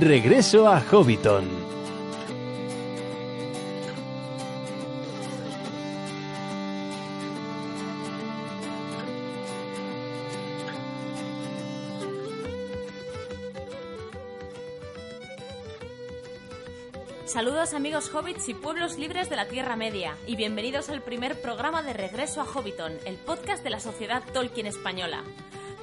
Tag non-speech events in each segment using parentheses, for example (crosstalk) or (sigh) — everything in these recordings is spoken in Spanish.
Regreso a Hobbiton. Saludos amigos hobbits y pueblos libres de la Tierra Media y bienvenidos al primer programa de Regreso a Hobbiton, el podcast de la Sociedad Tolkien Española.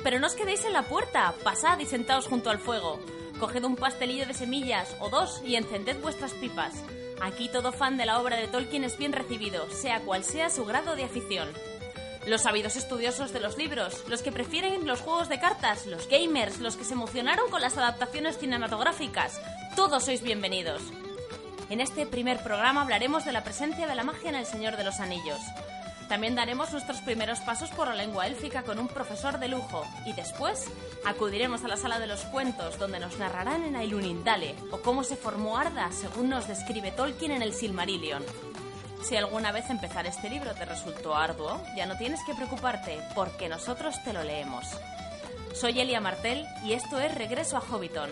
Pero no os quedéis en la puerta, pasad y sentaos junto al fuego. Coged un pastelillo de semillas o dos y encended vuestras pipas. Aquí todo fan de la obra de Tolkien es bien recibido, sea cual sea su grado de afición. Los sabidos estudiosos de los libros, los que prefieren los juegos de cartas, los gamers, los que se emocionaron con las adaptaciones cinematográficas, todos sois bienvenidos. En este primer programa hablaremos de la presencia de la magia en El Señor de los Anillos. También daremos nuestros primeros pasos por la lengua élfica con un profesor de lujo y después acudiremos a la sala de los cuentos donde nos narrarán en Ailunindale o cómo se formó Arda según nos describe Tolkien en el Silmarillion. Si alguna vez empezar este libro te resultó arduo, ya no tienes que preocuparte porque nosotros te lo leemos. Soy Elia Martel y esto es Regreso a Hobbiton,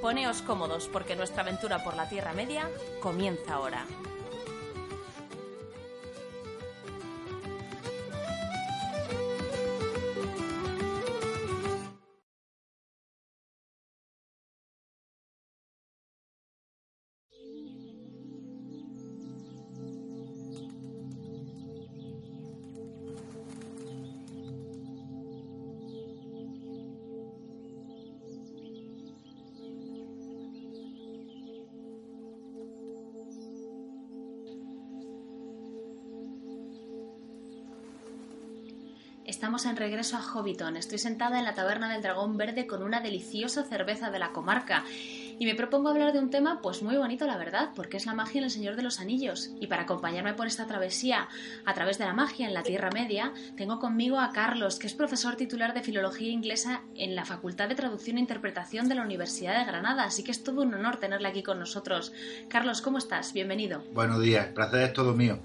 Poneos cómodos porque nuestra aventura por la Tierra Media comienza ahora. Estamos en regreso a Hobbiton. Estoy sentada en la taberna del Dragón Verde con una deliciosa cerveza de la comarca. Y me propongo hablar de un tema pues muy bonito, la verdad, porque es la magia en el Señor de los Anillos. Y para acompañarme por esta travesía a través de la magia en la Tierra Media, tengo conmigo a Carlos, que es profesor titular de Filología Inglesa en la Facultad de Traducción e Interpretación de la Universidad de Granada. Así que es todo un honor tenerle aquí con nosotros. Carlos, ¿cómo estás? Bienvenido. Buenos días, placer es todo mío.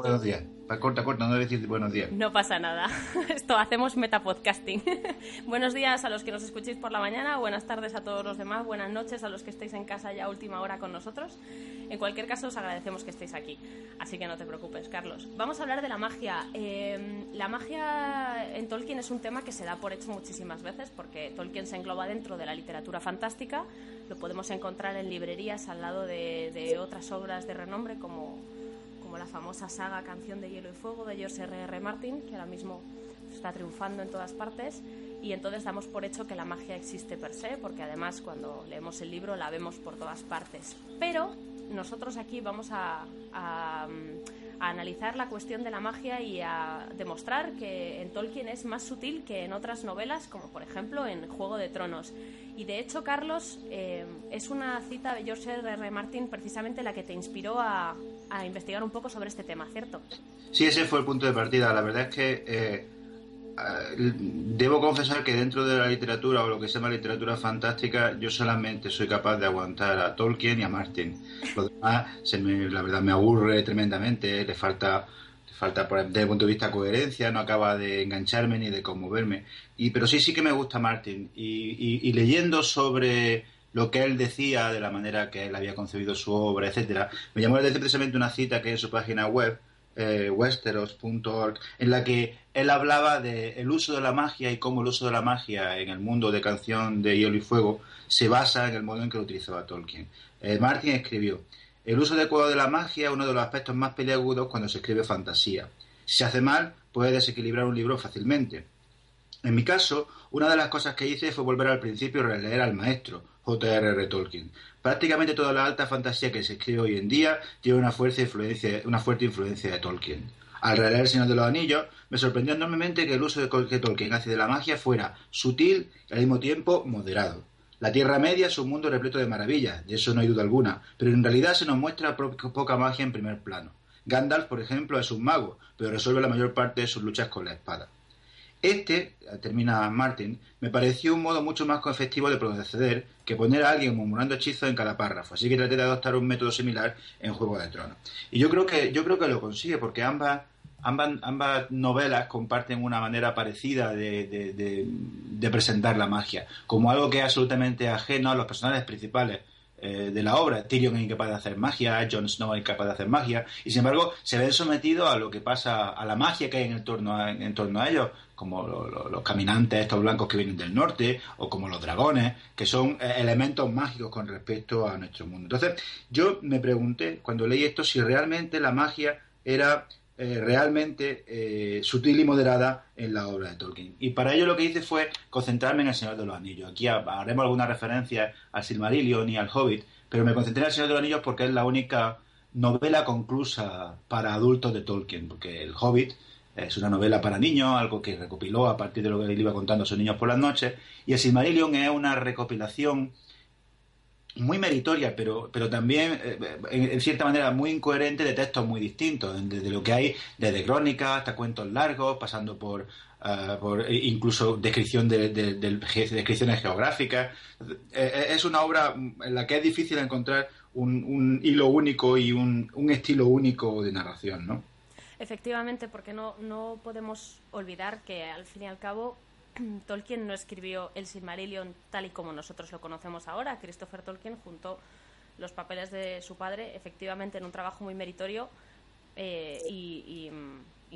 Buenos días. Corta, corta, no decir buenos días. No pasa nada. (laughs) Esto hacemos metapodcasting. (laughs) buenos días a los que nos escuchéis por la mañana, buenas tardes a todos los demás, buenas noches a los que estéis en casa ya última hora con nosotros. En cualquier caso, os agradecemos que estéis aquí. Así que no te preocupes, Carlos. Vamos a hablar de la magia. Em, la magia en Tolkien es un tema que se da por hecho muchísimas veces porque Tolkien se engloba dentro de la literatura fantástica. Lo podemos encontrar en librerías al lado de otras obras de renombre como como la famosa saga Canción de Hielo y Fuego de George R. R. Martin, que ahora mismo está triunfando en todas partes, y entonces damos por hecho que la magia existe per se, porque además cuando leemos el libro la vemos por todas partes. Pero nosotros aquí vamos a, a, analizar la cuestión de la magia y a demostrar que en Tolkien es más sutil que en otras novelas, como por ejemplo en Juego de Tronos. Y de hecho, Carlos, eh, es una cita de George R. R. Martin precisamente la que te inspiró a, a investigar un poco sobre este tema, ¿cierto? Sí, ese fue el punto de partida. La verdad es que eh, debo confesar que dentro de la literatura o lo que se llama literatura fantástica, yo solamente soy capaz de aguantar a Tolkien y a Martin. Lo demás, me, la verdad, me aburre tremendamente. Le falta falta desde el punto de vista coherencia, no acaba de engancharme ni de conmoverme. Y, pero sí, sí que me gusta Martin. y leyendo sobre lo que él decía, de la manera que él había concebido su obra, etcétera. Me llamó la atención precisamente una cita que hay en su página web, eh, westeros.org, en la que él hablaba del el uso de la magia y cómo el uso de la magia en el mundo de canción de hielo y fuego se basa en el modo en que lo utilizaba Tolkien. Eh, Martin escribió, el uso adecuado de la magia es uno de los aspectos más peliagudos cuando se escribe fantasía. Si se hace mal, puede desequilibrar un libro fácilmente. En mi caso, una de las cosas que hice fue volver al principio y releer al maestro, J.R.R. Tolkien. Prácticamente toda la alta fantasía que se escribe hoy en día tiene una fuerte influencia, una fuerte influencia de Tolkien. Al releer El Señor de los Anillos, me sorprendió enormemente que el uso que Tolkien hace de la magia fuera sutil y al mismo tiempo moderado. La Tierra Media es un mundo repleto de maravillas, de eso no hay duda alguna, pero en realidad se nos muestra poca magia en primer plano. Gandalf, por ejemplo, es un mago, pero resuelve la mayor parte de sus luchas con la espada. Este, termina Martin, me pareció un modo mucho más efectivo de proceder que poner a alguien murmurando hechizos en cada párrafo, así que traté de adoptar un método similar en Juego de Tronos. Y yo creo que, yo creo que lo consigue, porque ambas, ambas, novelas comparten una manera parecida de, presentar la magia, como algo que es absolutamente ajeno a los personajes principales eh, de la obra. Tyrion es incapaz de hacer magia, Jon Snow es incapaz de hacer magia, y sin embargo se ven sometidos a lo que pasa, a la magia que hay en, torno a, en, torno a ellos, como los caminantes estos blancos que vienen del norte, o como los dragones, que son eh, elementos mágicos con respecto a nuestro mundo. Entonces, yo me pregunté cuando leí esto si realmente la magia era eh, realmente eh, sutil y moderada en la obra de Tolkien. Y para ello lo que hice fue concentrarme en El Señor de los Anillos. Aquí haremos alguna referencia al Silmarillion y al Hobbit, pero me concentré en El Señor de los Anillos porque es la única novela conclusa para adultos de Tolkien, porque El Hobbit es una novela para niños, algo que recopiló a partir de lo que él iba contando a sus niños por las noches, y El Silmarillion es una recopilación muy meritoria, pero, pero también, eh, en, cierta manera, muy incoherente de textos muy distintos, desde lo que hay desde crónicas hasta cuentos largos, pasando por, ah, por e incluso descripción de, descripciones geográficas. Eh, es una obra en la que es difícil encontrar un, un hilo único y un, un, estilo único de narración, ¿no? Efectivamente, porque no, no podemos olvidar que, al fin y al cabo, (clears throat) Tolkien no escribió el Silmarillion tal y como nosotros lo conocemos ahora. Christopher Tolkien juntó los papeles de su padre efectivamente en un trabajo muy meritorio eh, y,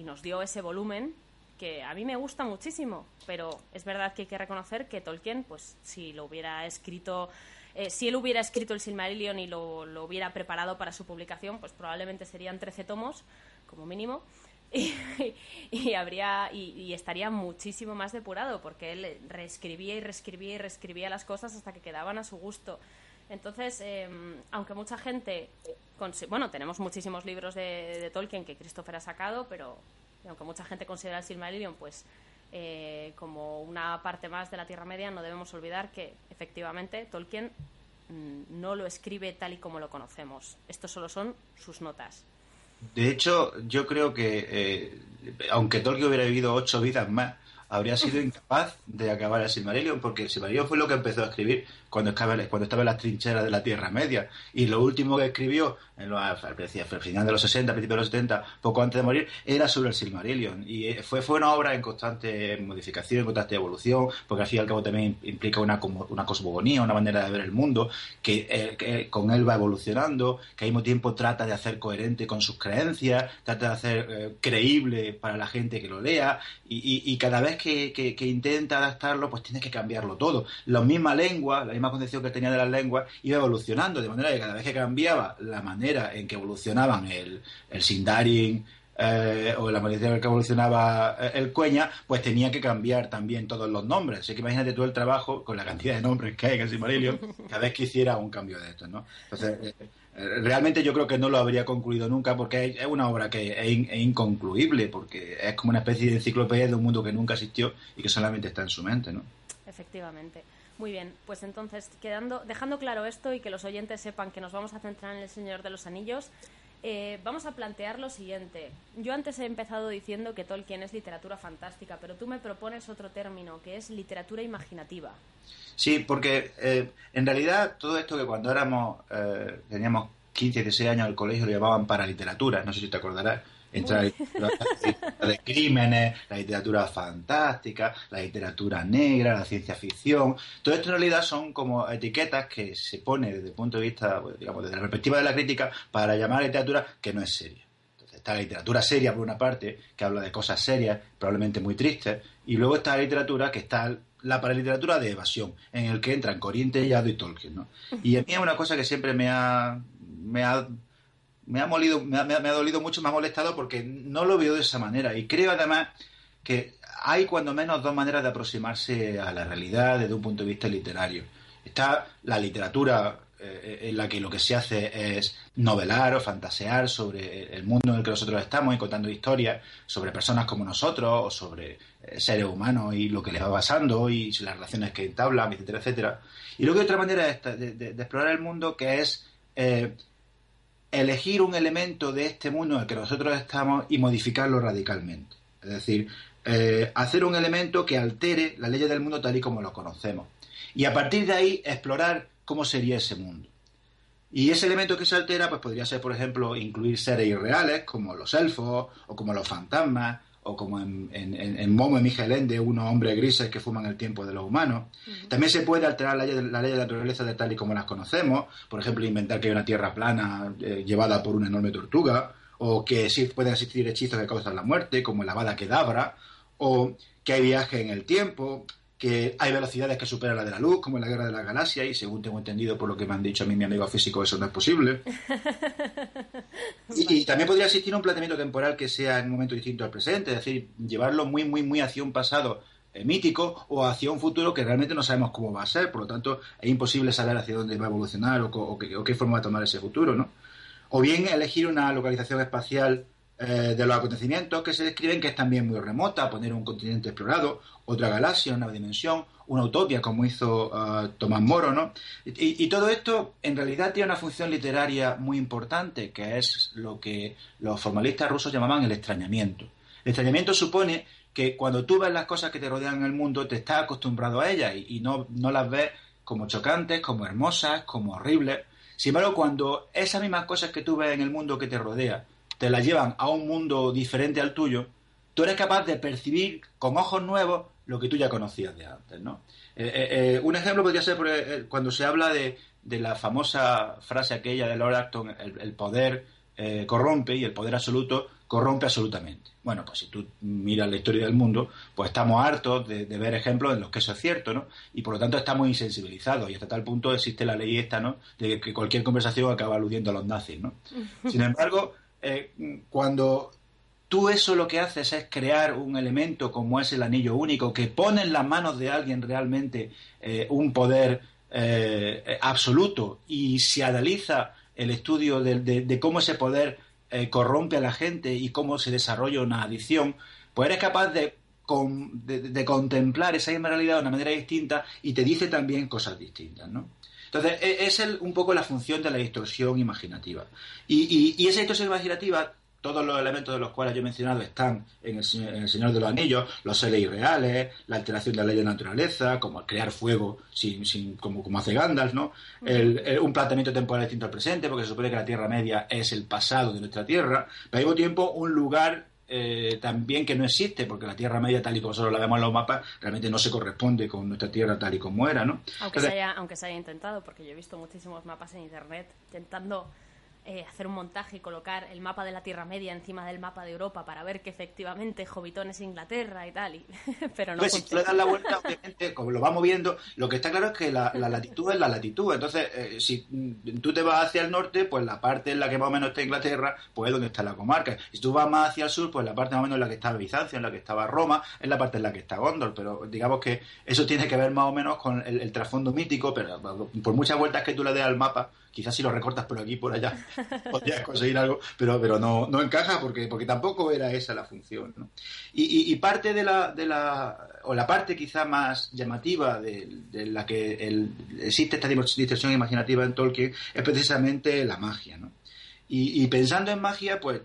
nos dio ese volumen que a mí me gusta muchísimo, pero es verdad que hay que reconocer que Tolkien, pues si lo hubiera escrito, eh, si él hubiera escrito el Silmarillion y lo, lo, hubiera preparado para su publicación, pues probablemente serían 13 tomos como mínimo. (laughs) y, habría y, estaría muchísimo más depurado porque él reescribía y reescribía y reescribía las cosas hasta que quedaban a su gusto. Entonces, em, aunque mucha gente, bueno, tenemos muchísimos libros de, Tolkien que Christopher ha sacado, pero aunque mucha gente considera el Silmarillion, pues eh, como una parte más de la Tierra Media, no debemos olvidar que efectivamente Tolkien mm, no lo escribe tal y como lo conocemos. Estos solo son sus notas. De hecho, yo creo que, eh, aunque Tolkien hubiera vivido ocho vidas más, habría sido incapaz de acabar el Silmarillion, porque el Silmarillion fue lo que empezó a escribir cuando estaba, cuando estaba en las trincheras de la Tierra Media. Y lo último que escribió, en al final de los 60, principios de los 70, poco antes de morir, era sobre el Silmarillion. Y eh, fue, fue una obra en constante modificación, en constante evolución, porque al fin y al cabo también implica una, una cosmogonía, una manera de ver el mundo, que, eh, con él va evolucionando, que al mismo tiempo trata de hacer coherente con sus creencias, trata de hacer eh, creíble para la gente que lo lea, y, cada vez que, que, intenta adaptarlo, pues tiene que cambiarlo todo. La misma lengua, la misma concepción que tenía de las lenguas iba evolucionando, de manera que cada vez que cambiaba la manera en que evolucionaban el, el Sindarin, eh, o la manera en que evolucionaba eh, el Cueña, pues tenía que cambiar también todos los nombres. Así que imagínate todo el trabajo con la cantidad de nombres que hay en el Silmarillion, (laughs) cada vez que hiciera un cambio de estos, ¿no? Entonces, eh, realmente yo creo que no lo habría concluido nunca porque es una obra que es, inconcluible, porque es como una especie de enciclopedia de un mundo que nunca existió y que solamente está en su mente, ¿no? Efectivamente. Muy bien, pues entonces, quedando, dejando claro esto y que los oyentes sepan que nos vamos a centrar en El Señor de los Anillos, eh, vamos a plantear lo siguiente. Yo antes he empezado diciendo que Tolkien es literatura fantástica, pero tú me propones otro término, que es literatura imaginativa. Sí, porque eh, en realidad todo esto que cuando éramos, eh, teníamos 15, 16 años al colegio lo llamaban para literatura, no sé si te acordarás entre (laughs) la literatura de crímenes, la literatura fantástica, la literatura negra, la ciencia ficción. Todo esto en realidad son como etiquetas que se pone desde el punto de vista, digamos, desde la perspectiva de la crítica para llamar a literatura que no es seria. Entonces está la literatura seria por una parte, que habla de cosas serias, probablemente muy tristes, y luego está la literatura que está la paraliteratura de evasión, en el que entran Corriente, Yado y Tolkien. ¿no? Y a mí es una cosa que siempre me ha, me ha me ha, molido, me ha, dolido mucho, me ha molestado porque no lo veo de esa manera. Y creo además que hay cuando menos dos maneras de aproximarse a la realidad desde un punto de vista literario. Está la literatura eh, en la que lo que se hace es novelar o fantasear sobre el mundo en el que nosotros estamos y contando historias sobre personas como nosotros o sobre eh, seres humanos y lo que les va pasando y las relaciones que entablan, etcétera, etcétera. Y luego hay otra manera de, explorar el mundo que es eh, elegir un elemento de este mundo en el que nosotros estamos y modificarlo radicalmente. Es decir, eh, hacer un elemento que altere la leyes del mundo tal y como lo conocemos. Y a partir de ahí explorar cómo sería ese mundo. Y ese elemento que se altera, pues podría ser, por ejemplo, incluir seres irreales, como los elfos, o como los fantasmas, o como en, en, Momo y Miguel Ende, unos hombres grises que fuman el tiempo de los humanos. También se puede alterar la ley, de, la ley de la naturaleza de tal y como las conocemos, por ejemplo, inventar que hay una tierra plana eh, llevada por una enorme tortuga, o que sí pueden existir hechizos que causan la muerte, como la bada quedabra, o que hay viaje en el tiempo, que hay velocidades que superan la de la luz, como en la Guerra de la Galaxia, y según tengo entendido por lo que me han dicho a mí mi amigo físico, eso no es posible. (laughs) y, también podría existir un planteamiento temporal que sea en un momento distinto al presente, es decir, llevarlo muy, muy, muy hacia un pasado eh, mítico o hacia un futuro que realmente no sabemos cómo va a ser, por lo tanto es imposible saber hacia dónde va a evolucionar o, qué, o qué forma va a tomar ese futuro, ¿no? O bien elegir una localización espacial eh, de los acontecimientos que se describen que es también muy remota, poner un continente explorado, otra galaxia, una dimensión, una utopia, como hizo uh, Tomás Moro, ¿no? Y, todo esto en realidad tiene una función literaria muy importante, que es lo que los formalistas rusos llamaban el extrañamiento. El extrañamiento supone que cuando tú ves las cosas que te rodean en el mundo, te estás acostumbrado a ellas y, y no, no las ves como chocantes, como hermosas, como horribles. Sin embargo, cuando esas mismas cosas que tú ves en el mundo que te rodea te la llevan a un mundo diferente al tuyo, tú eres capaz de percibir con ojos nuevos lo que tú ya conocías de antes, ¿no? Eh, eh, eh, un ejemplo podría ser cuando se habla de, la famosa frase aquella de Lord Acton, el, poder corrompe y el poder absoluto corrompe absolutamente. Bueno, pues si tú miras la historia del mundo, pues estamos hartos de, ver ejemplos en los que eso es cierto, ¿no? Y por lo tanto estamos insensibilizados y hasta tal punto existe la ley esta, ¿no? De que cualquier conversación acaba aludiendo a los nazis, ¿no? (laughs) Sin embargo, eh, cuando tú eso lo que haces es crear un elemento como es el anillo único, que pone en las manos de alguien realmente eh, un poder eh, absoluto y se analiza el estudio de, cómo ese poder corrompe a la gente y cómo se desarrolla una adicción, pues eres capaz de, contemplar esa misma realidad de una manera distinta y te dice también cosas distintas, ¿no? Entonces, e, es un poco la función de la distorsión imaginativa. Y, esa distorsión imaginativa todos los elementos de los cuales yo he mencionado están en el, Señor de los Anillos, los seres irreales, la alteración de la ley de naturaleza, como crear fuego sin, sin, como, como hace Gandalf, ¿no? un planteamiento temporal distinto al presente, porque se supone que la Tierra Media es el pasado de nuestra Tierra, pero al mismo tiempo un lugar eh, también que no existe, porque la Tierra Media, tal y como nosotros la vemos en los mapas, realmente no se corresponde con nuestra Tierra tal y como era, ¿no? Aunque, se haya, aunque se haya intentado, porque yo he visto muchísimos mapas en Internet intentando eh, hacer un montaje y colocar el mapa de la Tierra Media encima del mapa de Europa para ver que efectivamente Jovitón es Inglaterra y tal, y... (laughs) pero no pues si le das la vuelta, obviamente, como lo va moviendo, lo que está claro es que la, latitud es la latitud. Entonces, eh, si tú te vas hacia el norte, pues la parte en la que más o menos está Inglaterra, pues es donde está la comarca. Si tú vas más hacia el sur, pues la parte más o menos en la que estaba Bizancio, en la que estaba Roma, es la parte en la que está Gondor. Pero digamos que eso tiene que ver más o menos con el, el trasfondo mítico, pero por muchas vueltas que tú le des al mapa, quizás si lo recortas por aquí y por allá (laughs) podrías conseguir algo, pero, pero no, no encaja porque, porque tampoco era esa la función. ¿no? Y, parte de la, de la, o la parte quizá más llamativa de, la que el, existe esta distorsión imaginativa en Tolkien es precisamente la magia. ¿no? Y, pensando en magia, pues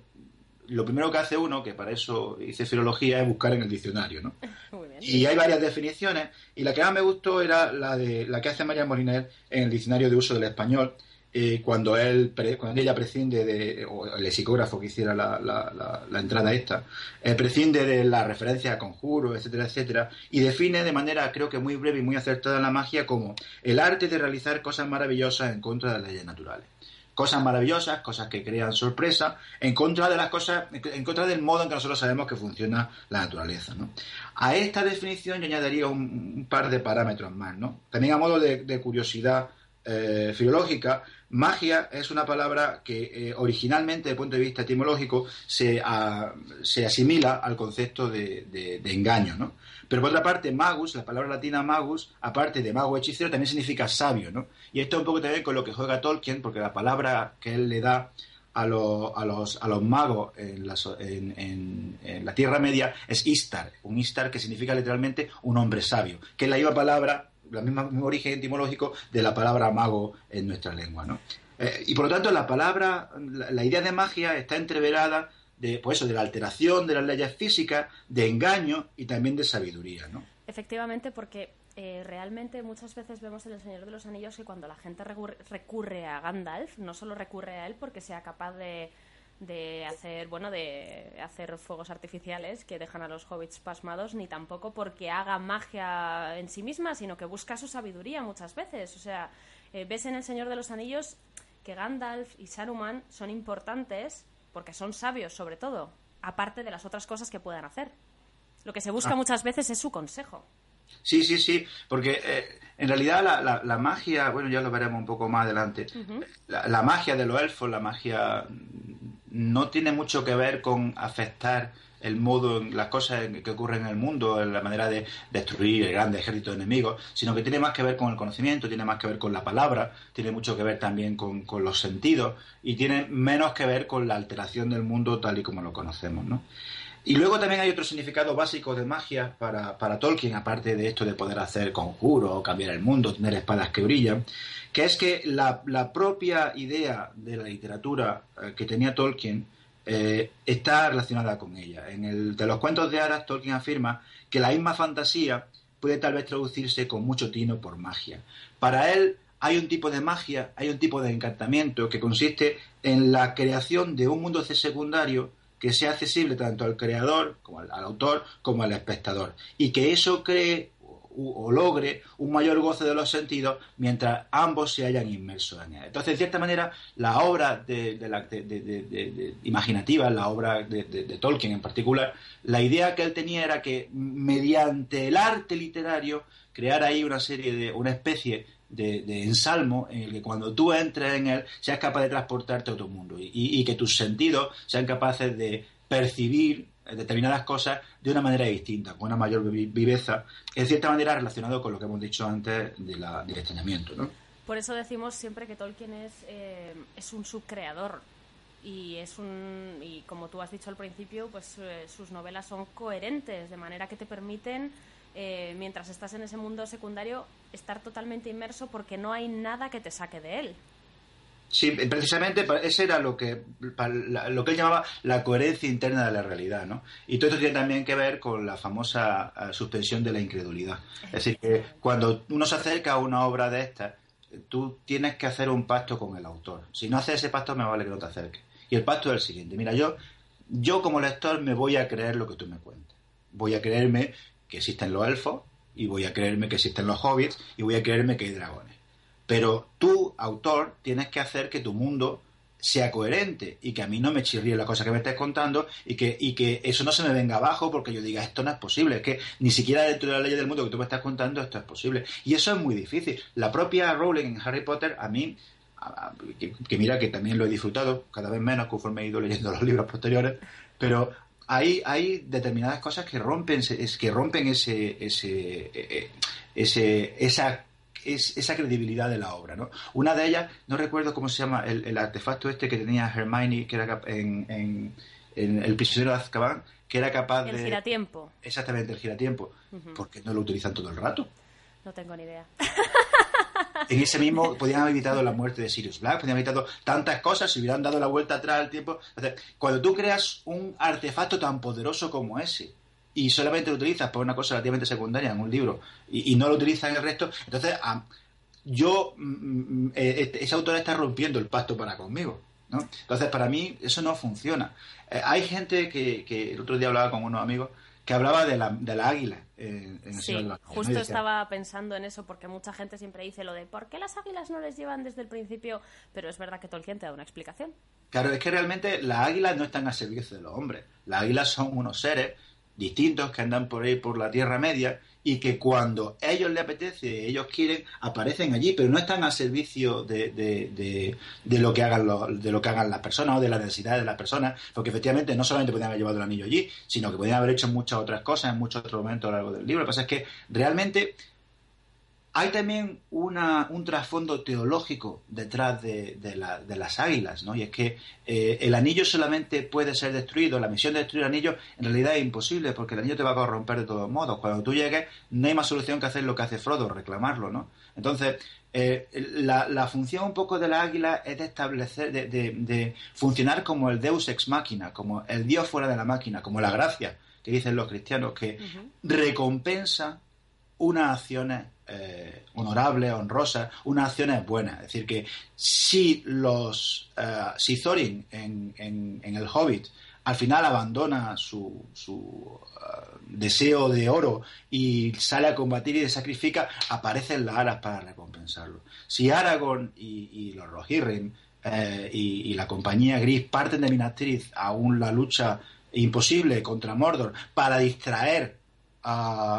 lo primero que hace uno, que para eso hice filología, es buscar en el diccionario, ¿no? (laughs) Y hay varias definiciones, y la que más me gustó era la de la que hace María Moliner en el diccionario de uso del español, eh, cuando él cuando ella prescinde de o el lexicógrafo que hiciera la, la, entrada esta eh, prescinde de la referencia a conjuros etcétera etcétera y define de manera creo que muy breve y muy acertada la magia como el arte de realizar cosas maravillosas en contra de las leyes naturales cosas maravillosas cosas que crean sorpresa en contra de las cosas en contra del modo en que nosotros sabemos que funciona la naturaleza ¿no? a esta definición yo añadiría un, par de parámetros más ¿no? también a modo de, curiosidad eh, filológica Magia es una palabra que eh, originalmente, desde el punto de vista etimológico, se, se asimila al concepto de, engaño, ¿no? Pero por otra parte, magus, la palabra latina magus, aparte de mago hechicero, también significa sabio, ¿no? Y esto un poco también con lo que juega Tolkien, porque la palabra que él le da a, los, a, los, a los magos en la, en la Tierra Media es Istar, un Istar que significa literalmente un hombre sabio, que es la misma palabra el mismo origen etimológico de la palabra mago en nuestra lengua, ¿no? Eh, y por lo tanto la palabra, la, idea de magia está entreverada de, pues de la alteración de las leyes físicas, de engaño y también de sabiduría, ¿no? Efectivamente, porque eh, realmente muchas veces vemos en El Señor de los Anillos que cuando la gente recurre a Gandalf, no solo recurre a él porque sea capaz de, de hacer, bueno, de hacer fuegos artificiales que dejan a los hobbits pasmados, ni tampoco porque haga magia en sí misma, sino que busca su sabiduría muchas veces. O sea, eh, ves en El Señor de los Anillos que Gandalf y Saruman son importantes porque son sabios sobre todo, aparte de las otras cosas que puedan hacer. Lo que se busca ah. muchas veces es su consejo. Sí, sí, sí, porque eh, en realidad la, la, magia, bueno, ya lo veremos un poco más adelante, la, magia de los elfos, la magia no tiene mucho que ver con afectar el modo, las cosas que ocurren en el mundo, la manera de destruir el grande ejército de enemigos, sino que tiene más que ver con el conocimiento, tiene más que ver con la palabra, tiene mucho que ver también con, con los sentidos y tiene menos que ver con la alteración del mundo tal y como lo conocemos, ¿no? Y luego también hay otro significado básico de magia para, para Tolkien, aparte de esto de poder hacer conjuros, cambiar el mundo, tener espadas que brillan, que es que la, la propia idea de la literatura eh, que tenía Tolkien eh, está relacionada con ella. En el de los cuentos de hadas, Tolkien afirma que la misma fantasía puede tal vez traducirse con mucho tino por magia. Para él hay un tipo de magia, hay un tipo de encantamiento que consiste en la creación de un mundo secundario que sea accesible tanto al creador, como al, autor, como al espectador. Y que eso cree o, logre un mayor goce de los sentidos mientras ambos se hayan inmersos en él. Entonces, en cierta manera, la obra de, la, imaginativa, la obra de, Tolkien en particular, la idea que él tenía era que mediante el arte literario crear ahí una serie de, una especie de, ensalmo en el que cuando tú entres en él seas capaz de transportarte a otro mundo y, que tus sentidos sean capaces de percibir determinadas cosas de una manera distinta, con una mayor viveza, en cierta manera relacionado con lo que hemos dicho antes de la, del extrañamiento. ¿no? Por eso decimos siempre que Tolkien es, eh, es un subcreador y es un y como tú has dicho al principio, pues eh, sus novelas son coherentes, de manera que te permiten eh, mientras estás en ese mundo secundario, estar totalmente inmerso porque no hay nada que te saque de él. Sí, precisamente ese era lo que, lo que él llamaba la coherencia interna de la realidad, ¿no? Y todo esto tiene también que ver con la famosa eh, suspensión de la incredulidad. Es decir, que cuando uno se acerca a una obra de estas, tú tienes que hacer un pacto con el autor. Si no haces ese pacto, me vale que no te acerques. Y el pacto es el siguiente. Mira, yo, yo como lector me voy a creer lo que tú me cuentes. Voy a creerme que existen los elfos y voy a creerme que existen los hobbits y voy a creerme que hay dragones. Pero tú, autor, tienes que hacer que tu mundo sea coherente y que a mí no me chirríe la cosa que me estés contando y que, y que eso no se me venga abajo porque yo diga esto no es posible, es que ni siquiera dentro de la ley del mundo que tú me estás contando esto es posible. Y eso es muy difícil. La propia Rowling en Harry Potter a mí, que, que mira que también lo he disfrutado cada vez menos conforme he ido leyendo los libros posteriores, pero hay, hay determinadas cosas que rompen, es, que rompen ese, ese, e, e, ese, esa esa credibilidad de la obra, ¿no? Una de ellas, no recuerdo cómo se llama, el, artefacto este que tenía Hermione, que era en, en, El prisionero de Azkaban, que era capaz de... El giratiempo. Exactamente, el giratiempo. ¿Por qué no lo utilizan todo el rato? No tengo ni idea. (laughs) en ese mismo podían haber evitado la muerte de Sirius Black, podían haber evitado tantas cosas si hubieran dado la vuelta atrás al tiempo. cuando tú creas un artefacto tan poderoso como ese y solamente lo utilizas por una cosa relativamente secundaria en un libro y, no lo utilizas en el resto, entonces yo, mm, mm, mm, eh, ese autor está rompiendo el pacto para conmigo. Entonces, para mí eso no funciona. Eh, hay gente que, que el otro día hablaba con unos amigos que hablaba de la, de la águila. En, sí, justo estaba pensando en eso, porque mucha gente siempre dice lo de ¿por qué las águilas no les llevan desde el principio? Pero es verdad que Tolkien te da una explicación. Claro, es que realmente las águilas no están a servicio de los hombres. Las águilas son unos seres distintos que andan por ahí por la Tierra Media y que cuando ellos les apetece, ellos quieren, aparecen allí, pero no están al servicio de, de, de, lo que hagan los, de lo que hagan las personas o de las necesidades de las personas, porque efectivamente no solamente podían haber llevado el anillo allí, sino que podían haber hecho muchas otras cosas en muchos otros momentos a lo largo del libro. Lo que pasa es que realmente hay también una, un trasfondo teológico detrás de, las águilas, ¿no? Y es que eh, el anillo solamente puede ser destruido, la misión de destruir el anillo en realidad es imposible, porque el anillo te va a corromper de todos modos. Cuando tú llegues, no hay más solución que hacer lo que hace Frodo, reclamarlo, ¿no? Entonces, eh, la, función un poco de la águila es de establecer, de, funcionar como el Deus ex machina, como el Dios fuera de la máquina, como la gracia que dicen los cristianos, que recompensa unas acciones eh, honorables, honrosas, unas acciones buenas. Es decir, que si los eh, si Thorin en, el Hobbit al final abandona su, su eh, deseo de oro y sale a combatir y se sacrifica, aparecen las aras para recompensarlo. Si Aragorn y, los Rohirrim y, la compañía gris parten de Minas Tirith a la lucha imposible contra Mordor para distraer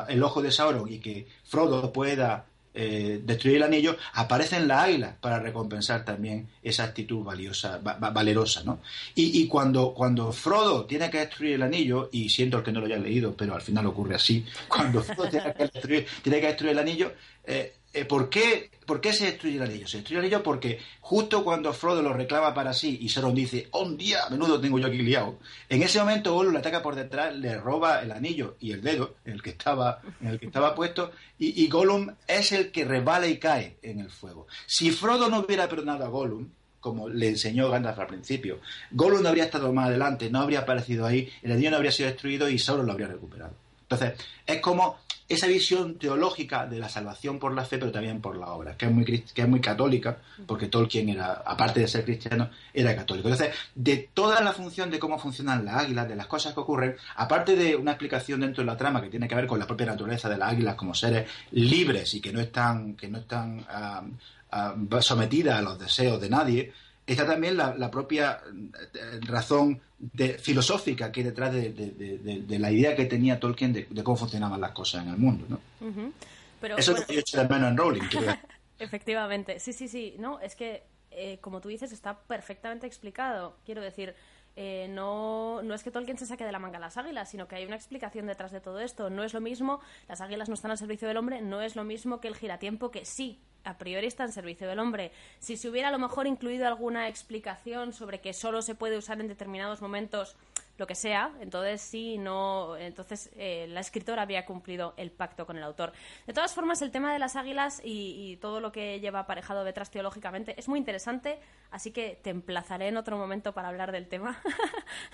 el ojo de Sauron y que Frodo pueda eh, destruir el anillo, aparecen las águilas para recompensar también esa actitud valiosa, valerosa, ¿no? Y, cuando, cuando Frodo tiene que destruir el anillo, y siento que no lo haya leído, pero al final ocurre así, (laughs) cuando Frodo tiene que destruir, tiene que destruir el anillo, eh, ¿por, qué, ¿por, qué, se destruye el anillo? Se destruye el anillo porque justo cuando Frodo lo reclama para sí y Sauron dice, ¡Oh, un día! Menudo tengo yo aquí liado. En ese momento Gollum le ataca por detrás, le roba el anillo y el dedo en el que estaba, en el que estaba (laughs) puesto y, y Gollum es el que rebala y cae en el fuego. Si Frodo no hubiera perdonado a Gollum, como le enseñó Gandalf al principio, Gollum no habría estado más adelante, no habría aparecido ahí, el anillo no habría sido destruido y Sauron lo habría recuperado. Entonces, es como esa visión teológica de la salvación por la fe, pero también por la obra, que es muy, que es muy católica, porque Tolkien era, aparte de ser cristiano, era católico. Entonces, de toda la función de cómo funcionan las águilas, de las cosas que ocurren, aparte de una explicación dentro de la trama que tiene que ver con la propia naturaleza de las águilas como seres libres y que no están, que no están ah, ah, sometidas a los deseos de nadie, está también la, propia eh, razón filosófica que hay detrás de, la idea que tenía Tolkien de, cómo funcionaban las cosas en el mundo. ¿no? Eso es lo que yo eché de menos en Rowling. (laughs) Efectivamente, sí, sí, sí. No, es que, eh, como tú dices, está perfectamente explicado. Quiero decir, eh, no, no es que Tolkien se saque de la manga las águilas, sino que hay una explicación detrás de todo esto. No es lo mismo, las águilas no están al servicio del hombre, no es lo mismo que el giratiempo, que sí, a priori está en servicio del hombre. Si se hubiera a lo mejor incluido alguna explicación sobre que solo se puede usar en determinados momentos lo que sea, entonces sí, no, entonces eh, la escritora había cumplido el pacto con el autor. De todas formas, el tema de las águilas y, todo lo que lleva aparejado detrás teológicamente es muy interesante, así que te emplazaré en otro momento para hablar del tema.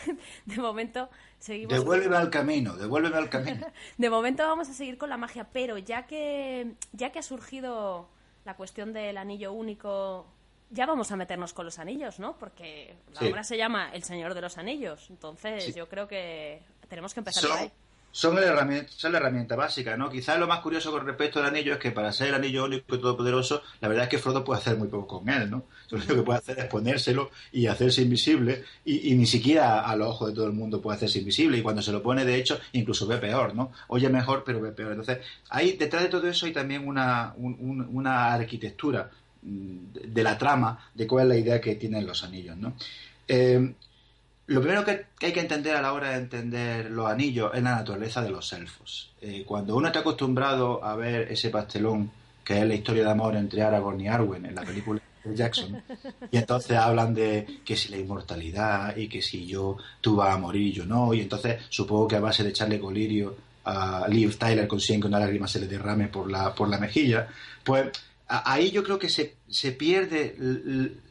(laughs) de momento seguimos. Devuélveme al camino, devuélveme al camino. (laughs) de momento vamos a seguir con la magia, pero ya que ya que ha surgido la cuestión del anillo único ya vamos a meternos con los anillos, ¿no? Porque la obra se llama El Señor de los Anillos. Entonces, yo creo que tenemos que empezar son, ahí. Son, la herramienta, son la herramienta básica, ¿no? Quizás lo más curioso con respecto al anillo es que para ser el anillo único y todopoderoso, la verdad es que Frodo puede hacer muy poco con él, ¿no? Lo único que puede hacer es ponérselo y hacerse invisible, y, ni siquiera a los ojos de todo el mundo puede hacerse invisible, y cuando se lo pone, de hecho, incluso ve peor, ¿no? Oye mejor, pero ve peor. Entonces, ahí detrás de todo eso hay también una, una arquitectura de la trama, de cuál es la idea que tienen los anillos, ¿no? Eh, lo primero que, hay que entender a la hora de entender los anillos es la naturaleza de los elfos. Eh, cuando uno está acostumbrado a ver ese pastelón que es la historia de amor entre Aragorn y Arwen en la película de Jackson, y entonces hablan de que si la inmortalidad y que si yo tú vas a morir y yo no, y entonces supongo que a base de echarle colirio a Liv Tyler consiguen que una lágrima se le derrame por la, por la mejilla, pues ahí yo creo que se, se pierde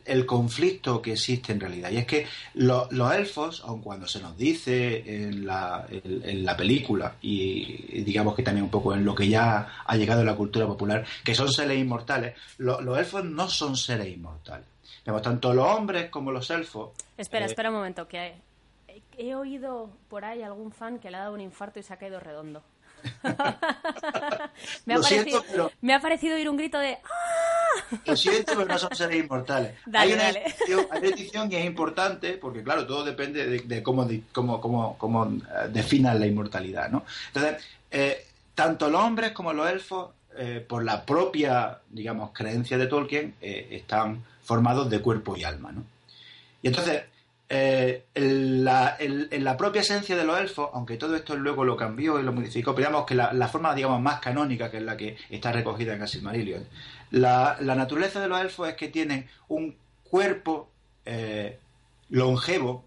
el, conflicto que existe en realidad. Y es que los elfos, aun cuando se nos dice en la, en, la, película, y digamos que también un poco en lo que ya ha llegado en la cultura popular, que son seres inmortales, los elfos no son seres inmortales. Vemos tanto los hombres como los elfos. Espera, eh, espera un momento, que he oído por ahí algún fan que le ha dado un infarto y se ha caído redondo. (laughs) me, ha parecido, me, ha parecido, oír un grito de ¡Ah! Lo siento, pero no son seres inmortales. (laughs) hay, una Edición, que es importante, porque claro, todo depende de, cómo, cómo, cómo, cómo eh, definan la inmortalidad. ¿no? Entonces, eh, tanto los hombres como los elfos, eh, por la propia, digamos, creencia de Tolkien, están formados de cuerpo y alma. ¿no? Y entonces, eh, en, la, propia esencia de los elfos, aunque todo esto luego lo cambió y lo modificó, pero digamos que la, forma digamos más canónica, que es la que está recogida en Asilmarillion, la, la naturaleza de los elfos es que tienen un cuerpo eh, longevo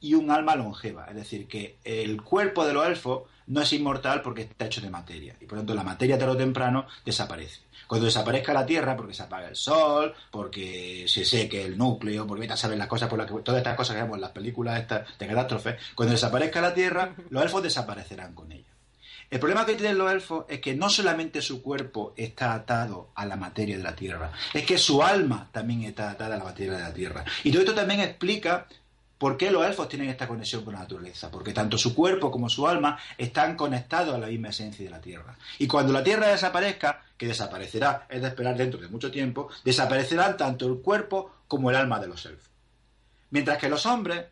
y un alma longeva, es decir, que el cuerpo de los elfos no es inmortal porque está hecho de materia, y por lo tanto la materia tarde o temprano desaparece. Cuando desaparezca la Tierra, porque se apaga el Sol, porque se seque el núcleo, porque a saber las cosas por las que todas estas cosas que vemos en las películas estas de catástrofe, cuando desaparezca la Tierra, (laughs) los elfos desaparecerán con ella. El problema que tienen los elfos es que no solamente su cuerpo está atado a la materia de la tierra, es que su alma también está atada a la materia de la tierra. Y todo esto también explica por qué los elfos tienen esta conexión con la naturaleza, porque tanto su cuerpo como su alma están conectados a la misma esencia de la tierra. Y cuando la tierra desaparezca, que desaparecerá, es de esperar dentro de mucho tiempo, desaparecerán tanto el cuerpo como el alma de los elfos. Mientras que los hombres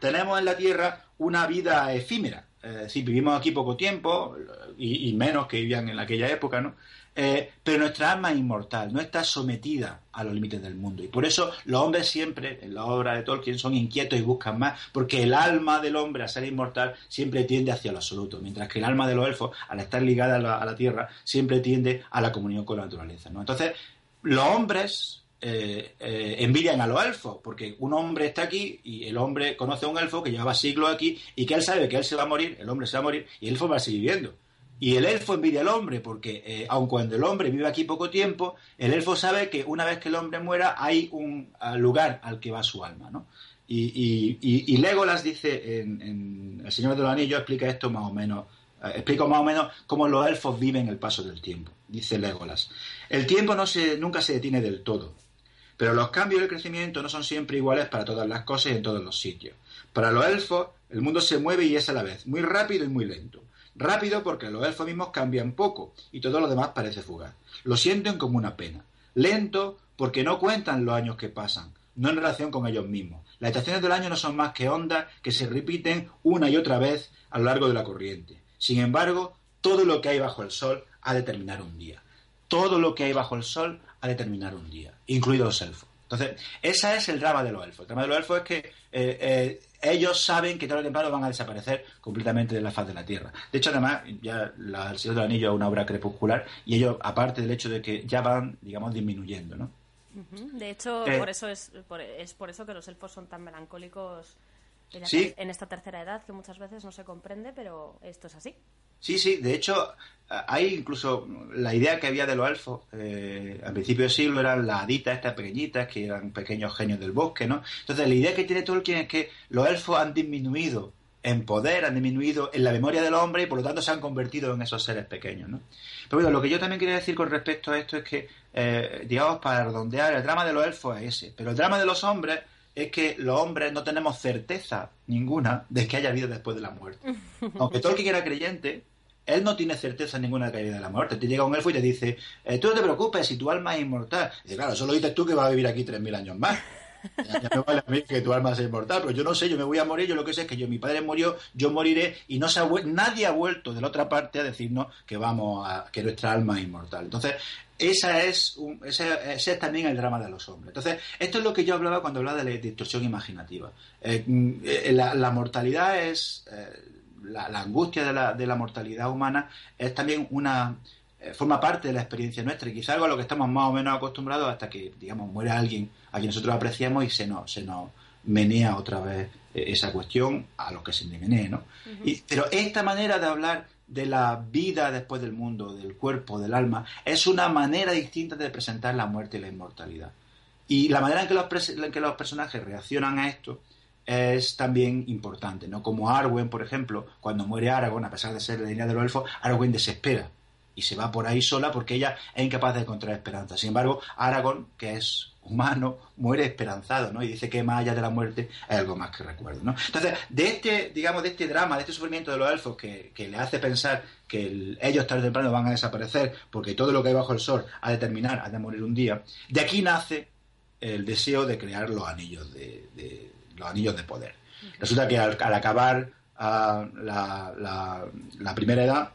tenemos en la tierra una vida efímera, es decir, vivimos aquí poco tiempo y, menos que vivían en aquella época, ¿no? Eh, pero nuestra alma es inmortal, no está sometida a los límites del mundo. Y por eso los hombres siempre, en la obra de Tolkien, son inquietos y buscan más, porque el alma del hombre, a ser inmortal, siempre tiende hacia lo absoluto, mientras que el alma de los elfos, al estar ligada a la, tierra, siempre tiende a la comunión con la naturaleza. ¿no? Entonces, los hombres eh, eh, envidian a los elfos, porque un hombre está aquí y el hombre conoce a un elfo que llevaba siglos aquí y que él sabe que él se va a morir, el hombre se va a morir y el elfo va a seguir viviendo. Y el elfo envidia al hombre, porque eh, aun cuando el hombre vive aquí poco tiempo, el elfo sabe que una vez que el hombre muera hay un lugar al que va su alma, ¿no? Y, Legolas dice en, El Señor de los Anillos, explica esto más o menos, eh, explica más o menos cómo los elfos viven el paso del tiempo. Dice Legolas, el tiempo nunca se detiene del todo, pero los cambios y el crecimiento no son siempre iguales para todas las cosas y en todos los sitios. Para los elfos, el mundo se mueve y es a la vez, muy rápido y muy lento. Rápido porque los elfos mismos cambian poco y todo lo demás parece fugaz. Lo sienten como una pena. Lento porque no cuentan los años que pasan, no en relación con ellos mismos. Las estaciones del año no son más que ondas que se repiten una y otra vez a lo largo de la corriente. Sin embargo, todo lo que hay bajo el sol ha de terminar un día. Todo lo que hay bajo el sol ha de terminar un día, incluidos los elfos. Entonces, ese es el drama de los elfos. El drama de los elfos es que eh, eh, ellos saben que tarde o temprano van a desaparecer completamente de la faz de la Tierra. De hecho, además, ya El Señor del Anillo es una obra crepuscular y ellos, aparte del hecho de que ya van, digamos, disminuyendo, ¿no? De hecho, eh, por eso es por, es por eso que los elfos son tan melancólicos en esta tercera edad, que muchas veces no se comprende, pero esto es así. Sí, sí, de hecho, hay incluso la idea que había de los elfos eh, al principio del siglo eran las haditas, estas pequeñitas, que eran pequeños genios del bosque, ¿no? Entonces, la idea que tiene Tolkien es que los elfos han disminuido en poder, han disminuido en la memoria del hombre y por lo tanto se han convertido en esos seres pequeños, ¿no? Pero bueno, lo que yo también quería decir con respecto a esto es que, eh, digamos, para redondear, el drama de los elfos es ese, pero el drama de los hombres es que los hombres no tenemos certeza ninguna de que haya vida después de la muerte. (laughs) Aunque Tolkien era creyente, él no tiene certeza ninguna de que vida de la muerte. Te llega un elfo y te dice, eh, tú no te preocupes, si tu alma es inmortal. Y claro, solo dices tú que vas a vivir aquí 3.000 años más. Ya, me vale a mí que tu alma sea inmortal, pero yo no sé, yo me voy a morir, yo lo que sé es que yo, mi padre murió, yo moriré y no se nadie ha vuelto de la otra parte a decirnos que vamos a, que nuestra alma es inmortal. Entonces, esa es ese, es también el drama de los hombres. Entonces, esto es lo que yo hablaba cuando hablaba de la distorsión imaginativa. Eh, mm, eh, la, mortalidad es, la, angustia de la, de la, mortalidad humana es también una, forma parte de la experiencia nuestra y quizá algo a lo que estamos más o menos acostumbrados hasta que, digamos, muere alguien a quien nosotros apreciamos y se nos, se nos menea otra vez esa cuestión a lo que se menee, ¿no? y, pero esta manera de hablar de la vida después del mundo, del cuerpo, del alma, es una manera distinta de presentar la muerte y la inmortalidad. Y la manera en que los, en que los personajes reaccionan a esto es también importante, ¿no? Como Arwen, por ejemplo, cuando muere Aragorn, a pesar de ser la línea del elfo, Arwen desespera y se va por ahí sola porque ella es incapaz de encontrar esperanza. Sin embargo, Aragorn, que es humano muere esperanzado, ¿no? Y dice que más allá de la muerte hay algo más que recuerdo, ¿no? Entonces, de este, digamos, de este drama, de este sufrimiento de los elfos que, le hace pensar que ellos tarde o temprano van a desaparecer porque todo lo que hay bajo el sol ha de terminar, ha de morir un día, de aquí nace el deseo de crear los anillos de, los anillos de poder. Resulta que al, acabar ah, la, la primera edad,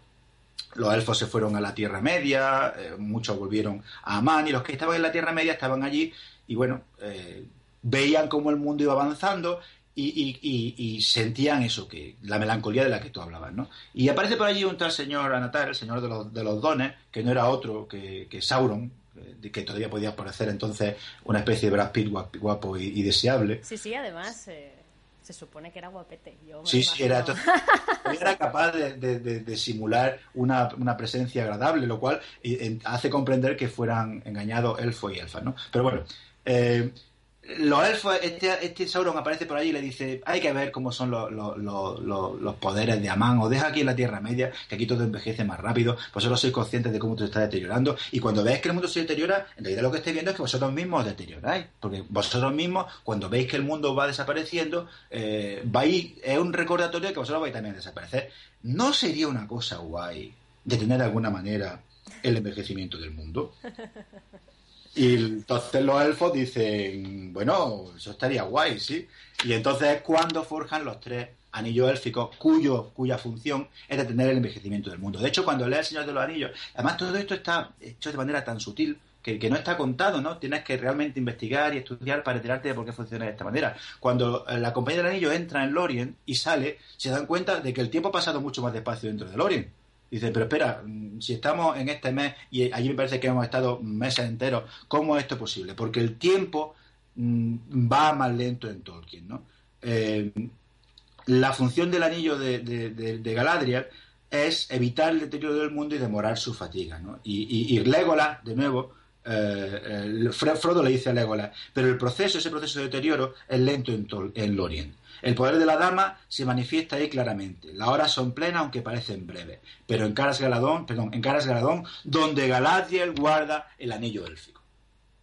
los elfos se fueron a la Tierra Media, eh, muchos volvieron a Amán y los que estaban en la Tierra Media estaban allí y bueno, eh, veían cómo el mundo iba avanzando y, sentían eso, que la melancolía de la que tú hablabas, ¿no? Y aparece por allí un tal señor Anatar, el señor de los, de los dones, que no era otro que, Sauron, que todavía podía aparecer entonces una especie de Brad Pitt guapo, y, deseable. Sí, sí, además... Eh, se supone que era guapete. sí, sí, era, era capaz de, simular una, presencia agradable, lo cual hace comprender que fueran engañados elfo y elfa, ¿no? Pero bueno, eh, los elfos, este, este Sauron aparece por allí y le dice, hay que ver cómo son los, los, los, poderes de Amán, o deja aquí en la Tierra Media, que aquí todo envejece más rápido, vosotros sois conscientes de cómo te está deteriorando, y cuando veis que el mundo se deteriora, en realidad lo que estáis viendo es que vosotros mismos os deterioráis, porque vosotros mismos, cuando veis que el mundo va desapareciendo, eh, vais, es un recordatorio de que vosotros vais también a desaparecer. ¿No sería una cosa guay detener de alguna manera el envejecimiento del mundo? (laughs) Y entonces los elfos dicen, bueno, eso estaría guay, ¿sí? Y entonces es cuando forjan los tres anillos élficos cuyo, cuya función es detener el envejecimiento del mundo. De hecho, cuando lees El Señor de los Anillos, además todo esto está hecho de manera tan sutil que, que, no está contado, ¿no? Tienes que realmente investigar y estudiar para enterarte de por qué funciona de esta manera. Cuando eh, la compañía del anillo entra en Lorien y sale, se dan cuenta de que el tiempo ha pasado mucho más despacio dentro de Lorien Dice, pero espera, mm, si estamos en este mes y allí me parece que hemos estado meses enteros, ¿cómo es esto posible? Porque el tiempo mm, va más lento en Tolkien, ¿no? Eh, la función del anillo de, Galadriel es evitar el deterioro del mundo y demorar su fatiga, ¿no? Y, y, Legolas, de nuevo, eh, Frodo le dice a Legolas, pero el proceso, ese proceso de deterioro es lento en, en Lorien. El poder de la dama se manifiesta ahí claramente. Las horas son plenas aunque parecen breves. Pero en Caras Galadón, perdón, en Caras Galadón, donde Galadriel guarda el anillo élfico.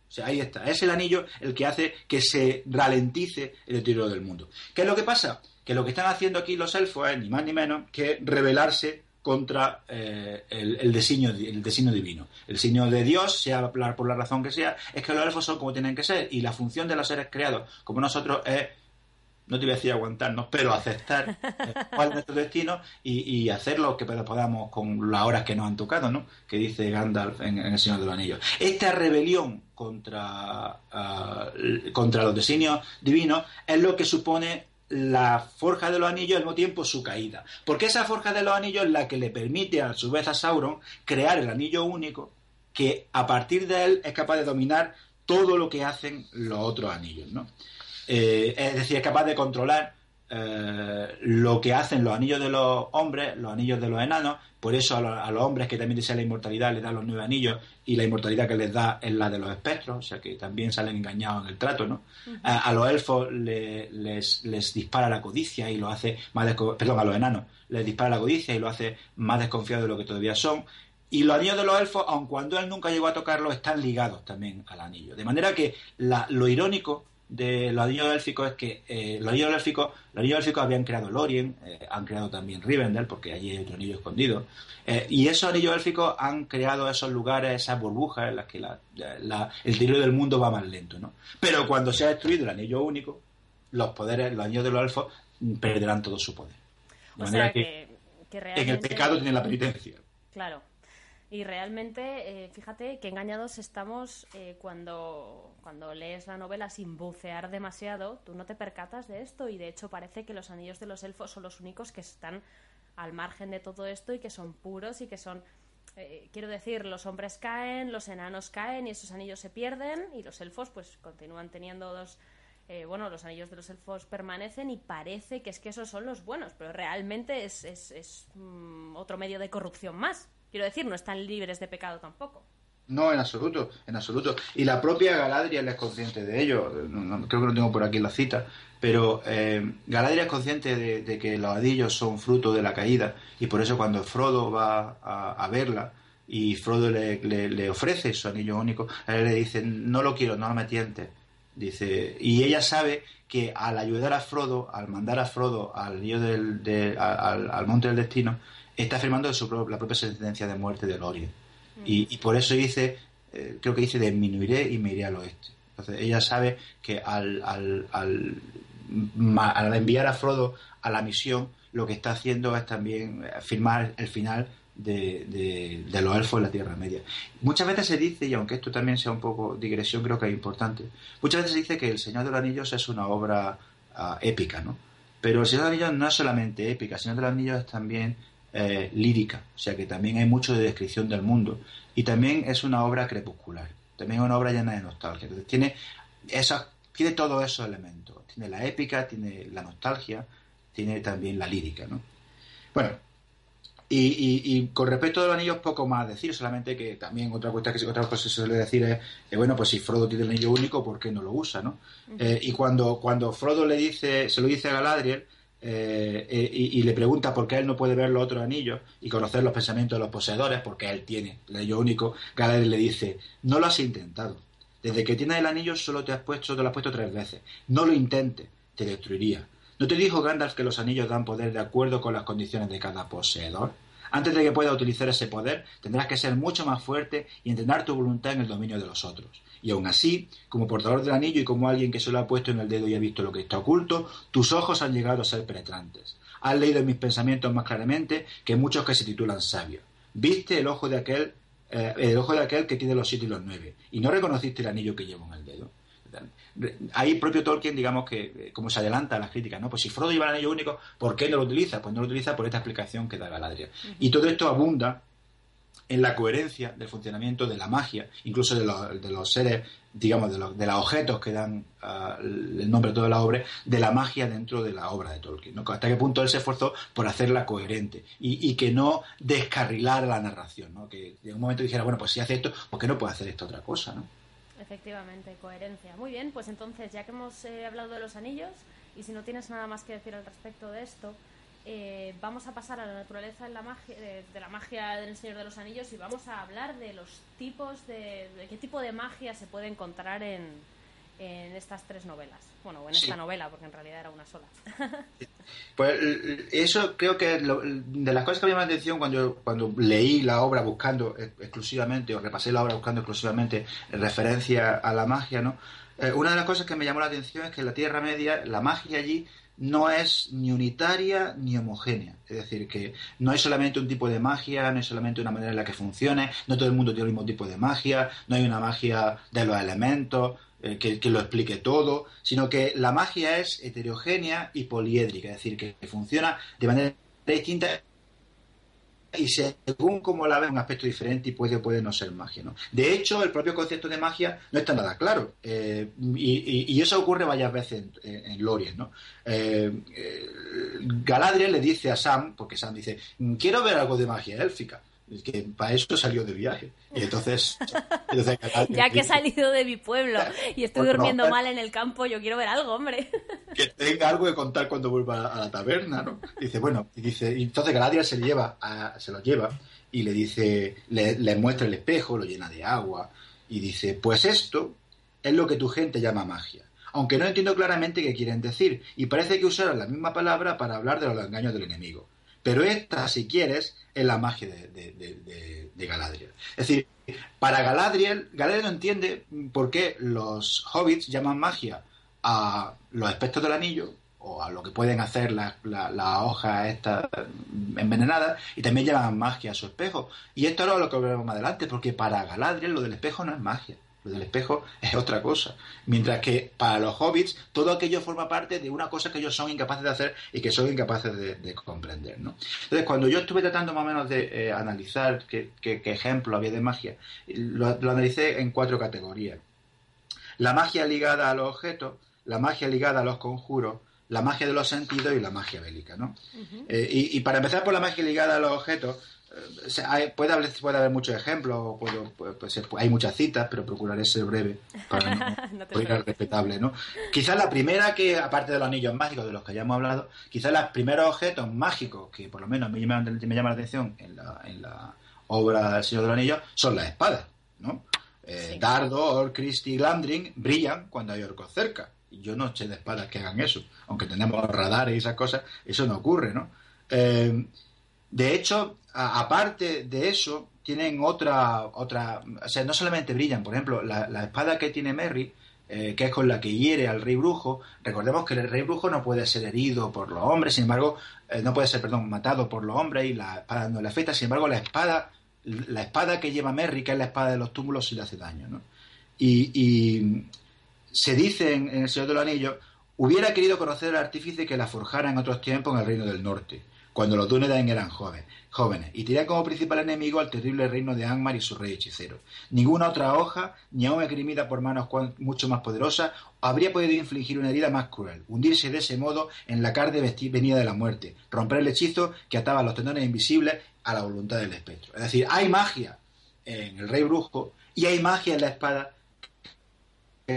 O sea, ahí está. Es el anillo el que hace que se ralentice el deterioro del mundo. ¿Qué es lo que pasa? Que lo que están haciendo aquí los elfos es ni más ni menos que rebelarse contra eh, el, el, el diseño divino. El diseño de Dios, sea por la razón que sea, es que los elfos son como tienen que ser. Y la función de los seres creados, como nosotros, es no te voy a decir aguantarnos, pero aceptar (laughs) cuál es nuestro destino y, hacer lo que podamos con las horas que nos han tocado, ¿no? Que dice Gandalf en, El Señor de los Anillos. Esta rebelión contra, ah, contra los designios divinos es lo que supone la forja de los anillos y al mismo tiempo su caída. Porque esa forja de los anillos es la que le permite a su vez a Sauron crear el anillo único que a partir de él es capaz de dominar todo lo que hacen los otros anillos, ¿no? Eh, es decir, es capaz de controlar eh, lo que hacen los anillos de los hombres, los anillos de los enanos, por eso a, los hombres que también desean la inmortalidad les da los nueve anillos y la inmortalidad que les da es la de los espectros, o sea que también salen engañados en el trato, ¿no? a, los elfos les, dispara la codicia y lo hace más perdón, a los enanos les dispara la codicia y lo hace más desconfiado de lo que todavía son. Y los anillos de los elfos, aun cuando él nunca llegó a tocarlos, están ligados también al anillo. De manera que lo irónico de los anillos élficos es que eh, los anillos élficos, los anillos élficos habían creado Lorien, eh, han creado también Rivendell, porque allí hay otro anillo escondido, eh, y esos anillos élficos han creado esos lugares, esas burbujas en las que la, el tiro del mundo va más lento, ¿no? Pero cuando se ha destruido el anillo único, los poderes, los anillos de los elfos perderán todo su poder. De manera que, en el pecado tienen la penitencia. Claro. Y realmente, eh, fíjate que engañados estamos eh, cuando, cuando lees la novela sin bucear demasiado, tú no te percatas de esto y de hecho parece que los anillos de los elfos son los únicos que están al margen de todo esto y que son puros y que son... Eh, quiero decir, los hombres caen, los enanos caen y esos anillos se pierden y los elfos pues continúan teniendo dos... bueno, los anillos de los elfos permanecen y parece que es que esos son los buenos, pero realmente es, es, es mm, otro medio de corrupción más. Quiero decir, no están libres de pecado tampoco. No, en absoluto, en absoluto. Y la propia Galadriel es consciente de ello. creo que no tengo por aquí la cita, pero eh, Galadriel es consciente de, que los adillos son fruto de la caída y por eso cuando Frodo va a, verla y Frodo le, ofrece su anillo único, él le dice, no lo quiero, no me tientes. Dice, y ella sabe que al ayudar a Frodo, al mandar a Frodo al, anillo del, al monte del destino, está afirmando su, la propia sentencia de muerte de Lorien. Mm. Y, por eso dice, eh, creo que dice, disminuiré y me iré al oeste. Entonces ella sabe que al, al, al, enviar a Frodo a la misión, lo que está haciendo es también afirmar el final de, de, los elfos en la Tierra Media. Muchas veces se dice, y aunque esto también sea un poco digresión, creo que es importante, muchas veces se dice que El Señor de los Anillos es una obra ah, épica, ¿no? Pero El Señor de los Anillos no es solamente épica, El Señor de los Anillos es también eh, lírica, o sea que también hay mucho de descripción del mundo y también es una obra crepuscular, también es una obra llena de nostalgia. Entonces tiene, esa, tiene todos esos elementos, tiene la épica, tiene la nostalgia, tiene también la lírica. ¿no? Bueno, Y, con respecto a los anillos, poco más decir, solamente que también otra cuestión que otra cosa se suele decir es, eh, bueno, pues si Frodo tiene el anillo único, ¿por qué no lo usa, no? Eh, y cuando, cuando Frodo le dice, se lo dice a Galadriel, eh, y, le pregunta por qué él no puede ver los otros anillos y conocer los pensamientos de los poseedores, porque él tiene el anillo único, Galadriel le dice, no lo has intentado. Desde que tienes el anillo solo te has puesto, te lo has puesto tres veces. No lo intentes, te destruiría. ¿No te dijo Gandalf que los anillos dan poder de acuerdo con las condiciones de cada poseedor? Antes de que puedas utilizar ese poder, tendrás que ser mucho más fuerte y entrenar tu voluntad en el dominio de los otros. Y aún así, como portador del anillo y como alguien que se lo ha puesto en el dedo y ha visto lo que está oculto, tus ojos han llegado a ser penetrantes. Has leído en mis pensamientos más claramente que muchos que se titulan sabios. Viste el ojo de aquel, eh, el ojo de aquel que tiene los siete y los nueve, y no reconociste el anillo que llevo en el dedo ahí propio Tolkien, digamos que, eh, como se adelanta a las críticas, ¿no? Pues si Frodo lleva el anillo único, ¿por qué no lo utiliza? Pues no lo utiliza por esta explicación que da Galadriel. Y todo esto abunda en la coherencia del funcionamiento de la magia, incluso de los, seres, digamos, de, los, de los objetos que dan ah, el nombre de toda la obra, de la magia dentro de la obra de Tolkien. Hasta qué punto él se esforzó por hacerla coherente y, que no descarrilar la narración, ¿no? que en un momento dijera, bueno, pues si hace esto, ¿por qué no puede hacer esta otra cosa? ¿no? Efectivamente, coherencia. Muy bien, pues entonces, ya que hemos eh, hablado de los anillos, y si no tienes nada más que decir al respecto de esto, eh, vamos a pasar a la naturaleza de la, magia, de, la magia del Señor de los Anillos y vamos a hablar de los tipos de, de qué tipo de magia se puede encontrar en, en estas tres novelas. Bueno, en esta novela, porque en realidad era una sola. (laughs) pues eso creo que de las cosas que me llamó la atención cuando, cuando leí la obra buscando exclusivamente, o repasé la obra buscando exclusivamente referencia a la magia, ¿no? Eh, una de las cosas que me llamó la atención es que en la Tierra Media, la magia allí no es ni unitaria ni homogénea. Es decir, que no hay solamente un tipo de magia, no hay solamente una manera en la que funcione, no todo el mundo tiene el mismo tipo de magia, no hay una magia de los elementos, eh, que, lo explique todo, sino que la magia es heterogénea y poliédrica, es decir, que, funciona de manera distinta y según como la ve un aspecto diferente y puede o puede no ser magia. ¿no? De hecho, el propio concepto de magia no está nada claro. Eh, y, eso ocurre varias veces en, en, Lorien. ¿no? Eh, Galadriel le dice a Sam, porque Sam dice, quiero ver algo de magia élfica que para eso salió de viaje. Y entonces, (laughs) ya que he salido de mi pueblo y estoy durmiendo mal en el campo, yo quiero ver algo, hombre. (laughs) Que tenga algo que contar cuando vuelva a la taberna, ¿no? dice, bueno, y dice, y entonces Galadriel se lleva, se lo lleva y le dice, le, le muestra el espejo, lo llena de agua y dice, pues esto es lo que tu gente llama magia aunque no entiendo claramente qué quieren decir, y parece que usaron la misma palabra para hablar de los engaños del enemigo. Pero esta, si quieres, es la magia de, Galadriel. Es decir, para Galadriel, Galadriel no entiende por qué los hobbits llaman magia a los aspectos del anillo o a lo que pueden hacer las la, hojas estas envenenadas y también llaman magia a su espejo. Y esto es lo que veremos más adelante, porque para Galadriel lo del espejo no es magia. Lo del espejo (laughs) es otra cosa. Mientras que para los hobbits todo aquello forma parte de una cosa que ellos son incapaces de hacer y que son incapaces de, comprender. ¿no? Entonces, cuando yo estuve tratando más o menos de eh, analizar qué, ejemplo había de magia, lo, lo analicé en cuatro categorías. La magia ligada a los objetos, la magia ligada a los conjuros, la magia de los sentidos y la magia bélica. ¿no? Eh, y, y, para empezar por la magia ligada a los objetos, puede, haber, puede haber muchos ejemplos, pues, hay muchas citas, pero procuraré ser breve para (laughs) no, no respetable, ¿no? Quizás la primera que, aparte de los anillos mágicos de los que ya hemos hablado, quizás los primeros objetos mágicos que por lo menos me llaman, me llama la atención en la, en la obra del Señor de los Anillos son las espadas, ¿no? Eh, Dardo, Orcrist y Glandring brillan cuando hay orcos cerca. Yo no sé de espadas que hagan eso, aunque tenemos radares y esas cosas, eso no ocurre, ¿no? Eh, de hecho, aparte de eso, tienen otra, otra, o sea, no solamente brillan, por ejemplo, la, espada que tiene Merry, eh, que es con la que hiere al rey brujo, recordemos que el rey brujo no puede ser herido por los hombres, sin embargo, eh, no puede ser, perdón, matado por los hombres y la espada no le afecta, sin embargo, la espada, la espada que lleva Merry, que es la espada de los túmulos, sí le hace daño, ¿no? Y, se dice en, El Señor de los Anillos, hubiera querido conocer al artífice que la forjara en otros tiempos en el Reino del Norte cuando los Dúnedain eran jóvenes, jóvenes, y tenía como principal enemigo al terrible reino de Angmar y su rey hechicero. Ninguna otra hoja, ni aún esgrimida por manos mucho más poderosas, habría podido infligir una herida más cruel, hundirse de ese modo en la carne venida de la muerte, romper el hechizo que ataba los tendones invisibles a la voluntad del espectro. Es decir, hay magia en el rey brujo y hay magia en la espada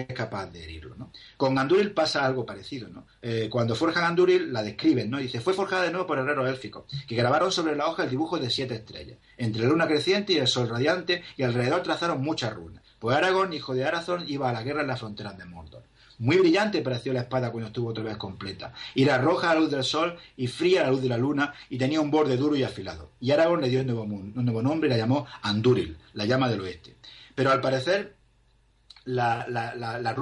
es capaz de herirlo. ¿no? Con Anduril pasa algo parecido. ¿no? Eh, cuando forjan Anduril la describen, ¿no? dice, fue forjada de nuevo por herreros élficos, que grabaron sobre la hoja el dibujo de siete estrellas, entre la luna creciente y el sol radiante, y alrededor trazaron muchas runas. Pues Aragorn, hijo de Arathorn, iba a la guerra en las fronteras de Mordor. Muy brillante pareció la espada cuando estuvo otra vez completa. Era roja a la luz del sol y fría a la luz de la luna y tenía un borde duro y afilado. Y Aragorn le dio un nuevo, nuevo nombre y la llamó Anduril, la llama del oeste. Pero al parecer la, la, las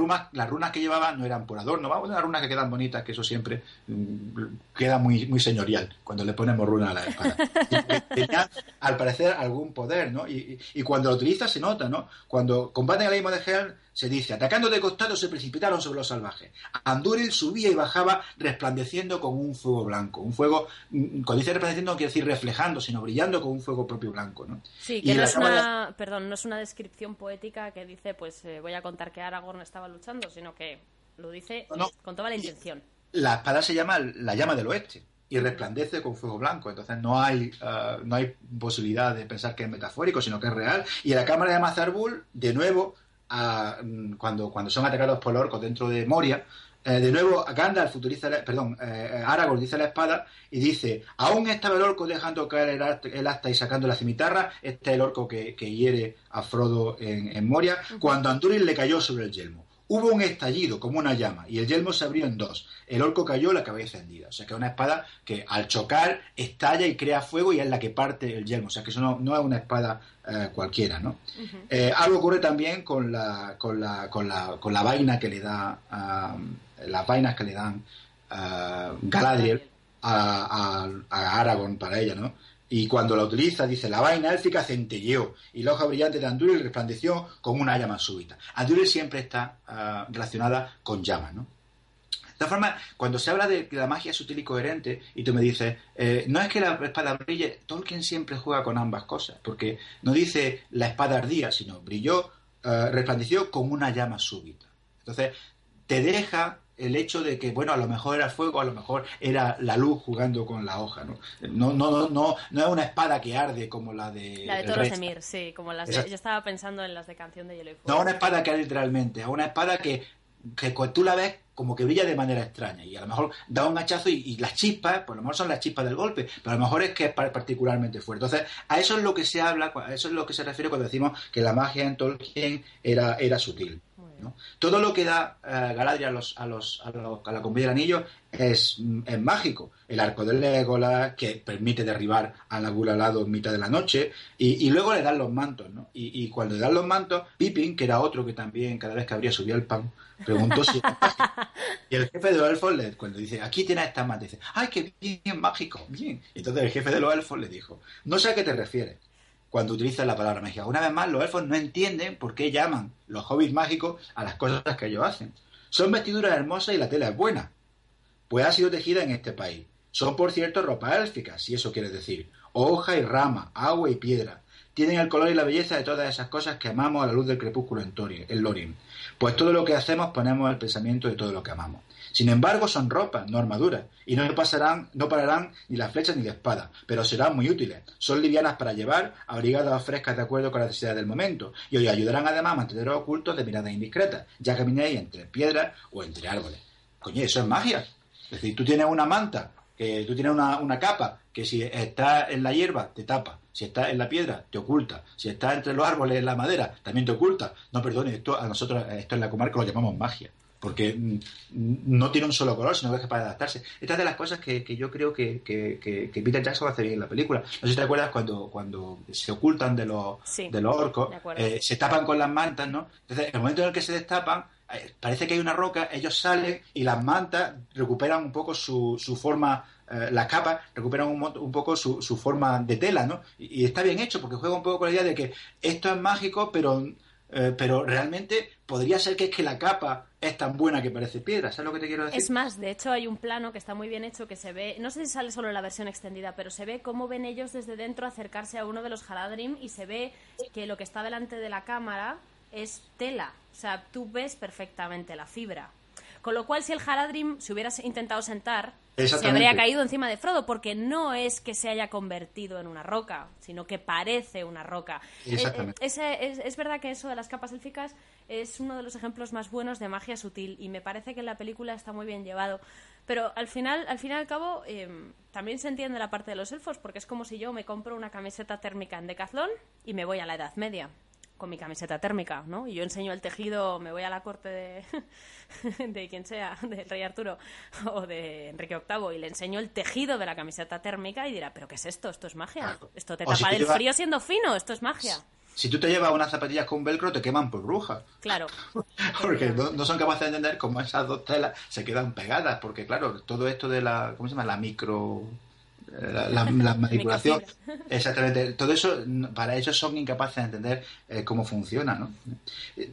runas que llevaba no eran por adorno, vamos a las runas que quedan bonitas, que eso siempre mm, queda muy, muy señorial cuando le ponemos runas a la espada. (laughs) Tenía, al parecer, algún poder, ¿no? Y, y, cuando lo utiliza se nota, ¿no? Cuando combaten el Aimo de Hell, se dice, atacando de costado se precipitaron sobre los salvajes. Anduril subía y bajaba resplandeciendo con un fuego blanco. Un fuego, mm, cuando dice resplandeciendo no quiere decir reflejando, sino brillando con un fuego propio blanco, ¿no? Sí, que no es, una, perdón, no es una descripción poética que dice, pues eh, voy a contar que Aragorn estaba luchando, sino que lo dice con toda la intención. La espada se llama la llama del oeste y resplandece con fuego blanco. Entonces no hay, uh, no hay posibilidad de pensar que es metafórico, sino que es real. Y en la cámara de Mazarbul, de nuevo, Mm, cuando, cuando son atacados por orcos dentro de Moria, eh, de nuevo Gandalf utiliza, perdón, eh, Aragorn dice la espada y dice, aún estaba el orco dejando caer el, asta y sacando la cimitarra, este es el orco que, hiere a Frodo en, Moria, cuando Anturin le cayó sobre el yelmo. Hubo un estallido como una llama y el yelmo se abrió en dos. El orco cayó, la cabeza hendida. O sea que es una espada que al chocar estalla y crea fuego y es la que parte el yelmo. O sea que eso no, es una espada eh, cualquiera, ¿no? Eh, algo ocurre también con la, con la, con la, con la vaina que le da, las vainas que le dan Galadriel a, a Aragorn para ella, ¿no? Y cuando la utiliza, dice, la vaina élfica centelleó y la hoja brillante de Andúril resplandeció con una llama súbita. Andúril siempre está ah, relacionada con llamas, ¿no? De todas formas, cuando se habla de que la magia es sutil y coherente, y tú me dices, eh, no es que la espada brille, Tolkien siempre juega con ambas cosas, porque no dice la espada ardía, sino brilló, uh, resplandeció con una llama súbita. Entonces, te deja el hecho de que, bueno, a lo mejor era fuego, a lo mejor era la luz jugando con la hoja, ¿no? No, no, no, no, es una espada que arde como la de... La de Toro Semir, sí, como las de, Yo estaba pensando en las de Canción de Hielo y Fuego. No una espada que arde literalmente, es una espada que, que tú la ves como que brilla de manera extraña y a lo mejor da un hachazo y, las chispas, a lo mejor son las chispas del golpe, pero a lo mejor es que es particularmente fuerte. Entonces, a eso es lo que se habla, a eso es lo que se refiere cuando decimos que la magia en Tolkien era, era sutil. Todo lo que da eh, Galadriel a, los, a, los, a, la comedia del anillo es, es, mágico. El arco del Legolas, que permite derribar a la gula al lado en mitad de la noche, y, luego le dan los mantos. ¿no? Y, cuando le dan los mantos, Pippin, que era otro que también cada vez que abría subía el pan, preguntó si era (laughs) mágico. Y el jefe de los elfos, le, cuando dice, aquí tienes esta manta, dice, ¡ay, qué bien, mágico! Bien. Entonces el jefe de los elfos le dijo, no sé a qué te refieres cuando utilizan la palabra mágica. Una vez más, los elfos no entienden por qué llaman los hobbits mágicos a las cosas que ellos hacen. Son vestiduras hermosas y la tela es buena, pues ha sido tejida en este país. Son, por cierto, ropa élfica, si eso quiere decir. Hoja y rama, agua y piedra. Tienen el color y la belleza de todas esas cosas que amamos a la luz del crepúsculo en, Tori, en Lorin. Pues todo lo que hacemos ponemos el pensamiento de todo lo que amamos. Sin embargo, son ropas, no armaduras, y no pasarán, no pararán ni las flechas ni la espada, pero serán muy útiles. Son livianas para llevar, abrigadas frescas de acuerdo con la necesidad del momento, y os ayudarán además a manteneros ocultos de miradas indiscretas, ya caminéis entre piedras o entre árboles. Coño, eso es magia. Es decir, tú tienes una manta, que tú tienes una, una capa, que si está en la hierba te tapa, si está en la piedra te oculta, si está entre los árboles en la madera también te oculta. No, perdone, esto a nosotros, esto en la comarca lo llamamos magia porque no tiene un solo color, sino que es para adaptarse. Esta es de las cosas que, yo creo que, que, Peter Jackson hace bien en la película. No sé si te acuerdas cuando, cuando se ocultan de los, de los orcos, eh, se tapan con las mantas, ¿no? Entonces, en el momento en el que se destapan, eh, parece que hay una roca, ellos salen y las mantas recuperan un poco su, su forma eh, las capas recuperan un, un poco su, su, forma de tela, ¿no? Y, y, está bien hecho porque juega un poco con la idea de que esto es mágico, pero eh, pero realmente podría ser que es que la capa es tan buena que parece piedra, ¿sabes lo que te quiero decir? Es más, de hecho hay un plano que está muy bien hecho que se ve, no sé si sale solo en la versión extendida, pero se ve cómo ven ellos desde dentro acercarse a uno de los Haladrim y se ve que lo que está delante de la cámara es tela, o sea, tú ves perfectamente la fibra. Con lo cual, si el Haladrim se hubiera intentado sentar, se habría caído encima de Frodo, porque no es que se haya convertido en una roca, sino que parece una roca. Eh, eh, es, es, verdad que eso de las capas élficas es uno de los ejemplos más buenos de magia sutil, y me parece que en la película está muy bien llevado. Pero al final, al fin y al cabo, em, también se entiende la parte de los elfos, porque es como si yo me compro una camiseta térmica en Decathlon y me voy a la Edad Media con mi camiseta térmica, ¿no? Y yo enseño el tejido, me voy a la corte de, (laughs) de quien sea, del rey Arturo o de Enrique VIII y le enseño el tejido de la camiseta térmica y dirá, pero ¿qué es esto? Esto es magia. Esto te tapa del frío siendo fino, esto es magia. Si tú te llevas unas zapatillas con velcro, te queman por bruja. Claro. (laughs) porque no, son capaces de entender cómo esas dos telas se quedan pegadas. Porque, claro, todo esto de la. ¿Cómo se llama? La micro (laughs) la, manipulación. Exactamente. Todo eso, para ellos son incapaces de entender eh, cómo funciona, ¿no?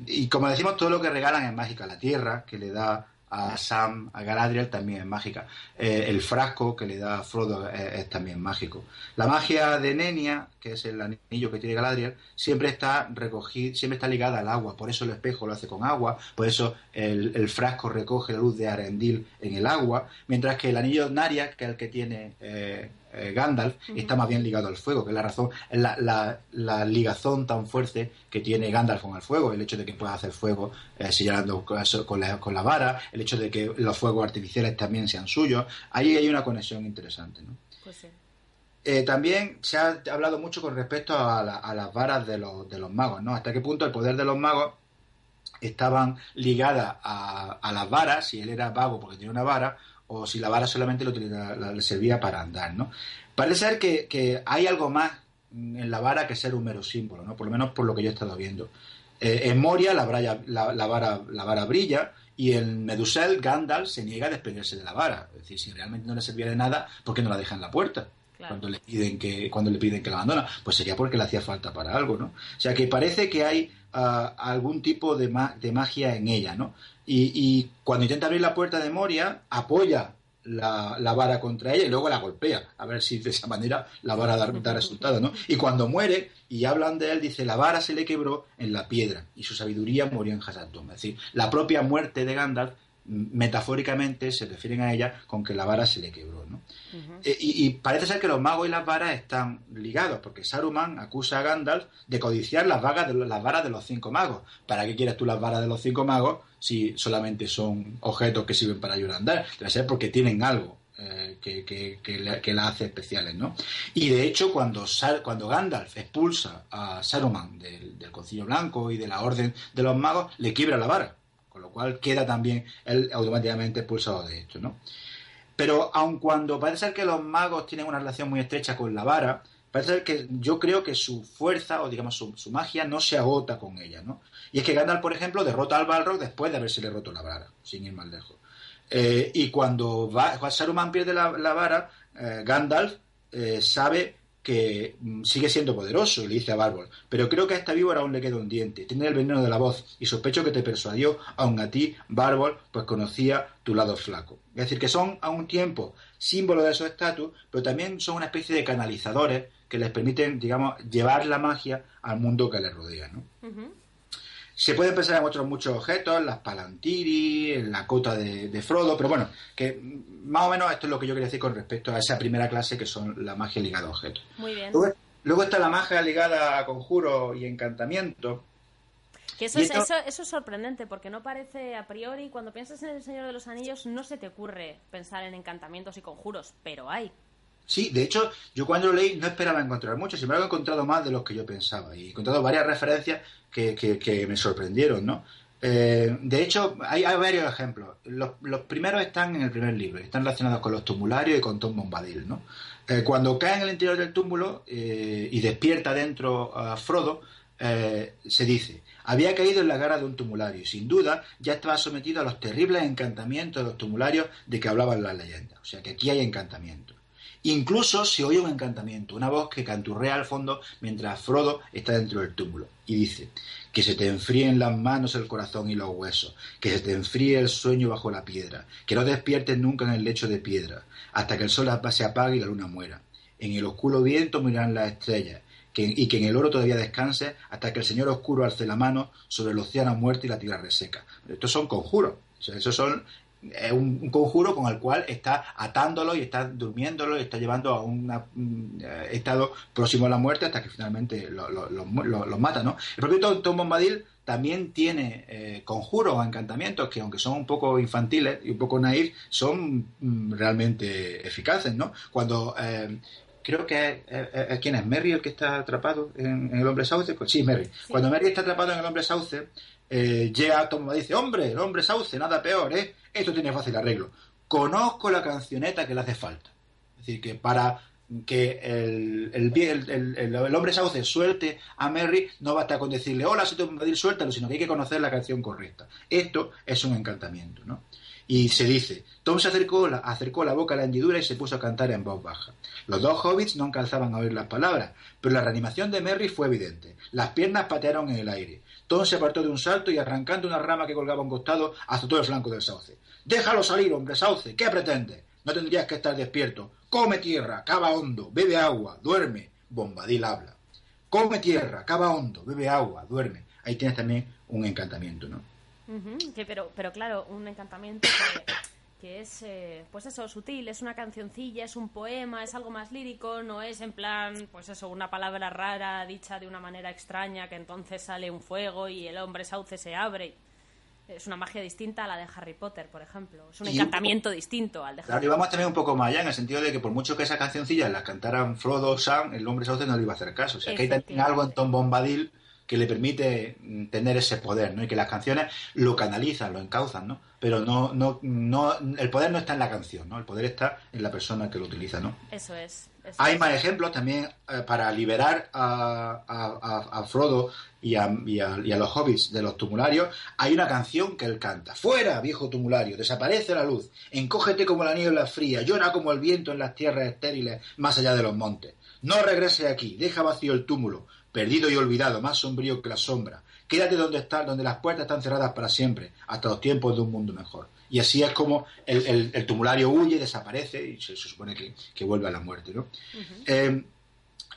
Y como decimos, todo lo que regalan es mágica. La tierra, que le da a Sam, a Galadriel también es mágica. Eh, el frasco que le da a Frodo es, también mágico. La magia de Nenia, que es el anillo que tiene Galadriel, siempre está recogida, siempre está ligada al agua. Por eso el espejo lo hace con agua, por eso el, frasco recoge la luz de Arendil en el agua, mientras que el anillo Naria, que es el que tiene eh, eh, Gandalf está más bien ligado al fuego, que es la razón, la, la, ligazón tan fuerte que tiene Gandalf con el fuego, el hecho de que pueda hacer fuego eh, señalando con la, con la vara, el hecho de que los fuegos artificiales también sean suyos, ahí hay una conexión interesante. ¿no? Pues eh, también se ha hablado mucho con respecto a, las varas de los, de los magos, ¿no? Hasta qué punto el poder de los magos estaban ligadas a, a las varas, si él era vago porque tenía una vara, o si la vara solamente lo, le servía para andar, ¿no? Parece ser que, hay algo más en la vara que ser un mero símbolo, ¿no? Por lo menos por lo que yo he estado viendo. Eh, en Moria la, la, vara, la vara brilla y en Medusel Gandalf se niega a desprenderse de la vara. Es decir, si realmente no le servía de nada, ¿por qué no la deja en la puerta? Cuando le piden que cuando le piden que la abandona, pues sería porque le hacía falta para algo, ¿no? O sea que parece que hay ah, algún tipo de, de magia en ella, ¿no? Y, cuando intenta abrir la puerta de Moria, apoya la, vara contra ella y luego la golpea, a ver si de esa manera la vara da, da resultado, ¿no? Y cuando muere y hablan de él, dice, la vara se le quebró en la piedra y su sabiduría murió en Hasatun. Es decir, la propia muerte de Gandalf metafóricamente se refieren a ella con que la vara se le quebró. ¿no? Eh, y, parece ser que los magos y las varas están ligados, porque Saruman acusa a Gandalf de codiciar las, vagas de, las varas de los cinco magos. ¿Para qué quieres tú las varas de los cinco magos si solamente son objetos que sirven para ayudar a andar? Debe ser porque tienen algo. Eh, que, que, la hace especiales, ¿no? Y de hecho, cuando, cuando Gandalf expulsa a Saruman del, del Concilio Blanco y de la Orden de los Magos, le quiebra la vara con lo cual queda también él automáticamente expulsado de esto, ¿no? Pero aun cuando parece ser que los magos tienen una relación muy estrecha con la vara, parece ser que yo creo que su fuerza o digamos su, magia no se agota con ella, ¿no? Y es que Gandalf, por ejemplo, derrota al Balrog después de haberse roto la vara, sin ir más lejos. Eh, y cuando, va, Saruman pierde la, vara, eh, Gandalf eh, sabe que mm, sigue siendo poderoso, le dice a Bárbol, pero creo que a esta víbora aún le queda un diente, tiene el veneno de la voz, y sospecho que te persuadió, aun a ti, Bárbol, pues conocía tu lado flaco. Es decir, que son a un tiempo símbolo de esos estatus, pero también son una especie de canalizadores que les permiten, digamos, llevar la magia al mundo que les rodea, ¿no? Se puede pensar en otros muchos objetos, las palantiri, la cota de, Frodo, pero bueno, que más o menos esto es lo que yo quería decir con respecto a esa primera clase que son la magia ligada a objetos. Muy bien. Luego, está la magia ligada a conjuro y encantamiento. Que eso, es, eso, eso, es sorprendente, porque no parece a priori, cuando piensas en el Señor de los Anillos, no se te ocurre pensar en encantamientos y conjuros, pero hay. Sí, de hecho, yo cuando lo leí no esperaba encontrar mucho, sin embargo he encontrado más de los que yo pensaba y he encontrado varias referencias que, que, me sorprendieron, ¿no? Eh, de hecho, hay, varios ejemplos. Los, primeros están en el primer libro, están relacionados con los tumularios y con Tom Bombadil, ¿no? Eh, cuando cae en el interior del túmulo eh, y despierta dentro a Frodo, se dice, había caído en la gara de un tumulario y sin duda ya estaba sometido a los terribles encantamientos de los tumularios de que hablaban las leyendas. O sea que aquí hay encantamientos. Incluso se oye un encantamiento, una voz que canturrea al fondo mientras Frodo está dentro del túmulo. Y dice, que se te enfríen las manos, el corazón y los huesos, que se te enfríe el sueño bajo la piedra, que no despiertes nunca en el lecho de piedra, hasta que el sol se apague y la luna muera. En el oscuro viento mirarán las estrellas, y que en el oro todavía descanse hasta que el Señor Oscuro alce la mano sobre el océano muerto y la tierra reseca. Estos son conjuros. O sea, esos son es un, conjuro con el cual está atándolo y está durmiéndolo y está llevando a un eh, estado próximo a la muerte hasta que finalmente los lo, mata, ¿no? El propio Tom, Bombadil también tiene eh, conjuros o encantamientos que aunque son un poco infantiles y un poco naif, son mm, realmente eficaces, ¿no? Cuando eh, creo que es, quién es Merry el que está atrapado en, el hombre sauce, pues sí, Merry. Cuando Merry está atrapado en el hombre sauce, eh, llega Tom dice, hombre, el hombre sauce, nada peor, ¿eh? Esto tiene fácil arreglo. Conozco la cancioneta que le hace falta. Es decir, que para que el, el, hombre sauce suelte a Merry, no basta con decirle, hola, soy Tom Bombadil, suéltalo, sino que hay que conocer la canción correcta. Esto es un encantamiento, ¿no? Y se dice, Tom se acercó, acercó la boca a la hendidura y se puso a cantar en voz baja. Los dos hobbits no alcanzaban a oír las palabras, pero la reanimación de Merry fue evidente. Las piernas patearon en el aire. Tom se apartó de un salto y arrancando una rama que colgaba a un costado, azotó el flanco del sauce. Déjalo salir, hombre sauce. ¿Qué pretendes? No tendrías que estar despierto. Come tierra, cava hondo, bebe agua, duerme. Bombadil habla. Come tierra, cava hondo, bebe agua, duerme. Ahí tienes también un encantamiento, ¿no? pero, pero claro, un encantamiento que es, eh, pues eso, sutil, es una cancioncilla, es un poema, es algo más lírico, no es en plan, pues eso, una palabra rara dicha de una manera extraña que entonces sale un fuego y el hombre sauce se abre. Es una magia distinta a la de Harry Potter, por ejemplo. Es un encantamiento distinto al de Harry Potter. y vamos también un poco más allá, en el sentido de que por mucho que esa cancioncilla la cantaran Frodo Sam, el hombre sauce no le iba a hacer caso. O sea, que hay también algo en Tom Bombadil que le permite mm, tener ese poder, ¿no? Y que las canciones lo canalizan, lo encauzan, ¿no? Pero no, no, no, el poder no está en la canción, ¿no? El poder está en la persona que lo utiliza, ¿no? Eso es. Hay más ejemplos también eh, para liberar a, a, Frodo y a, y, a, los hobbits de los tumularios. Hay una canción que él canta. Fuera, viejo tumulario, desaparece la luz, encógete como la niebla fría, llora como el viento en las tierras estériles más allá de los montes. No regrese aquí, deja vacío el túmulo, perdido y olvidado, más sombrío que la sombra. Quédate donde está, donde las puertas están cerradas para siempre, hasta los tiempos de un mundo mejor. Y así es como el, tumulario huye, desaparece y se, supone que, vuelve a la muerte. ¿no?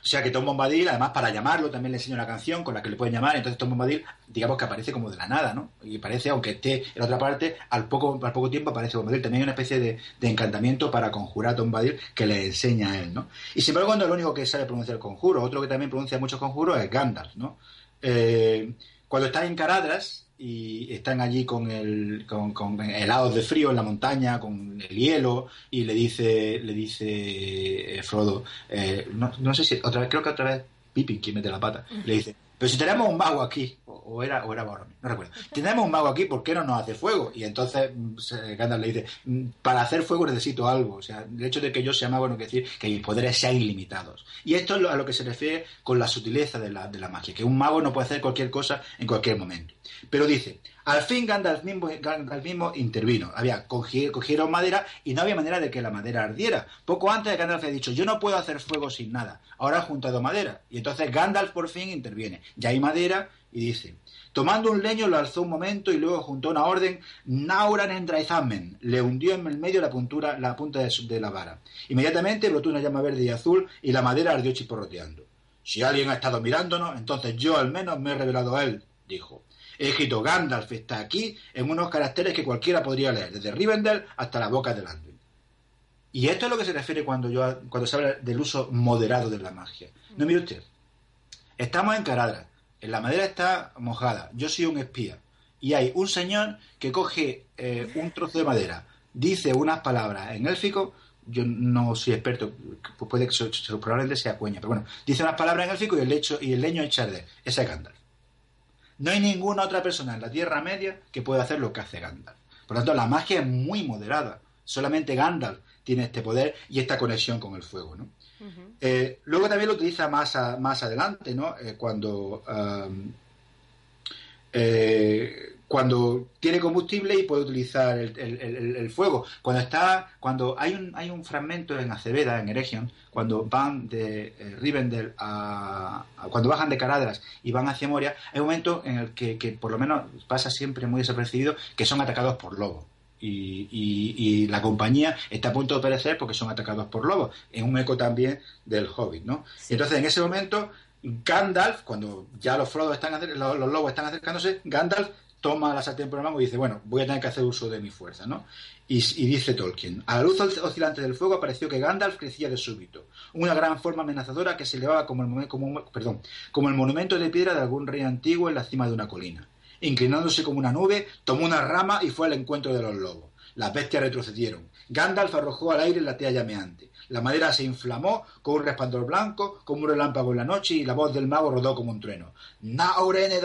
O sea que Tom Bombadil, además para llamarlo, también le enseña una canción con la que le pueden llamar. Entonces Tom Bombadil, digamos que aparece como de la nada, ¿no? Y parece, aunque esté en otra parte, al poco, al poco tiempo aparece Bombadil. También hay una especie de, encantamiento para conjurar a Tom Bombadil que le enseña a él, ¿no? Y sin embargo, cuando el único que sabe pronunciar el conjuro, otro que también pronuncia muchos conjuros es Gandalf, ¿no? Eh, cuando está en Caradras, y están allí con el con, con, helados de frío en la montaña con el hielo y le dice le dice eh, Frodo eh, no, no, sé si otra vez creo que otra vez Pippin quien mete la pata le dice pero si tenemos un mago aquí, o era, o era Boromir, no recuerdo, tenemos un mago aquí, ¿por qué no nos hace fuego? Y entonces mm, Gandalf le dice, mm, para hacer fuego necesito algo. O sea, el hecho de que yo sea mago no quiere decir que mis poderes sean ilimitados. Y esto es a lo que se refiere con la sutileza de la, de la magia, que un mago no puede hacer cualquier cosa en cualquier momento. Pero dice, al fin Gandalf mismo, mismo intervino. Había cogieron madera y no había manera de que la madera ardiera. Poco antes Gandalf había dicho, yo no puedo hacer fuego sin nada. Ahora ha juntado madera. Y entonces Gandalf por fin interviene. Ya hay madera y dice, tomando un leño lo alzó un momento y luego juntó una orden, Nauran Endraizamen, le hundió en el medio la, puntura, la punta de, de, la vara. Inmediatamente brotó una llama verde y azul y la madera ardió chiporroteando. Si alguien ha estado mirándonos, entonces yo al menos me he revelado a él, dijo. Escrito Gandalf está aquí en unos caracteres que cualquiera podría leer, desde Rivendell hasta la boca del Anduin. Y esto es lo que se refiere cuando, yo, cuando se habla del uso moderado de la magia. No mire usted, estamos en Caradra, en la madera está mojada, yo soy un espía, y hay un señor que coge eh, un trozo de madera, dice unas palabras en élfico, yo no soy experto, pues puede que probablemente sea cueña, pero bueno, dice unas palabras en élfico y el, lecho, y el leño es Charde, ese es Gandalf. No hay ninguna otra persona en la Tierra Media que pueda hacer lo que hace Gandalf. Por lo tanto, la magia es muy moderada. Solamente Gandalf tiene este poder y esta conexión con el fuego, ¿no? Eh, luego también lo utiliza más, más adelante, ¿no? Eh, cuando eh, cuando tiene combustible y puede utilizar el, fuego. Cuando está, cuando hay un, hay un fragmento en Aceveda, en Eregion, cuando van de eh, Rivendell a, cuando bajan de Caradras y van hacia Moria, hay un momento en el que, que por lo menos pasa siempre muy desapercibido que son atacados por lobos. Y, y, la compañía está a punto de perecer porque son atacados por lobos. Es un eco también del Hobbit, ¿no? Entonces, en ese momento, Gandalf, cuando ya los están los, los lobos están acercándose, Gandalf toma la sartén por el mango y dice, bueno, voy a tener que hacer uso de mi fuerza, ¿no? Y, dice Tolkien, a la luz oscilante del fuego apareció que Gandalf crecía de súbito, una gran forma amenazadora que se elevaba como el, monumento de piedra de algún rey antiguo en la cima de una colina. Inclinándose como una nube, tomó una rama y fue al encuentro de los lobos. Las bestias retrocedieron. Gandalf arrojó al aire la tea llameante. La madera se inflamó con un resplandor blanco, como un relámpago en la noche, y la voz del mago rodó como un trueno. Naurene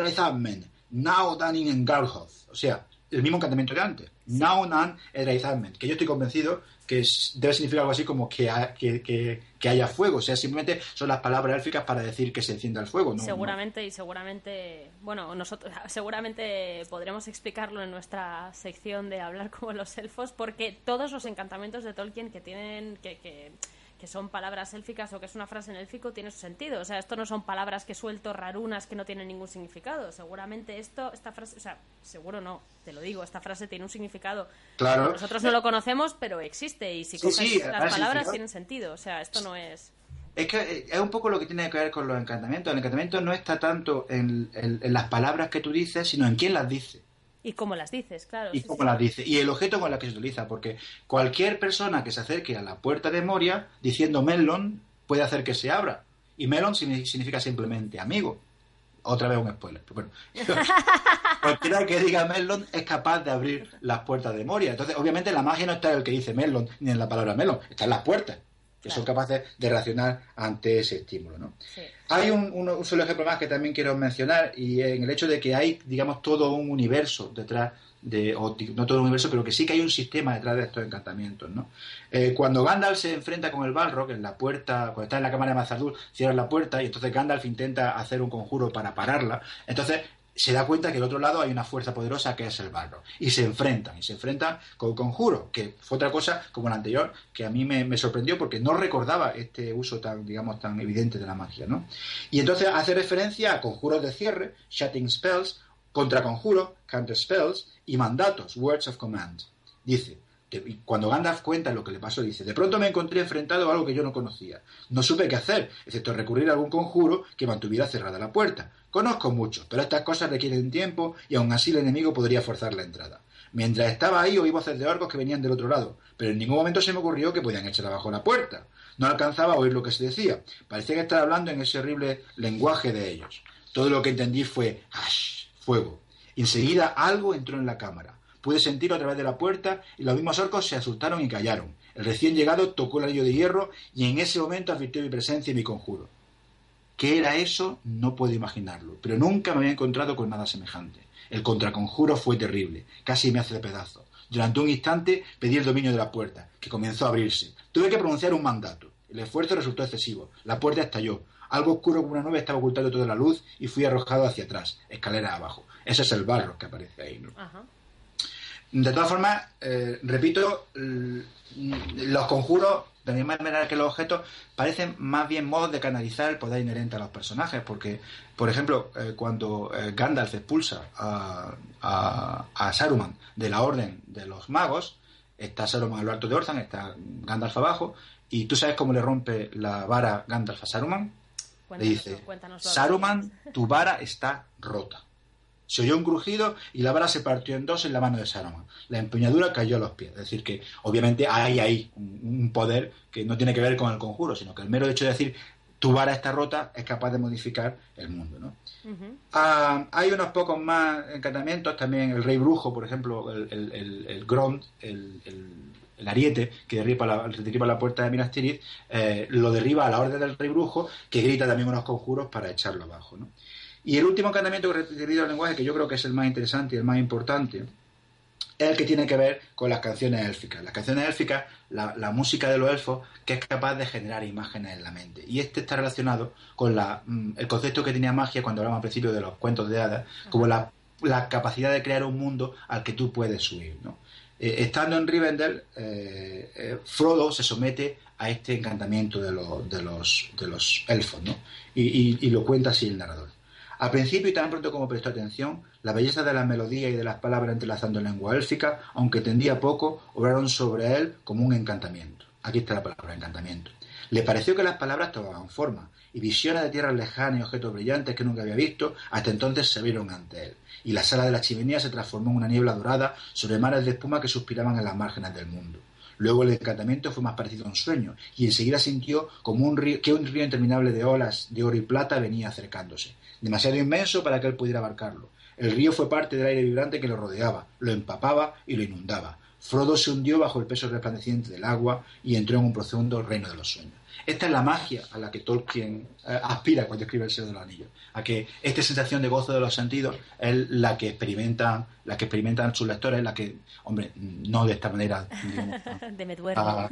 Now Danin en Garhoth. O sea, el mismo encantamiento de antes. Now Nan Que yo estoy convencido que debe significar algo así como que, que, haya fuego. O sea, simplemente son las palabras élficas para decir que se encienda el fuego. seguramente, y seguramente, bueno, nosotros (laughs) seguramente podremos explicarlo en nuestra sección de hablar como los elfos, porque todos los encantamientos de Tolkien que tienen, que, que que son palabras élficas o que es una frase en élfico tiene su sentido. O sea, esto no son palabras que suelto rarunas que no tienen ningún significado. Seguramente esto, esta frase, o sea, seguro no, te lo digo, esta frase tiene un significado. Claro. Nosotros no lo conocemos, pero existe y si sí, las palabras tienen sentido. O sea, esto no es. Es que eh, es un poco lo que tiene que ver con los encantamientos. El encantamiento no está tanto en, en las palabras que tú dices, sino en quién las dice. Y cómo las dices, claro. Y cómo las dice. Y el objeto con el que se utiliza, porque cualquier persona que se acerque a la puerta de Moria diciendo Melon puede hacer que se abra. Y Melon significa simplemente amigo. Otra vez un spoiler. bueno, (laughs) cualquiera que diga Melon es capaz de abrir las puertas de Moria. Entonces, obviamente, la magia no está en el que dice Melon ni en la palabra Melon, está en las puertas que son capaces de reaccionar ante ese estímulo. ¿no? Hay un, solo ejemplo más que también quiero mencionar y en el hecho de que hay, digamos, todo un universo detrás de, o no todo un universo, pero que sí que hay un sistema detrás de estos encantamientos. ¿no? Eh, cuando Gandalf se enfrenta con el Balrog en la puerta, cuando está en la cámara de Mazardul, cierra la puerta y entonces Gandalf intenta hacer un conjuro para pararla. Entonces se da cuenta que al otro lado hay una fuerza poderosa que es el barro. Y se enfrentan, y se enfrentan con conjuro, que fue otra cosa como la anterior, que a mí me, sorprendió porque no recordaba este uso tan, digamos, tan evidente de la magia, ¿no? Y entonces hace referencia a conjuros de cierre, shutting spells, contra conjuro, counter spells, y mandatos, words of command. Dice, cuando Gandalf cuenta lo que le pasó, dice, de pronto me encontré enfrentado a algo que yo no conocía. No supe qué hacer, excepto recurrir a algún conjuro que mantuviera cerrada la puerta. Conozco mucho, pero estas cosas requieren tiempo y aún así el enemigo podría forzar la entrada. Mientras estaba ahí oí voces de orcos que venían del otro lado, pero en ningún momento se me ocurrió que podían echar abajo la puerta. No alcanzaba a oír lo que se decía. Parecía que estaba hablando en ese horrible lenguaje de ellos. Todo lo que entendí fue ¡ash! fuego. Enseguida algo entró en la cámara. Pude sentirlo a través de la puerta y los mismos orcos se asustaron y callaron. El recién llegado tocó el anillo de hierro y en ese momento advirtió mi presencia y mi conjuro. ¿Qué era eso? No puedo imaginarlo, pero nunca me había encontrado con nada semejante. El contraconjuro fue terrible, casi me hace de pedazos. Durante un instante pedí el dominio de la puerta, que comenzó a abrirse. Tuve que pronunciar un mandato. El esfuerzo resultó excesivo. La puerta estalló. Algo oscuro como una nube estaba ocultando toda la luz y fui arrojado hacia atrás, escalera abajo. Ese es el barro que aparece ahí. ¿no? De todas formas, eh, repito, los conjuros de la misma manera que los objetos, parecen más bien modos de canalizar el poder inherente a los personajes, porque, por ejemplo, eh, cuando eh, Gandalf expulsa a, a, Saruman de la Orden de los Magos, está Saruman a lo alto de Orthan, está Gandalf abajo, y tú sabes cómo le rompe la vara Gandalf a Saruman. le dice, Saruman, tu vara está rota. Se oyó un crujido y la vara se partió en dos en la mano de Saruman. La empuñadura cayó a los pies. Es decir, que obviamente hay ahí un poder que no tiene que ver con el conjuro, sino que el mero hecho de decir tu vara está rota es capaz de modificar el mundo. ¿no? Ah, hay unos pocos más encantamientos, también el rey brujo, por ejemplo, el, el, el, Grond, el, ariete que derriba la, derriba la puerta de Minas Tirith, eh, lo derriba a la orden del rey brujo, que grita también unos conjuros para echarlo abajo. ¿no? Y el último encantamiento referido al lenguaje, que yo creo que es el más interesante y el más importante, es el que tiene que ver con las canciones élficas. Las canciones élficas, la, música de los elfos, que es capaz de generar imágenes en la mente. Y este está relacionado con mm, el concepto que tenía magia cuando hablamos al principio de los cuentos de hadas, como la capacidad de crear un mundo al que tú puedes huir, ¿no? Eh, estando en Rivendell, eh, eh, Frodo se somete a este encantamiento de, los, elfos, ¿no? Y, lo cuenta así el narrador. Al principio y tan pronto como prestó atención, la belleza de la melodía y de las palabras entrelazando en lengua élfica, aunque tendía poco, obraron sobre él como un encantamiento. Aquí está la palabra encantamiento. Le pareció que las palabras tomaban forma, y visiones de tierras lejanas y objetos brillantes que nunca había visto, hasta entonces se vieron ante él y la sala de la chimenea se transformó en una niebla dorada sobre mares de espuma que suspiraban en las márgenes del mundo. Luego el encantamiento fue más parecido a un sueño, y enseguida sintió como un río, que un río interminable de olas de oro y plata venía acercándose, demasiado inmenso para que él pudiera abarcarlo. El río fue parte del aire vibrante que lo rodeaba, lo empapaba y lo inundaba. Frodo se hundió bajo el peso resplandeciente del agua y entró en un profundo reino de los sueños. Esta es la magia a la que Tolkien eh, aspira cuando escribe El Señor de los Anillos, a que esta sensación de gozo de los sentidos es la que experimentan, la que experimentan sus lectores, la que, hombre, no de esta manera, (laughs) de me. Ah,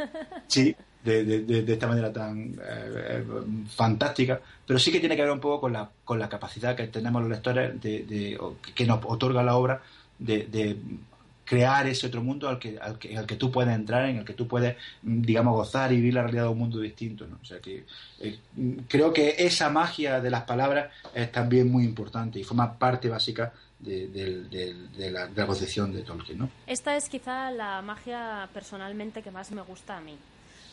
sí, de, esta manera tan eh, fantástica, pero sí que tiene que ver un poco con la, con la capacidad que tenemos los lectores de, que nos otorga la obra de, crear ese otro mundo al que, al que, al que tú puedes entrar, en el que tú puedes, mm, digamos, gozar y vivir la realidad de un mundo distinto. ¿no? O sea que eh, creo que esa magia de las palabras es también muy importante y forma parte básica de, de, la, de concepción de Tolkien. ¿no? Esta es quizá la magia personalmente que más me gusta a mí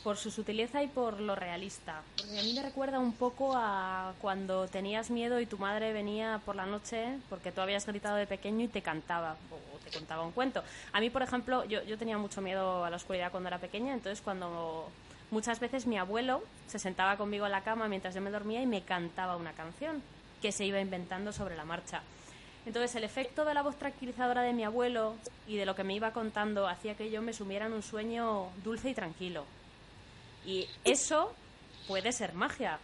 por su sutileza y por lo realista. Porque a mí me recuerda un poco a cuando tenías miedo y tu madre venía por la noche porque tú habías gritado de pequeño y te cantaba o te contaba un cuento. A mí, por ejemplo, yo, yo tenía mucho miedo a la oscuridad cuando era pequeña, entonces cuando muchas veces mi abuelo se sentaba conmigo en la cama mientras yo me dormía y me cantaba una canción que se iba inventando sobre la marcha. Entonces el efecto de la voz tranquilizadora de mi abuelo y de lo que me iba contando hacía que yo me sumiera en un sueño dulce y tranquilo. Y eso puede ser magia.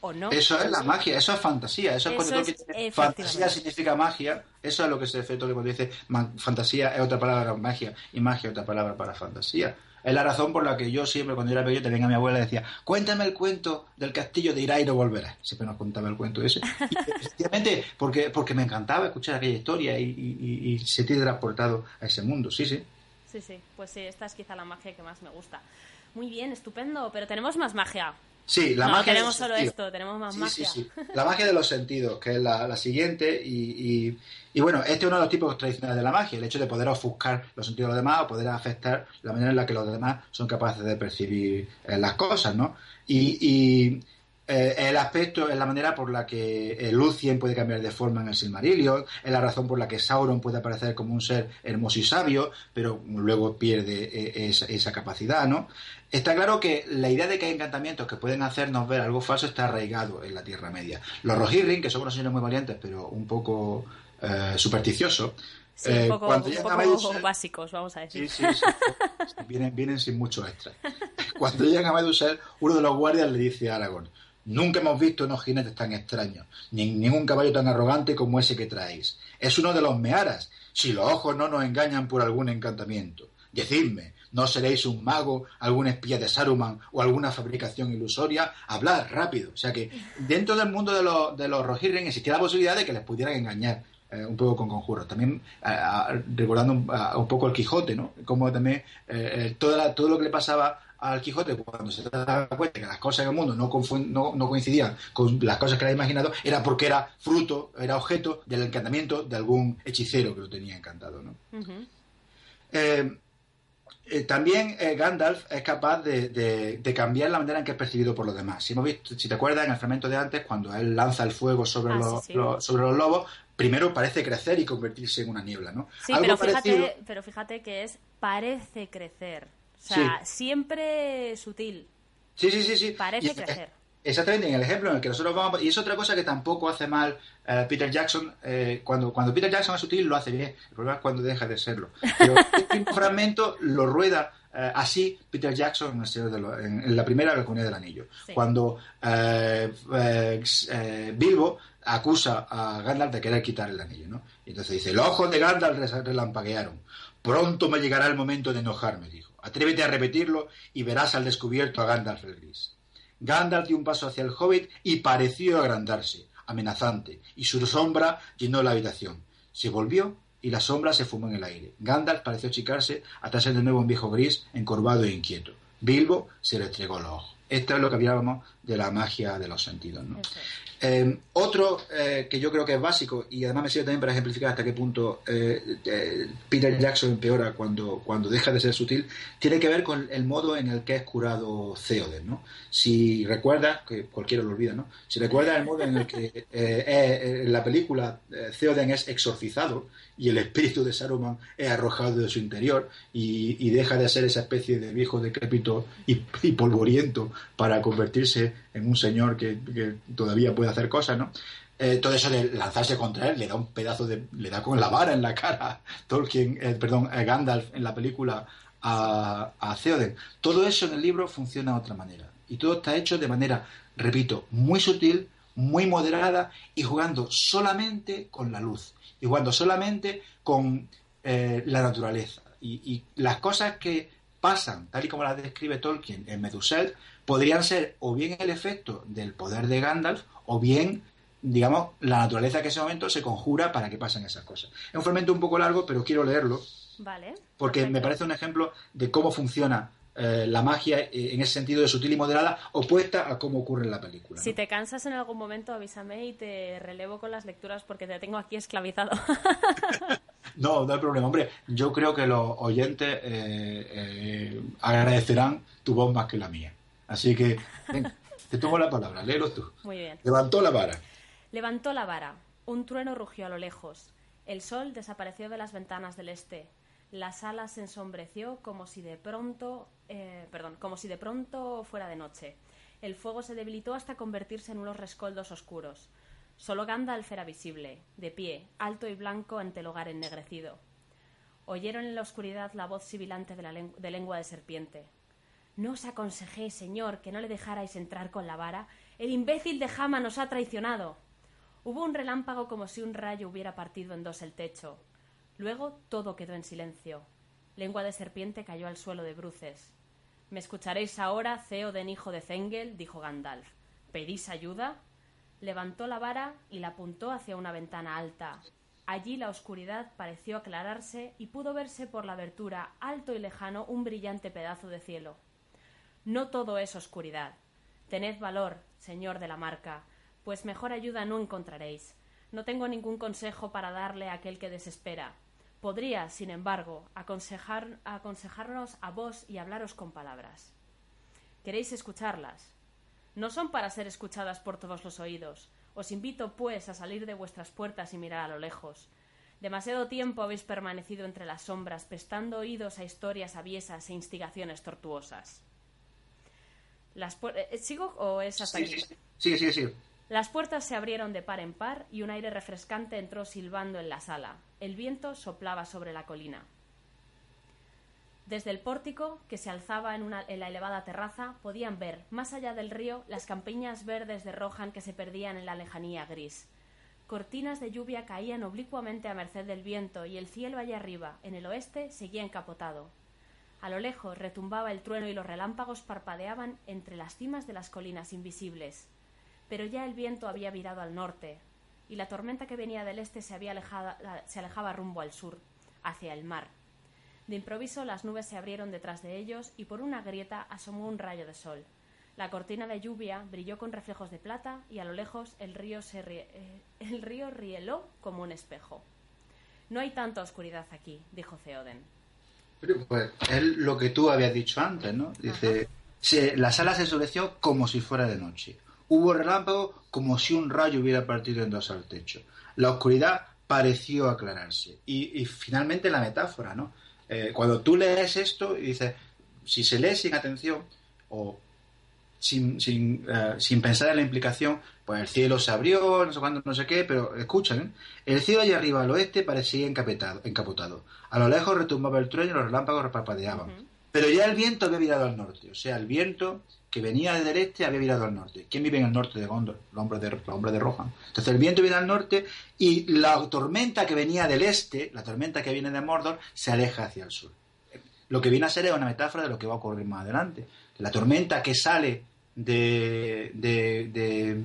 ¿O no? Eso es la magia, eso es fantasía. Eso, es cuando fantasía significa magia. Eso es lo que se efecto que cuando dice fantasía es otra palabra para magia y magia es otra palabra para fantasía. Es la razón por la que yo siempre, cuando era pequeño, tenía a mi abuela y decía, cuéntame el cuento del castillo de Irá y no volverá. Siempre nos contaba el cuento ese. Y (laughs) efectivamente, porque, porque me encantaba escuchar aquella historia y, y, y sentir transportado a ese mundo. Sí, sí. Sí, sí. Pues sí, esta es quizá la magia que más me gusta. Muy bien, estupendo, pero tenemos más magia. Sí, la no, magia. tenemos solo esto, tenemos más magia. Sí, sí. La magia de los sentidos, que es la, siguiente. Y, y, bueno, este es uno de los tipos tradicionales de la magia, el hecho de poder ofuscar los sentidos de los demás o poder afectar la manera en la que los demás son capaces de percibir eh, las cosas, ¿no? Y, eh, el aspecto es la manera por la que eh, Lucien puede cambiar de forma en el Silmarillion, es la razón por la que Sauron puede aparecer como un ser hermoso y sabio, pero luego pierde eh, esa, capacidad, ¿no? Está claro que la idea de que hay encantamientos que pueden hacernos ver algo falso está arraigado en la Tierra Media. Los Rohirrim, que son unos señores muy valientes, pero un poco supersticiosos, un poco, (laughs) básicos, vamos a decir. Sí, sí, sí. (laughs) vienen, vienen sin mucho extra. (laughs) Cuando llegan a Medusel, uno de los guardias le dice a Aragorn, Nunca hemos visto unos jinetes tan extraños, ni ningún caballo tan arrogante como ese que traéis. Es uno de los mearas, si los ojos no nos engañan por algún encantamiento. Decidme, ¿no seréis un mago, algún espía de Saruman o alguna fabricación ilusoria? Hablad rápido. O sea que dentro del mundo de los, de los Rohirrim existía la posibilidad de que les pudieran engañar eh, un poco con conjuros. También eh, recordando un, poco el Quijote, ¿no? Como también eh, todo lo que le pasaba al Quijote cuando se da cuenta que las cosas en el mundo no, no, coincidían con las cosas que había imaginado, era porque era fruto, era objeto del encantamiento de algún hechicero que lo tenía encantado. ¿no? Eh, eh, también eh, Gandalf es capaz de, cambiar la manera en que es percibido por los demás. Si, hemos visto, si te acuerdas, en el fragmento de antes, cuando él lanza el fuego sobre, ah, los, sobre los lobos, primero parece crecer y convertirse en una niebla, ¿no? Sí, pero, fíjate, pero fíjate que es parece crecer. O sea, siempre sutil. Sí, sí, sí, sí. Parece crecer. Exactamente, en el ejemplo en el que nosotros vamos... Y es otra cosa que tampoco hace mal eh, Peter Jackson. Eh, cuando, cuando Peter Jackson es sutil, lo hace bien. El problema es cuando deja de serlo. Pero (laughs) este fragmento lo rueda eh, así Peter Jackson en, la primera la Comunidad del Anillo. Cuando Bilbo acusa a Gandalf de querer quitar el anillo, ¿no? Y entonces dice, los ojos de Gandalf relampaguearon. Pronto me llegará el momento de enojarme, dijo. Atrévete a repetirlo y verás al descubierto a Gandalf el Gris. Gandalf dio un paso hacia el hobbit y pareció agrandarse, amenazante, y su sombra llenó la habitación. Se volvió y la sombra se fumó en el aire. Gandalf pareció achicarse hasta ser de nuevo un viejo gris, encorvado e inquieto. Bilbo se le entregó los ojos. Esto es lo que hablábamos de la magia de los sentidos. ¿no? Eh, otro eh, que yo creo que es básico y además me sirve también para ejemplificar hasta qué punto eh, Peter Jackson empeora cuando, cuando deja de ser sutil, tiene que ver con el modo en el que es curado Theoden. ¿no? Si recuerda, que cualquiera lo olvida, ¿no? si recuerda el modo en el que en la película Theoden es exorcizado y el espíritu de Saruman es arrojado de su interior y, deja de ser esa especie de viejo decrépito y, y polvoriento para convertirse en un señor que, todavía puede hacer cosas, ¿no? Eh, todo eso de lanzarse contra él le da un pedazo de le da con la vara en la cara (laughs) Tolkien eh, perdón eh, Gandalf en la película a, a Theoden. Todo eso en el libro funciona de otra manera. Y todo está hecho de manera repito muy sutil muy moderada y jugando solamente con la luz. Y jugando solamente con la naturaleza. Y, y, las cosas que pasan tal y como las describe Tolkien en Medusel podrían ser o bien el efecto del poder de Gandalf o bien, digamos, la naturaleza que en ese momento se conjura para que pasen esas cosas. Es un fragmento un poco largo, pero quiero leerlo. Vale. Porque me parece un ejemplo de cómo funciona eh, la magia eh, en ese sentido de sutil y moderada, opuesta a cómo ocurre en la película. Si te cansas en algún momento, avísame y te relevo con las lecturas porque te tengo aquí esclavizado. (laughs) no, no hay problema. Hombre, yo creo que los oyentes eh, agradecerán tu voz más que la mía. Así que, te tomo la palabra, léelo tú. Muy bien. Levantó la vara. Levantó la vara. Un trueno rugió a lo lejos. El sol desapareció de las ventanas del este. La sala se ensombreció como si de pronto, eh, perdón, como si de pronto fuera de noche. El fuego se debilitó hasta convertirse en unos rescoldos oscuros. Solo Gandalf era visible, de pie, alto y blanco ante el hogar ennegrecido. Oyeron en la oscuridad la voz sibilante de, la de lengua de serpiente. No os aconsejé, señor, que no le dejarais entrar con la vara. El imbécil de Jama nos ha traicionado. Hubo un relámpago como si un rayo hubiera partido en dos el techo. Luego todo quedó en silencio. Lengua de serpiente cayó al suelo de bruces. ¿Me escucharéis ahora, Theoden hijo de Zengel? dijo Gandalf. ¿Pedís ayuda? Levantó la vara y la apuntó hacia una ventana alta. Allí la oscuridad pareció aclararse y pudo verse por la abertura, alto y lejano, un brillante pedazo de cielo. No todo es oscuridad. Tened valor, señor de la marca, pues mejor ayuda no encontraréis. No tengo ningún consejo para darle a aquel que desespera. Podría, sin embargo, aconsejar, aconsejarnos a vos y hablaros con palabras. ¿Queréis escucharlas? No son para ser escuchadas por todos los oídos. Os invito, pues, a salir de vuestras puertas y mirar a lo lejos. Demasiado tiempo habéis permanecido entre las sombras, prestando oídos a historias aviesas e instigaciones tortuosas. Las eh, ¿Sigo o es hasta aquí? Sí, sí, sí. Las puertas se abrieron de par en par y un aire refrescante entró silbando en la sala. El viento soplaba sobre la colina. Desde el pórtico, que se alzaba en, una, en, la elevada terraza, podían ver, más allá del río, las campiñas verdes de Rohan que se perdían en la lejanía gris. Cortinas de lluvia caían oblicuamente a merced del viento y el cielo allá arriba, en el oeste, seguía encapotado, a lo lejos retumbaba el trueno y los relámpagos parpadeaban entre las cimas de las colinas invisibles. Pero ya el viento había virado al norte, y la tormenta que venía del este se, había se alejaba rumbo al sur, hacia el mar. De improviso las nubes se abrieron detrás de ellos y por una grieta asomó un rayo de sol. La cortina de lluvia brilló con reflejos de plata y a lo lejos el río, se eh, el río rieló como un espejo. No hay tanta oscuridad aquí, dijo Theoden. Pues es lo que tú habías dicho antes, ¿no? Dice, la sala se ensombreció como si fuera de noche. Hubo relámpago como si un rayo hubiera partido en dos al techo. La oscuridad pareció aclararse. Y, finalmente la metáfora, ¿no? Eh, cuando tú lees esto y dices, si se lee sin atención o sin, sin, eh, sin pensar en la implicación, pues el cielo se abrió, no sé cuándo, no sé qué, pero escuchan, ¿eh? el cielo allá arriba al oeste parecía encapotado, encapotado. A lo lejos retumbaba el trueno y los relámpagos reparpadeaban. Pero ya el viento había virado al norte, o sea, el viento que venía desde el este había virado al norte. ¿Quién vive en el norte de Gondor? Los hombres de, los hombres de Rohan. Entonces el viento viene al norte y la tormenta que venía del este, la tormenta que viene de Mordor, se aleja hacia el sur. Lo que viene a ser es una metáfora de lo que va a ocurrir más adelante. La tormenta que sale de, de,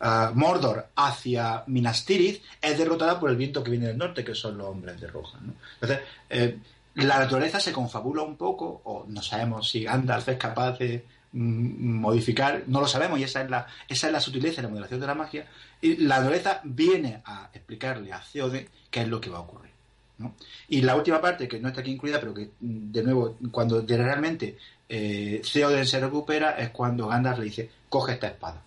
ah, Mordor hacia Minas Tirith es derrotada por el viento que viene del norte, que son los hombres de roja. Entonces, eh, la naturaleza se confabula un poco, o no sabemos si Gandalf es capaz de mm, modificar, no lo sabemos, y esa es la, esa es la sutileza y la moderación de la magia. Y la naturaleza viene a explicarle a Theoden qué es lo que va a ocurrir. ¿no? Y la última parte, que no está aquí incluida, pero que, mm, de nuevo, cuando de- realmente eh, Theoden se recupera, es cuando Gandalf le dice, coge esta espada.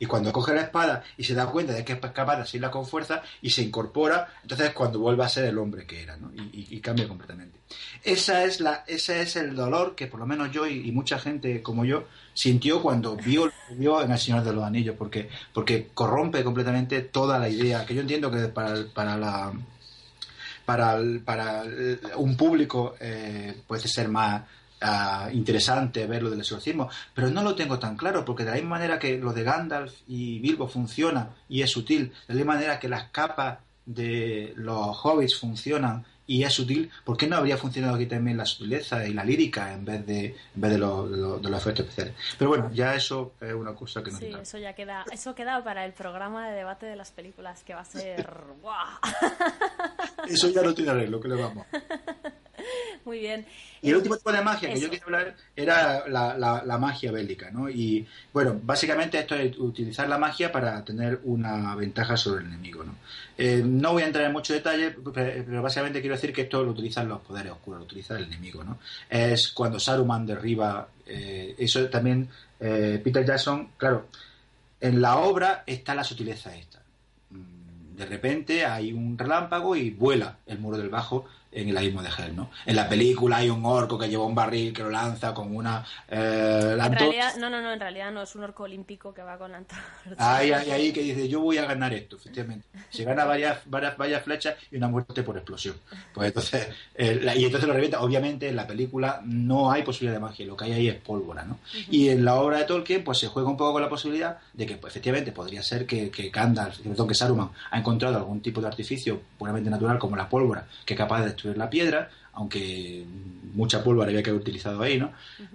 Y cuando coge la espada y se da cuenta de que es capaz de asirla con fuerza y se incorpora, entonces es cuando vuelve a ser el hombre que era, ¿no? Y, cambia completamente. Esa es la, ese es el dolor que por lo menos yo y, mucha gente como yo sintió cuando vio, vio en El Señor de los Anillos, porque, porque corrompe completamente toda la idea, que yo entiendo que para, para la para, para un público eh, puede ser más ah, interesante ver lo del exorcismo, pero no lo tengo tan claro, porque de la misma manera que lo de Gandalf y Bilbo funciona y es sutil, de la misma manera que las capas de los hobbits funcionan y es sutil, ¿por qué no habría funcionado aquí también la sutileza y la lírica en vez de, en vez de, lo- de lo- de los efectos especiales? Pero bueno, ya eso es una cosa que no Sí, eso ya queda, eso queda para el programa de debate de las películas que va a ser (laughs) ¡guau! Eso ya no tiene arreglo, que le vamos. (laughs) (laughs) Muy bien. Y el último tipo de magia que Eso. yo quería hablar era la, la- la magia bélica, ¿no? Y bueno, básicamente esto es utilizar la magia para tener una ventaja sobre el enemigo, ¿no? Eh, no voy a entrar en mucho detalle, pe- pero básicamente quiero decir que esto lo utilizan los poderes oscuros, lo utiliza el enemigo, ¿no? Es cuando Saruman derriba, eh, eso también eh, Peter Jackson, claro, en la obra está la sutileza esta. Mm, De repente hay un relámpago y vuela el muro del bajo en el abismo de Hell, ¿no? En la película hay un orco que lleva un barril que lo lanza con una eh, En antorcha. realidad, no, no, no, en realidad no es un orco olímpico que va con la antorcha. (laughs) Hay, hay ahí que dice, yo voy a ganar esto, efectivamente. Se gana varias, varias, varias flechas y una muerte por explosión. Pues entonces, eh, la- y entonces lo revienta. Obviamente en la película no hay posibilidad de magia, lo que hay ahí es pólvora, ¿no? Y en la obra de Tolkien, pues se juega un poco con la posibilidad de que, pues, efectivamente, podría ser que, que Gandalf, perdón, que Saruman ha encontrado algún tipo de artificio puramente natural como la pólvora, que es capaz de destruir la piedra, aunque mucha pólvora había que haber utilizado ahí, ¿no?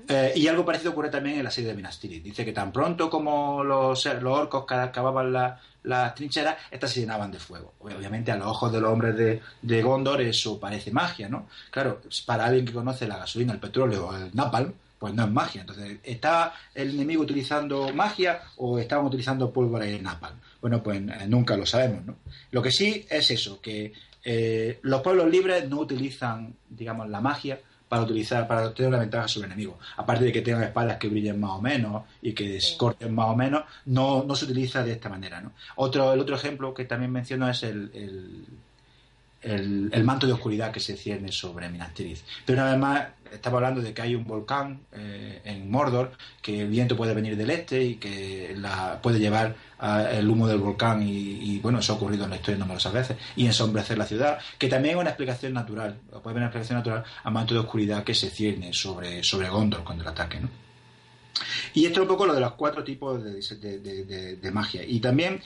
Eh, y algo parecido ocurre también en la serie de Minas Tirith. Dice que tan pronto como los, los orcos ca- cavaban la- las trincheras, estas se llenaban de fuego. Obviamente a los ojos de los hombres de, de Gondor eso parece magia, ¿no? Claro, para alguien que conoce la gasolina, el petróleo o el napalm, pues no es magia. Entonces, ¿estaba el enemigo utilizando magia o estaban utilizando pólvora y napalm? Bueno, pues eh, nunca lo sabemos, ¿no? Lo que sí es eso, que eh, los pueblos libres no utilizan, digamos, la magia para utilizar, para tener una ventaja sobre el enemigo. Aparte de que tengan espadas que brillen más o menos y que Sí. corten más o menos, no, no se utiliza de esta manera, ¿no? Otro, el otro ejemplo que también menciono es el, el, el- manto de oscuridad que se cierne sobre Minas Tirith. Pero una vez más, estamos hablando de que hay un volcán eh, en Mordor, que el viento puede venir del este y que puede llevar el humo del volcán y, bueno, eso ha ocurrido en la historia numerosas veces, y ensombrecer la ciudad, que también es una explicación natural, puede haber una explicación natural al manto de oscuridad que se cierne sobre, sobre Gondor cuando el ataque, ¿no? Y esto es un poco lo de los cuatro tipos de- de- de magia. Y también,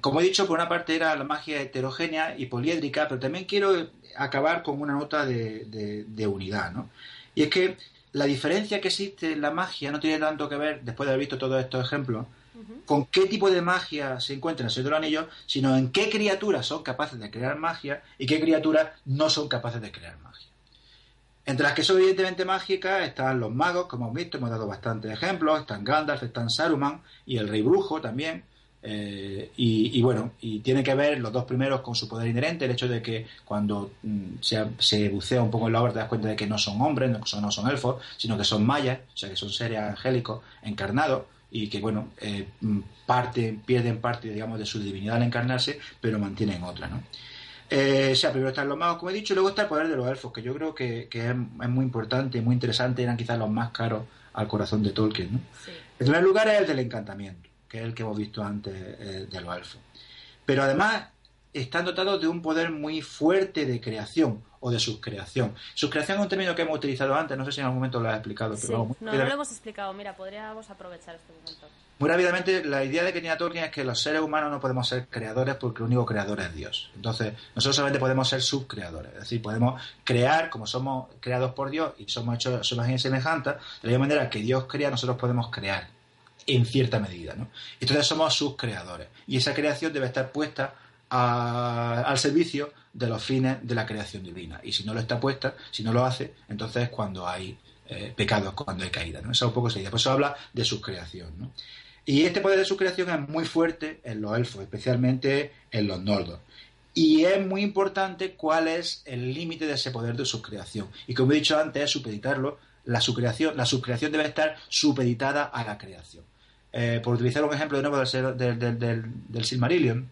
como he dicho, por una parte era la magia heterogénea y poliédrica, pero también quiero acabar con una nota de, de- de unidad, ¿no? Y es que la diferencia que existe en la magia no tiene tanto que ver, después de haber visto todos estos ejemplos, con qué tipo de magia se encuentra en el Señor de los Anillos, sino en qué criaturas son capaces de crear magia y qué criaturas no son capaces de crear magia. Entre las que son evidentemente mágicas están los magos, como hemos visto, hemos dado bastantes ejemplos, están Gandalf, están Saruman y el Rey Brujo también. Eh, y, y bueno, y tiene que ver los dos primeros con su poder inherente, el hecho de que cuando mm, se, se bucea un poco en la obra te das cuenta de que no son hombres, no son, no son elfos, sino que son mayas, o sea que son seres angélicos encarnados y que bueno, eh, mm, parte, pierden parte digamos de su divinidad al encarnarse, pero mantienen otra, ¿no? Eh, o sea, primero están los magos, como he dicho, y luego está el poder de los elfos, que yo creo que, que es, es muy importante, muy interesante, eran quizás los más caros al corazón de Tolkien. ¿no? Sí. En primer lugar es el del encantamiento, que es el que hemos visto antes eh, de los elfos. Pero además están dotados de un poder muy fuerte de creación o de subcreación. Subcreación es un término que hemos utilizado antes, no sé si en algún momento lo has explicado, pero Sí. vamos, No, no lo hemos explicado. Mira, podríamos aprovechar este momento. muy rápidamente, la idea de que tenía Tolkien es que los seres humanos no podemos ser creadores porque el único creador es Dios. Entonces, nosotros solamente podemos ser subcreadores. Es decir, podemos crear, como somos creados por Dios y somos hechos a su imagen y semejanza, de la misma manera que Dios crea, nosotros podemos crear en cierta medida. ¿no? Entonces somos sus creadores. Y esa creación debe estar puesta al servicio de los fines de la creación divina. Y si no lo está puesta, si no lo hace, entonces es cuando hay eh, pecados, cuando hay caída. ¿no? Esa un poco sería. Por eso habla de su creación. ¿no? Y este poder de su creación es muy fuerte en los elfos, especialmente en los nordos. Y es muy importante cuál es el límite de ese poder de su creación. Y como he dicho antes, es supeditarlo. La subcreación, la subcreación debe estar supeditada a la creación. Eh, por utilizar un ejemplo de nuevo del, del, del, Silmarillion,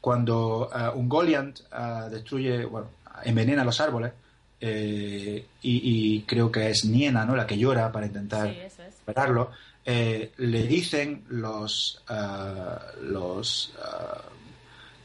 cuando uh, un Goliath uh, destruye, bueno, envenena los árboles, eh, y, y, creo que es Niena, ¿no? La que llora para intentar sí. Eh, le dicen los uh, los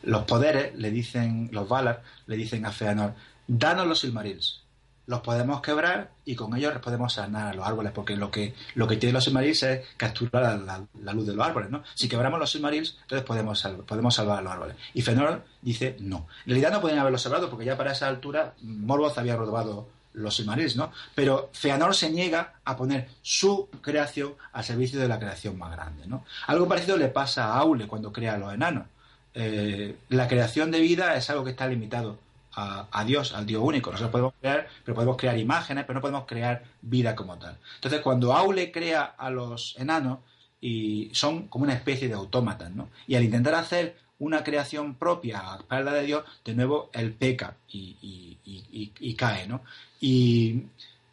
los poderes, le dicen los Valar, le dicen a Feanor, danos los Silmarils los podemos quebrar y con ellos podemos sanar a los árboles, porque lo que, lo que tienen los Silmarils es capturar la, luz de los árboles, ¿no? Si quebramos los Silmarils, entonces podemos, podemos salvar a los árboles. Y Fëanor dice no. En realidad no pueden haberlos salvado, porque ya para esa altura Morgoth había robado los Silmarils, ¿no? Pero Feanor se niega a poner su creación al servicio de la creación más grande, ¿no? Algo parecido le pasa a Aule cuando crea a los enanos. Eh, la creación de vida es algo que está limitado a, Dios, al Dios único. Nosotros podemos crear, pero podemos crear imágenes, pero no podemos crear vida como tal. Entonces, cuando Aule crea a los enanos, y son como una especie de autómatas, ¿no? Y al intentar hacer una creación propia a espalda de Dios, de nuevo él peca y, cae, ¿no? Y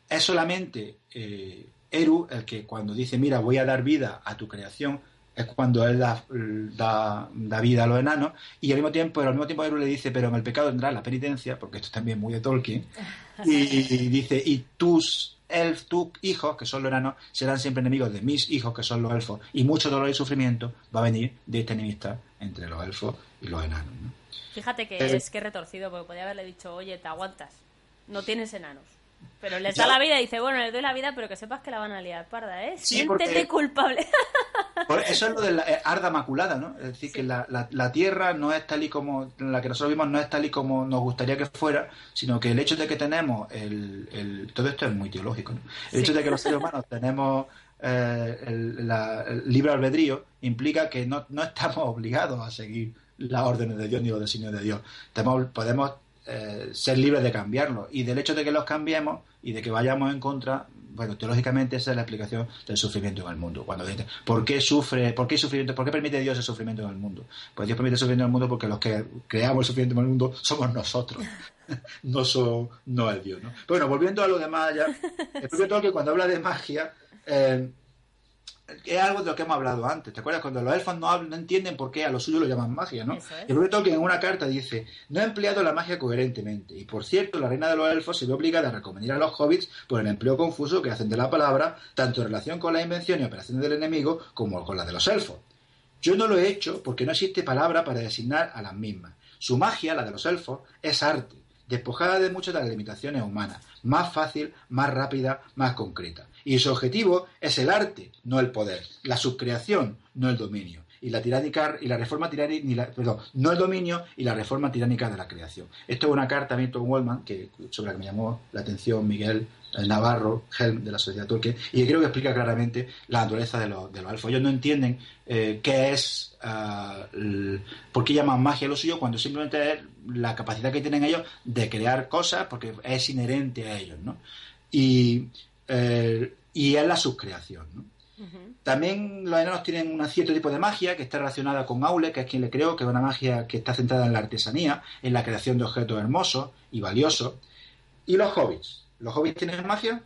es solamente eh, Eru el que cuando dice, mira, voy a dar vida a tu creación, es cuando él da, da, vida a los enanos y al mismo tiempo, pero al mismo tiempo Eru le dice, pero en el pecado tendrá la penitencia, porque esto es también muy de Tolkien, y, dice, y tus elf, tus hijos, que son los enanos, serán siempre enemigos de mis hijos, que son los elfos, y mucho dolor y sufrimiento va a venir de esta enemistad entre los elfos y los enanos. Fíjate que eh, es que retorcido, porque podría haberle dicho, oye, te aguantas, no tienes enanos. Pero les da la vida y dice, bueno, les doy la vida, pero que sepas que la van a liar parda, ¿eh? Sí, Siéntete culpable. (laughs) eso es lo de la eh, arda maculada, ¿no? Es decir, que la, la, tierra no es tal y como, la que nosotros vimos no es tal y como nos gustaría que fuera, sino que el hecho de que tenemos, el, el todo esto es muy teológico, ¿no? El hecho de que los seres (laughs) humanos tenemos eh, el, libre albedrío implica que no, no estamos obligados a seguir las órdenes de Dios ni los designios de Dios. Podemos eh, ser libres de cambiarlo. Y del hecho de que los cambiemos y de que vayamos en contra, bueno, teológicamente esa es la explicación del sufrimiento en el mundo. Cuando dice, ¿por qué sufre, por qué sufrimiento, por qué permite Dios el sufrimiento en el mundo? Pues Dios permite el sufrimiento en el mundo porque los que creamos el sufrimiento en el mundo somos nosotros. (laughs) no, son, es Dios, ¿no? bueno, volviendo a lo de ya, el propio que cuando habla de magia, eh, es algo de lo que hemos hablado antes. ¿Te acuerdas? Cuando los elfos no, no entienden por qué a lo suyo lo llaman magia, ¿no? Y El que en una carta dice, no he empleado la magia coherentemente. Y por cierto, la reina de los elfos se ve obligada a recomendar a los hobbits por el empleo confuso que hacen de la palabra, tanto en relación con la invención y operaciones del enemigo como con la de los elfos. Yo no lo he hecho porque no existe palabra para designar a las mismas. Su magia, la de los elfos, es arte, despojada de muchas de las limitaciones humanas, más fácil, más rápida, más concreta. Y su objetivo es el arte, no el poder, la subcreación, no el dominio. Y la tiránica y la reforma tiránica, perdón, no el dominio y la reforma tiránica de la creación. Esto es una carta a Milton Wallman, que, sobre la que me llamó la atención Miguel Navarro, Helm de la Sociedad Tolkien, y creo que explica claramente la naturaleza de los, de los elfos. Ellos no entienden eh, qué es, uh, por qué llaman magia lo suyo, cuando simplemente es la capacidad que tienen ellos de crear cosas, porque es inherente a ellos, ¿no? Y eh, y es la subcreación. También los enanos tienen un cierto tipo de magia que está relacionada con Aule, que es quien le creó, que es una magia que está centrada en la artesanía, en la creación de objetos hermosos y valiosos. Y los hobbits. ¿Los hobbits tienen magia?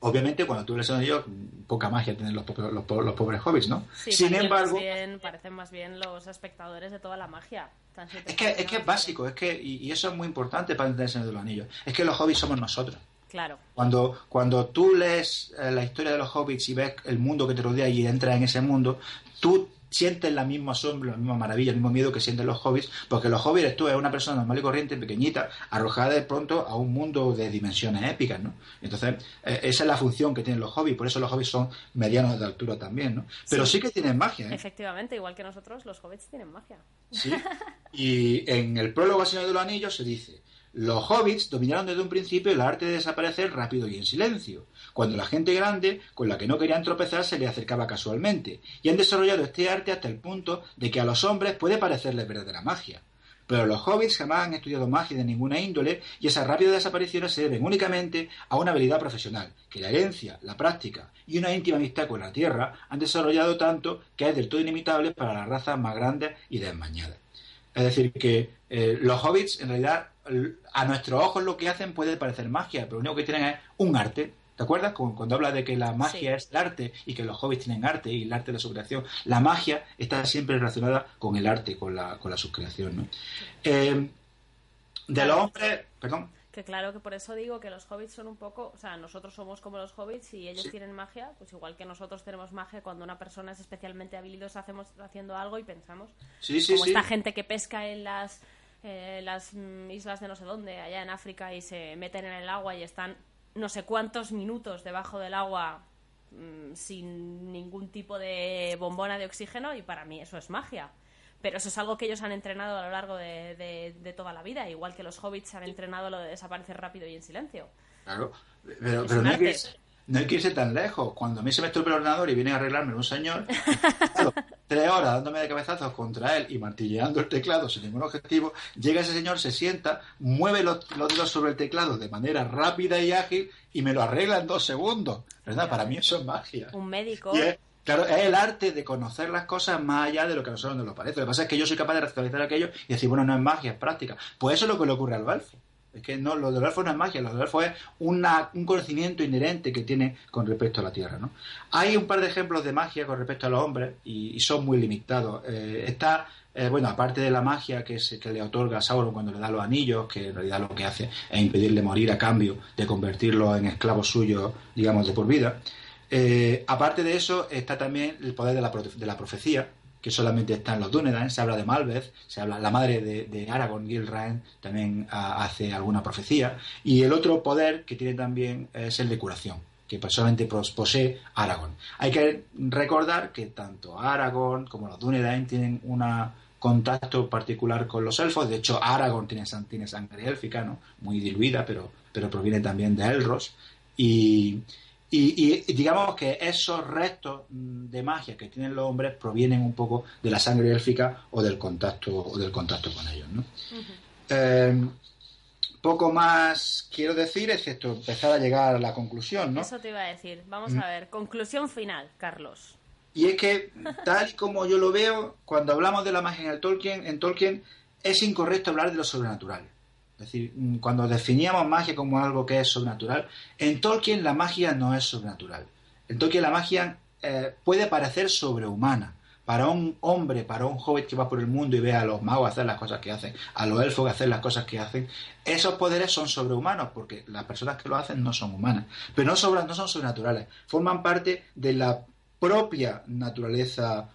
Obviamente, cuando tú lees a ellos, poca magia tienen los, los, pobres hobbits, ¿no? Sin embargo. parecen más bien los espectadores de toda la magia. Es que, es que es básico, es que, y, eso es muy importante para entender el Señor de los Anillos. Es que los hobbits somos nosotros. Claro. Cuando, cuando tú lees eh, la historia de los hobbits y ves el mundo que te rodea y entras en ese mundo, tú sientes la misma asombro, la misma maravilla, el mismo miedo que sienten los hobbits, porque los hobbits tú eres una persona normal y corriente, pequeñita, arrojada de pronto a un mundo de dimensiones épicas, ¿no? Entonces, eh, esa es la función que tienen los hobbits, por eso los hobbits son medianos de altura también, ¿no? Pero sí, que tienen magia, ¿eh? Efectivamente, igual que nosotros, los hobbits tienen magia. Sí. (laughs) Y en el prólogo al Señor de los Anillos se dice, Los hobbits dominaron desde un principio el arte de desaparecer rápido y en silencio, cuando la gente grande, con la que no querían tropezar, se le acercaba casualmente, y han desarrollado este arte hasta el punto de que a los hombres puede parecerles verdadera magia. Pero los hobbits jamás han estudiado magia de ninguna índole y esas rápidas desapariciones se deben únicamente a una habilidad profesional, que la herencia, la práctica y una íntima amistad con la tierra han desarrollado tanto que es del todo inimitable para las razas más grandes y desmañadas. Es decir, que eh, los hobbits en realidad a nuestros ojos lo que hacen puede parecer magia, pero lo único que tienen es un arte. ¿Te acuerdas? Cuando habla de que la magia es el arte y que los hobbits tienen arte y el arte de su creación, la magia está siempre relacionada con el arte, con la, con la subcreación. ¿no? Eh, de los hombres, perdón. Que claro que por eso digo que los hobbits son un poco, o sea, nosotros somos como los hobbits y ellos tienen magia, pues igual que nosotros tenemos magia cuando una persona es especialmente habilidosa hacemos haciendo algo y pensamos. Sí, sí, como esta gente que pesca en las eh, las islas de no sé dónde, allá en África, y se meten en el agua y están no sé cuántos minutos debajo del agua mm, sin ningún tipo de bombona de oxígeno, y para mí eso es magia. Pero eso es algo que ellos han entrenado a lo largo de, toda la vida, igual que los hobbits han entrenado lo de desaparecer rápido y en silencio. Claro, pero, no, no hay que irse tan lejos. Cuando a mí se me estropea el ordenador y viene a arreglarme un señor, (laughs) tres horas dándome de cabezazos contra él y martilleando el teclado sin ningún objetivo, llega ese señor, se sienta, mueve los, dedos sobre el teclado de manera rápida y ágil y me lo arregla en dos segundos. ¿Verdad? Para mí eso es magia. Un médico. claro, es el arte de conocer las cosas más allá de lo que a nosotros nos lo parece. Lo que pasa es que yo soy capaz de racionalizar aquello y decir, bueno, no es magia, es práctica. Pues eso es lo que le ocurre al Balfo. Es que no, lo del elfo no es magia, lo del elfo es un conocimiento inherente que tiene con respecto a la Tierra. ¿no? Hay un par de ejemplos de magia con respecto a los hombres y, son muy limitados. Eh, está, eh, bueno, aparte de la magia que, que le otorga a Sauron cuando le da los anillos, que en realidad lo que hace es impedirle morir a cambio de convertirlo en esclavo suyo, digamos, de por vida. Eh, aparte de eso, está también el poder de la, de la profecía, que solamente están los Dúnedain, se habla de Malvez, se habla, la madre de, Aragorn, Gilraen, también ah, hace alguna profecía, y el otro poder que tiene también es el de curación, que solamente posee Aragorn. Hay que recordar que tanto Aragorn como los Dúnedain tienen un contacto particular con los elfos, de hecho Aragorn tiene, tiene sangre élfica, ¿no? muy diluida, pero, pero proviene también de Elros, y, y, digamos que esos restos mm, de magia que tienen los hombres provienen un poco de la sangre élfica o del contacto o del contacto con ellos, ¿no? Em, poco más quiero decir, excepto empezar a llegar a la conclusión, ¿no? Eso te iba a decir. Vamos a ver, conclusión final, Carlos. Y es que, tal como yo lo veo, cuando hablamos de la magia en Tolkien, en Tolkien es incorrecto hablar de lo sobrenatural. Es decir, mm, cuando definíamos magia como algo que es sobrenatural, en Tolkien la magia no es sobrenatural. En Tolkien la magia eh, puede parecer sobrehumana. Para un hombre, para un joven que va por el mundo y ve a los magos hacer las cosas que hacen, a los elfos hacer las cosas que hacen, esos poderes son sobrehumanos porque las personas que lo hacen no son humanas. Pero no, no son sobrenaturales. Forman parte de la propia naturaleza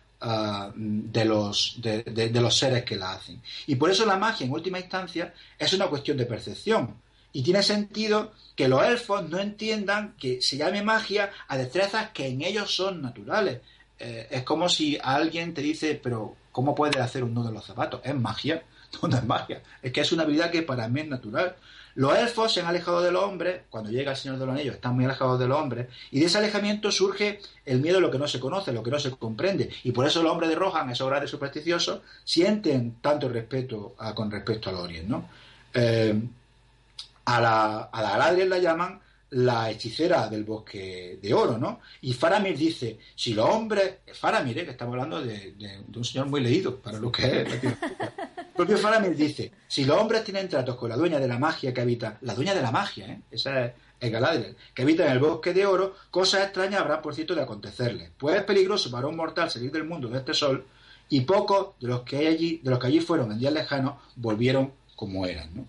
de, los, de, los seres que la hacen. Y por eso la magia, en última instancia, es una cuestión de percepción. Y tiene sentido que los elfos no entiendan que se llame magia a destrezas que en ellos son naturales. Eh, es como si alguien te dice, pero ¿cómo puedes hacer un nudo en los zapatos? ¿Es magia? (laughs) No, es magia. Es que es una habilidad que para mí es natural. Los elfos se han alejado de los hombres, cuando llega el Señor de los Anillos están muy alejados de los hombres, y de ese alejamiento surge el miedo a lo que no se conoce, lo que no se comprende. Y por eso los hombres de Rohan, esos grandes supersticiosos, sienten tanto respeto con respecto a los Orient, ¿no? Eh, a, la, a la Galadriel la llaman la hechicera del bosque de oro, ¿no? Y Faramir dice, si los hombres, Faramir, ¿eh? que estamos hablando de, un señor muy leído para lo que es, (laughs) el propio Faramir dice, si los hombres tienen tratos con la dueña de la magia que habita, la dueña de la magia, ¿eh? esa es, Galadriel, que habita en el bosque de oro, cosas extrañas habrá, por cierto, de acontecerle. Pues es peligroso para un mortal salir del mundo de este sol, y pocos de los que allí, de los que allí fueron en días lejanos, volvieron como eran, ¿no?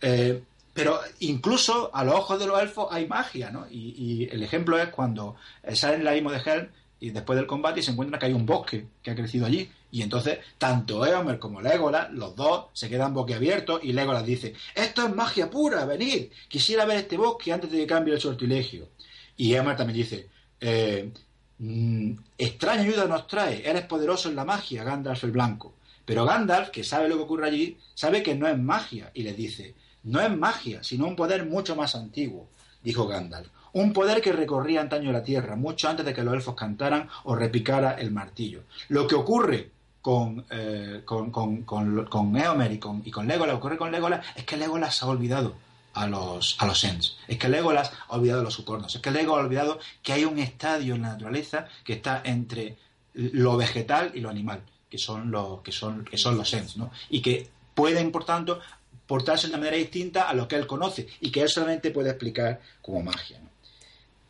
Eh, pero incluso a los ojos de los elfos hay magia, ¿no? Y, el ejemplo es cuando salen el abismo de Helm y después del combate y se encuentran que hay un bosque que ha crecido allí. Y entonces, tanto Eomer como Legolas, los dos, se quedan boquiabiertos y Legolas dice, esto es magia pura, venid, quisiera ver este bosque antes de que cambie el sortilegio. Y Eomer también dice, eh, mm, extraña ayuda nos trae, eres poderoso en la magia, Gandalf el Blanco. Pero Gandalf, que sabe lo que ocurre allí, sabe que no es magia y le dice, no es magia, sino un poder mucho más antiguo, dijo Gandalf. Un poder que recorría antaño la tierra, mucho antes de que los elfos cantaran o repicara el martillo. Lo que ocurre con, eh, con, con, con, Eomer y con, y con Legolas, ocurre con Legolas, es que Legolas ha olvidado a los, a los Ents. Es que Legolas ha olvidado los Sucornos. Es que Legolas ha olvidado que hay un estadio en la naturaleza que está entre lo vegetal y lo animal, que son los, que son, que son los Ents, ¿no? Y que pueden, por tanto, portarse de una manera distinta a lo que él conoce y que él solamente puede explicar como magia.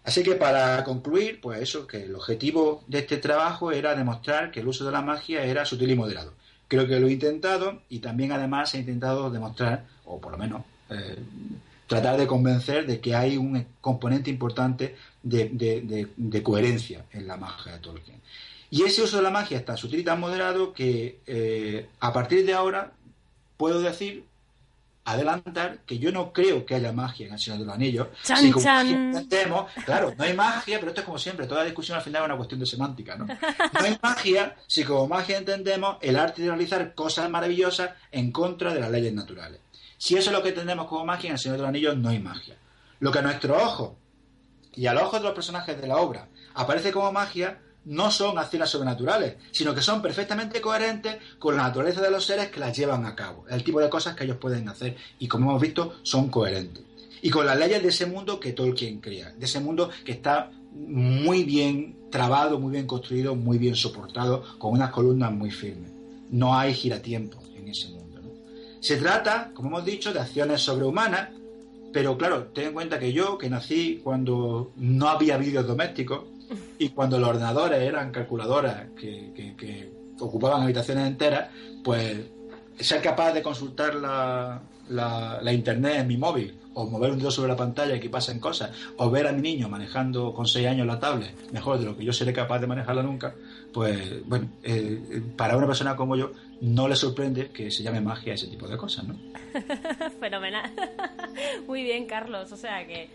Así que para concluir, pues eso, que el objetivo de este trabajo era demostrar que el uso de la magia era sutil y moderado. Creo que lo he intentado y también además he intentado demostrar, o por lo menos eh, tratar de convencer de que hay un componente importante de, coherencia en la magia de Tolkien. Y ese uso de la magia está sutil y tan moderado que eh, a partir de ahora puedo decir, adelantar, que yo no creo que haya magia en el Señor de los Anillos. si como claro, no hay magia, pero esto es como siempre, toda discusión al final es una cuestión de semántica, ¿no? No hay magia si como magia entendemos el arte de realizar cosas maravillosas en contra de las leyes naturales. Si eso es lo que entendemos como magia, en el Señor de los Anillos no hay magia. Lo que a nuestro ojo y al ojo de los personajes de la obra aparece como magia, no son acciones sobrenaturales, sino que son perfectamente coherentes con la naturaleza de los seres que las llevan a cabo, el tipo de cosas que ellos pueden hacer y como hemos visto son coherentes. Y con las leyes de ese mundo que Tolkien crea, de ese mundo que está muy bien trabado, muy bien construido, muy bien soportado, con unas columnas muy firmes. No hay giratiempo en ese mundo. Se trata, como hemos dicho, de acciones sobrehumanas, pero claro, ten en cuenta que yo, que nací cuando no había vídeos domésticos y cuando los ordenadores eran calculadoras que, ocupaban habitaciones enteras, pues ser capaz de consultar la, la, internet en mi móvil o mover un dedo sobre la pantalla y que pasen cosas, o ver a mi niño manejando con 6 años la tablet, mejor de lo que yo seré capaz de manejarla nunca, pues bueno, eh, para una persona como yo no le sorprende que se llame magia ese tipo de cosas, ¿no? (laughs) Fenomenal. (laughs) Muy bien, Carlos. O sea que,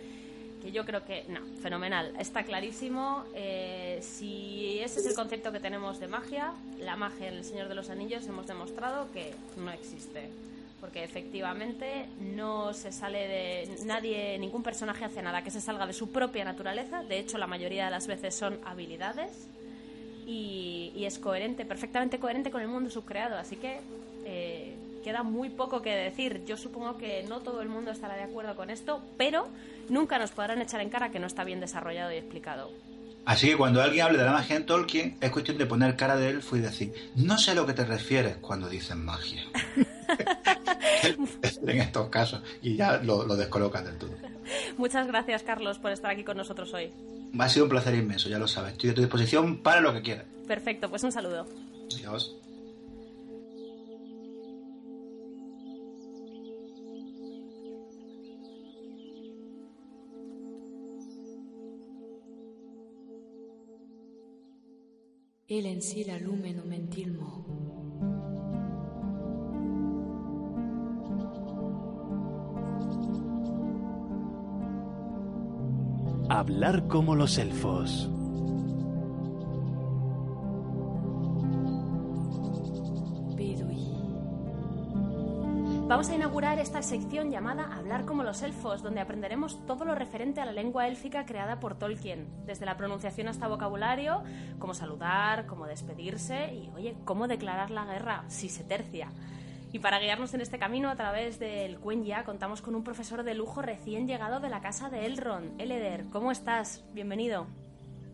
que, yo creo que, no, fenomenal. Está clarísimo. Eh, si ese es el concepto que tenemos de magia, la magia en El Señor de los Anillos, hemos demostrado que no existe. Porque efectivamente no se sale de. Nadie, ningún personaje hace nada que se salga de su propia naturaleza. De hecho, la mayoría de las veces son habilidades y, es coherente, perfectamente coherente con el mundo subcreado. Así que eh, queda muy poco que decir. Yo supongo que no todo el mundo estará de acuerdo con esto, pero nunca nos podrán echar en cara que no está bien desarrollado y explicado. Así que cuando alguien hable de la magia en Tolkien, es cuestión de poner cara de elfo y decir, no sé a lo que te refieres cuando dicen magia. (laughs) en estos casos, y ya lo, lo descolocas del todo. Muchas gracias, Carlos, por estar aquí con nosotros hoy. Ha sido un placer inmenso, ya lo sabes. Estoy a tu disposición para lo que quieras. Perfecto, pues un saludo. Adiós. El en sí la lumen mentilmo. Hablar como los elfos. Vamos a inaugurar esta sección llamada Hablar como los elfos, donde aprenderemos todo lo referente a la lengua élfica creada por Tolkien, desde la pronunciación hasta vocabulario, cómo saludar, cómo despedirse y, oye, cómo declarar la guerra si se tercia. Y para guiarnos en este camino a través del Cuenya contamos con un profesor de lujo recién llegado de la casa de Elrond. Eleder, ¿cómo estás? Bienvenido.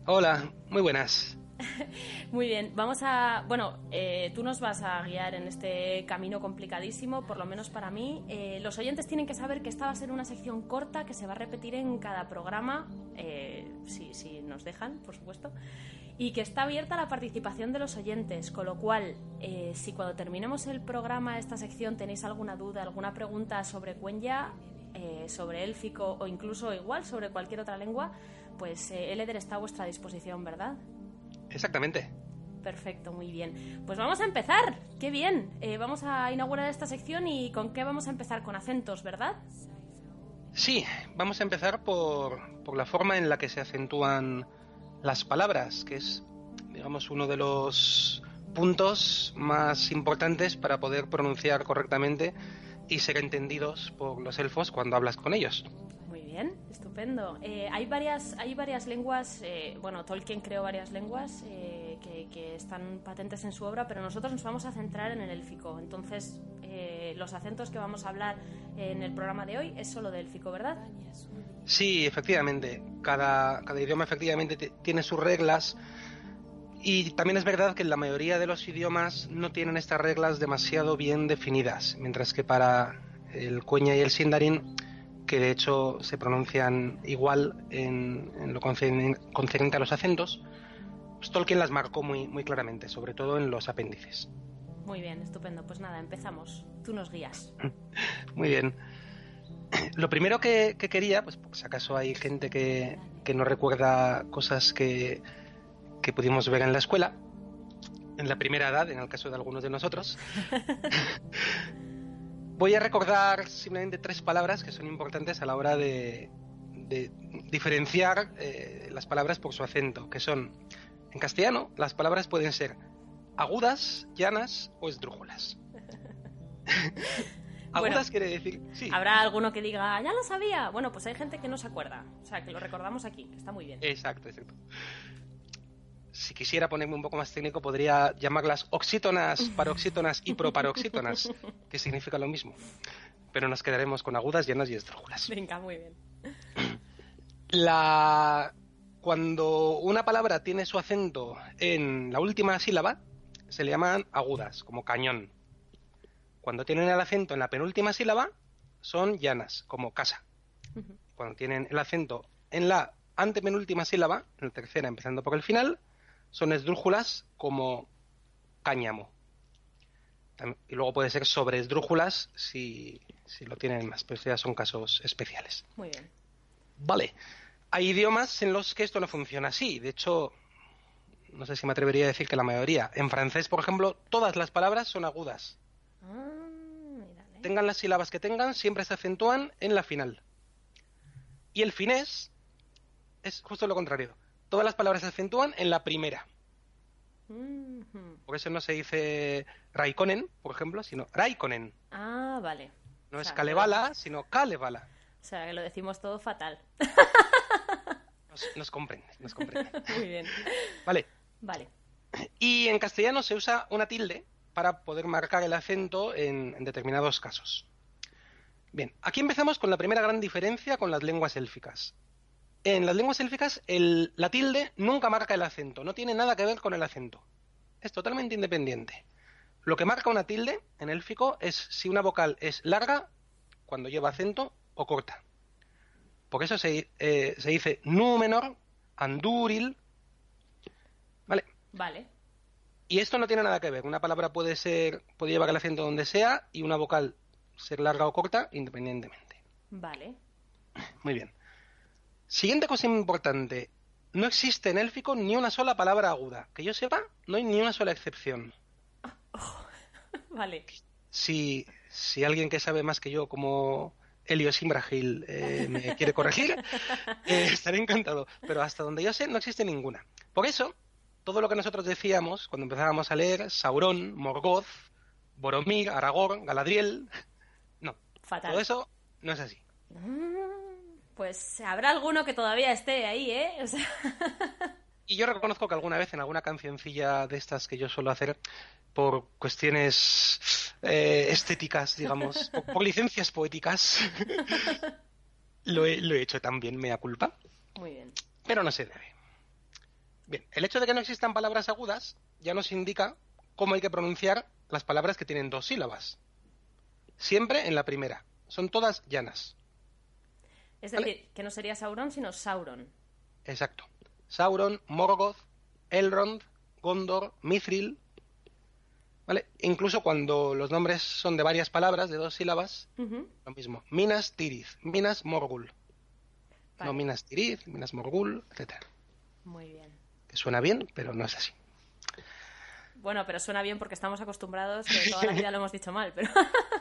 Hola, muy buenas. (laughs) Muy bien, vamos a. Bueno, eh, tú nos vas a guiar en este camino complicadísimo, por lo menos para mí. Eh, los oyentes tienen que saber que esta va a ser una sección corta que se va a repetir en cada programa, eh, si, si nos dejan, por supuesto y que está abierta la participación de los oyentes, con lo cual, si cuando terminemos el programa, esta sección, tenéis alguna duda, alguna pregunta sobre Cuenya, sobre élfico o incluso igual sobre cualquier otra lengua, pues Eleder está a vuestra disposición, ¿verdad? Exactamente. Perfecto, muy bien. Pues vamos a empezar. ¡Qué bien! vamos a inaugurar esta sección y ¿con qué vamos a empezar? Con acentos, ¿verdad? Sí, vamos a empezar por, por la forma en la que se acentúan las palabras, que es, digamos, uno de los puntos más importantes para poder pronunciar correctamente y ser entendidos por los elfos cuando hablas con ellos. Bien, estupendo. Eh, hay varias, hay varias lenguas, eh, bueno, Tolkien creó varias lenguas eh, que, que están patentes en su obra, pero nosotros nos vamos a centrar en el élfico. Entonces, eh, los acentos que vamos a hablar en el programa de hoy es solo de élfico, ¿verdad? Sí, efectivamente. Cada, cada idioma efectivamente te- tiene sus reglas. Y también es verdad que la mayoría de los idiomas no tienen estas reglas demasiado bien definidas. Mientras que para el Cueña y el Sindarin, que de hecho se pronuncian igual en, en lo concern- concerniente a los acentos, pues Tolkien las marcó muy, muy claramente, sobre todo en los apéndices. Muy bien, estupendo. Pues nada, empezamos. Tú nos guías. (laughs) Muy bien. Lo primero que, que quería, pues si acaso hay gente que, que no recuerda cosas que, que pudimos ver en la escuela, en la primera edad, en el caso de algunos de nosotros, (laughs) voy a recordar simplemente tres palabras que son importantes a la hora de, de diferenciar eh, las palabras por su acento, que son, en castellano, las palabras pueden ser agudas, llanas o esdrújulas. (laughs) Agudas Bueno, quiere decir, sí, Habrá alguno que diga, ya lo sabía. Bueno, pues hay gente que no se acuerda. O sea, que lo recordamos aquí, que está muy bien. Exacto, exacto. Si quisiera ponerme un poco más técnico, podría llamarlas oxítonas, paroxítonas y proparoxítonas, que significa lo mismo. Pero nos quedaremos con agudas, llanas y esdrújulas. Venga, muy bien. La... Cuando una palabra tiene su acento en la última sílaba, se le llaman agudas, como cañón. Cuando tienen el acento en la penúltima sílaba, son llanas, como casa. Cuando tienen el acento en la antepenúltima sílaba, en la tercera empezando por el final, son esdrújulas como cáñamo. Y luego puede ser sobre esdrújulas si, si lo tienen más, pero ya son casos especiales. Muy bien. Vale. Hay idiomas en los que esto no funciona así. De hecho, no sé si me atrevería a decir que la mayoría. En francés, por ejemplo, todas las palabras son agudas. Ah, mírale. Tengan las sílabas que tengan, siempre se acentúan en la final. Y el finés es justo lo contrario. Todas las palabras se acentúan en la primera. Por eso no se dice Raikkonen, por ejemplo, sino Raikkonen. Ah, vale. No O es Kalevala, sino Kalevala. O sea, que lo decimos todo fatal. Nos, nos comprende, nos comprende. (laughs) Muy bien. Vale. Vale. Y en castellano se usa una tilde para poder marcar el acento en, en determinados casos. Bien, aquí empezamos con la primera gran diferencia con las lenguas élficas. En las lenguas élficas, el- la tilde nunca marca el acento, no tiene nada que ver con el acento. Es totalmente independiente. Lo que marca una tilde en élfico es si una vocal es larga, cuando lleva acento, o corta. Por eso se, eh, se dice númenor, andúril. Vale, Vale. y esto no tiene nada que ver. Una palabra puede ser, puede llevar el acento donde sea y una vocal ser larga o corta independientemente. Vale. Muy bien. Siguiente cosa importante. No existe en élfico ni una sola palabra aguda. Que yo sepa, no hay ni una sola excepción. (laughs) Vale. Si, si alguien que sabe más que yo, como Helio Simbragil, eh, me quiere corregir, (laughs) eh, estaré encantado. Pero hasta donde yo sé, no existe ninguna. Por eso, todo lo que nosotros decíamos cuando empezábamos a leer, Sauron, Morgoth, Boromir, Aragorn, Galadriel, no, Fatal. todo eso no es así. Mm, Pues habrá alguno que todavía esté ahí, ¿eh? O sea, (laughs) Y yo reconozco que alguna vez en alguna cancioncilla de estas que yo suelo hacer por cuestiones eh, estéticas, digamos, (laughs) por, por licencias poéticas, (laughs) lo he, lo he hecho también, mea culpa, muy bien. pero no se debe. Bien, el hecho de que no existan palabras agudas ya nos indica cómo hay que pronunciar las palabras que tienen dos sílabas. Siempre en la primera. Son todas llanas. Es Vale. decir, que no sería Sauron, sino Sauron. Exacto. Sauron, Morgoth, Elrond, Gondor, Mithril. ¿Vale? Incluso cuando los nombres son de varias palabras, de dos sílabas, lo mismo. Minas Tirith, Minas Morgul. Vale. No Minas Tirith, Minas Morgul, etcétera. Muy bien. Que suena bien, pero no es así. Bueno, pero suena bien porque estamos acostumbrados, que toda la (laughs) vida lo hemos dicho mal, pero, (laughs)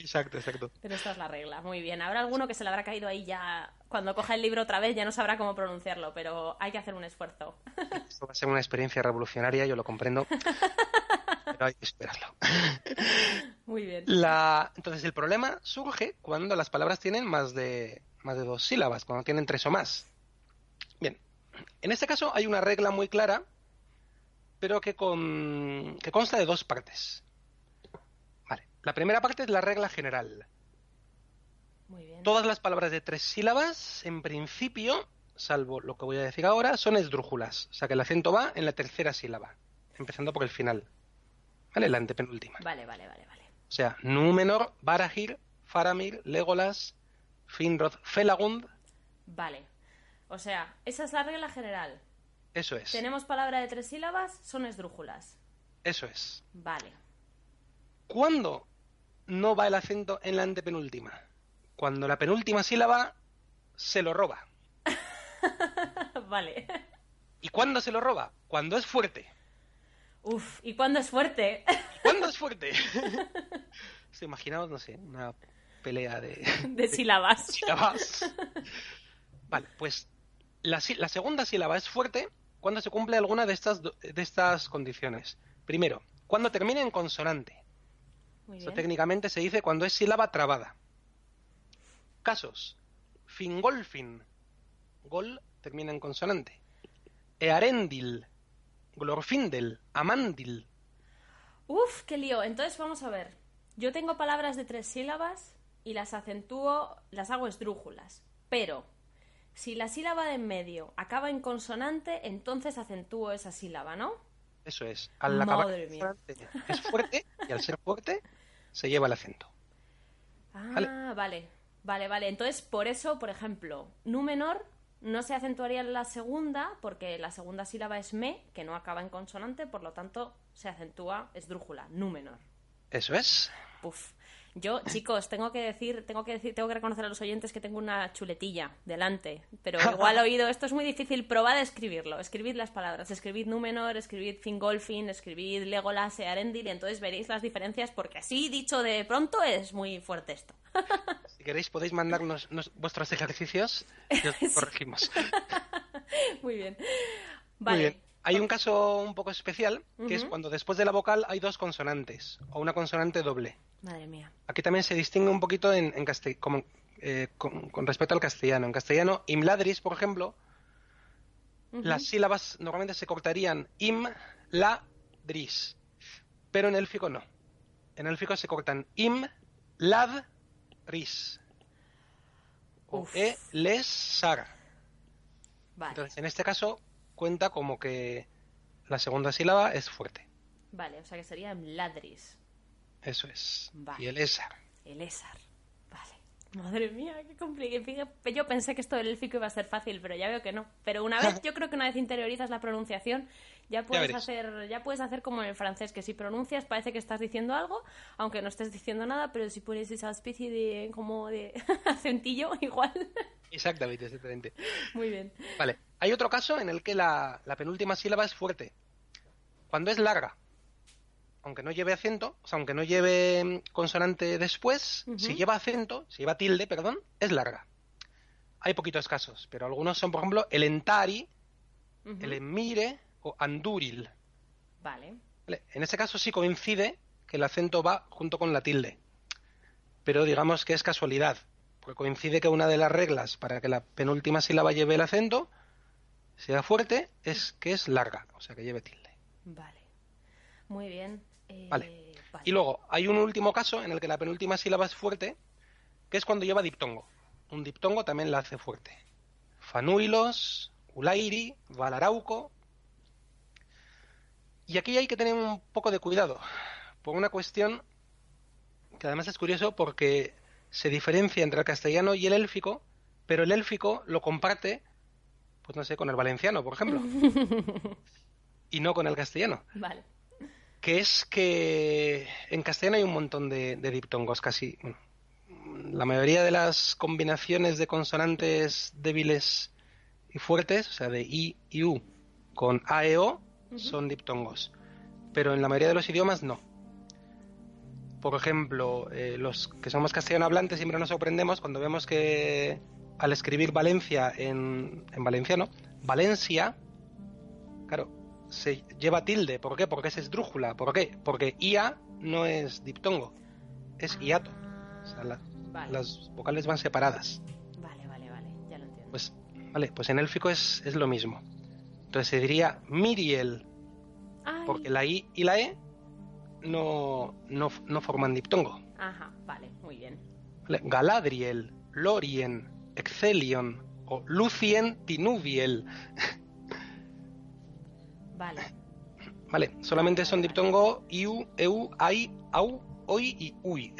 Exacto, exacto. pero esta es la regla. Muy bien. Habrá alguno que se le habrá caído ahí ya, cuando coja el libro otra vez ya no sabrá cómo pronunciarlo, pero hay que hacer un esfuerzo. (laughs) Esto va a ser una experiencia revolucionaria, yo lo comprendo. Pero hay que esperarlo. Muy bien. La... Entonces el problema surge cuando las palabras tienen más de, más de dos sílabas, cuando tienen tres o más. Bien, en este caso hay una regla muy clara, pero que, con... que consta de dos partes. La primera parte es la regla general. Muy bien. Todas las palabras de tres sílabas, en principio, salvo lo que voy a decir ahora, son esdrújulas. O sea que el acento va en la tercera sílaba, empezando por el final. ¿Vale? La antepenúltima. Vale, vale, vale, vale. O sea, Númenor, Barahir, Faramir, Legolas, Finrod, Felagund. Vale. O sea, esa es la regla general. Eso es. Tenemos palabra de tres sílabas, son esdrújulas. Eso es. Vale. ¿Cuándo no va el acento en la antepenúltima? Cuando la penúltima sílaba se lo roba. (laughs) vale. ¿Y cuándo se lo roba? Cuando es fuerte. Uf, ¿y cuándo es fuerte? ¿Cuándo es fuerte? (laughs) Se imaginaos, no sé, una pelea de, (laughs) de sílabas. sílabas. Vale, pues la, la segunda sílaba es fuerte cuando se cumple alguna de estas, de estas condiciones. Primero, cuando termina en consonante. Muy Eso bien. técnicamente se dice cuando es sílaba trabada. Casos. Fingolfin. Gol termina en consonante. Earendil. Glorfindel. Amandil. Uf, qué lío. Entonces vamos a ver. Yo tengo palabras de tres sílabas y las acentúo, las hago esdrújulas. Pero si la sílaba de en medio acaba en consonante, entonces acentúo esa sílaba, ¿no? Eso es. Al acabar en consonante es fuerte y al ser fuerte (laughs) se lleva el acento. Ah, Vale. vale. Vale, vale. Entonces, por eso, por ejemplo, Númenor no se acentuaría en la segunda, porque la segunda sílaba es me, que no acaba en consonante, por lo tanto, se acentúa esdrújula, Númenor. Eso es. Puf. Yo, chicos, tengo que decir, tengo que decir, tengo que reconocer a los oyentes que tengo una chuletilla delante, pero (laughs) igual oído, esto es muy difícil, probad a escribirlo, escribid las palabras, escribid Númenor, escribid Fingolfin, escribid Legolas, Earendil, y entonces veréis las diferencias, porque así dicho de pronto es muy fuerte esto. (laughs) Si queréis podéis mandarnos nos- vuestros ejercicios y os (laughs) corregimos. Muy bien. Muy Vale. bien. Hay un caso un poco especial, que es cuando después de la vocal hay dos consonantes o una consonante doble. Madre mía. Aquí también se distingue un poquito en, en castell- como, eh, con, con respecto al castellano. En castellano, imladris, por ejemplo, las sílabas normalmente se cortarían im, la, dris. Pero en élfico no. En élfico se cortan im, lad, ris. O Uf. e, les, sar. Vale. Entonces, en este caso, cuenta como que la segunda sílaba es fuerte. Vale, o sea que sería Ladris. Eso es. Vale. Y el esar. El Esar. Vale. Madre mía, qué complicado. Yo pensé que esto del élfico iba a ser fácil, pero ya veo que no. Pero una vez, (laughs) yo creo que una vez interiorizas la pronunciación, ya puedes hacer, ya puedes hacer como en el francés, que si pronuncias parece que estás diciendo algo, aunque no estés diciendo nada, pero si pones esa especie de como de (laughs) acentillo, (laughs) igual. Exactamente, exactamente. Muy bien. Vale. Hay otro caso en el que la, la penúltima sílaba es fuerte. Cuando es larga. Aunque no lleve acento, o sea, aunque no lleve mm, consonante después, si lleva acento, si lleva tilde, perdón, es larga. Hay poquitos casos, pero algunos son, por ejemplo, el entari, el emire o anduril. Vale. ¿Vale? En ese caso sí coincide que el acento va junto con la tilde. Pero digamos que es casualidad, porque coincide que una de las reglas para que la penúltima sílaba lleve el acento sea fuerte es que es larga, o sea que lleve tilde. Vale. Muy bien. Eh, Vale. Y luego hay un último caso en el que la penúltima sílaba es fuerte, que es cuando lleva diptongo. Un diptongo también la hace fuerte. Fanuilos, Ulairi, Valarauco. Y aquí hay que tener un poco de cuidado, por una cuestión que además es curioso porque se diferencia entre el castellano y el élfico, pero el élfico lo comparte, pues no sé, con el valenciano, por ejemplo, (laughs) y no con el castellano Vale. Que es que en castellano hay un montón de, de diptongos, casi. bueno, la mayoría de las combinaciones de consonantes débiles y fuertes, o sea, de I y U con A e O, son diptongos. Pero en la mayoría de los idiomas no. Por ejemplo, eh, los que somos castellano hablantes siempre nos sorprendemos cuando vemos que al escribir Valencia en, en valenciano, Valencia, claro, se lleva tilde. ¿Por qué? Porque es esdrújula. ¿Por qué? Porque IA no es diptongo. es hiato. O sea, la- Vale. las vocales van separadas. Vale, vale, vale. Ya lo entiendo. Pues, vale, pues en élfico es, es lo mismo. Entonces se diría Miriel, Ay. porque la I y la E no, no, no forman diptongo. Ajá, vale, muy bien. ¿vale? Galadriel, Lorien, Excelion o Lucien Tinubiel. (laughs) Vale. Vale, solamente son diptongo iu, eu, ai, au, oi y ui.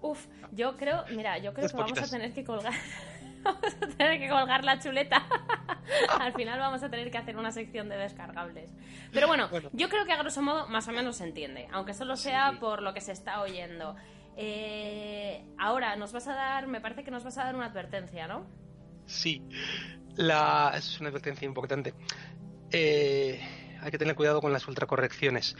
Uf, yo creo, mira, yo creo que vamos a tener que colgar. (laughs) vamos a tener que colgar la chuleta. (laughs) Al final vamos a tener que hacer una sección de descargables. Pero bueno, Bueno. yo creo que a grosso modo más o menos se entiende, aunque solo sea Sí. por lo que se está oyendo. Eh, ahora nos vas a dar, me parece que nos vas a dar una advertencia, ¿no? Sí, la, es una advertencia importante. Eh, hay que tener cuidado con las ultracorrecciones.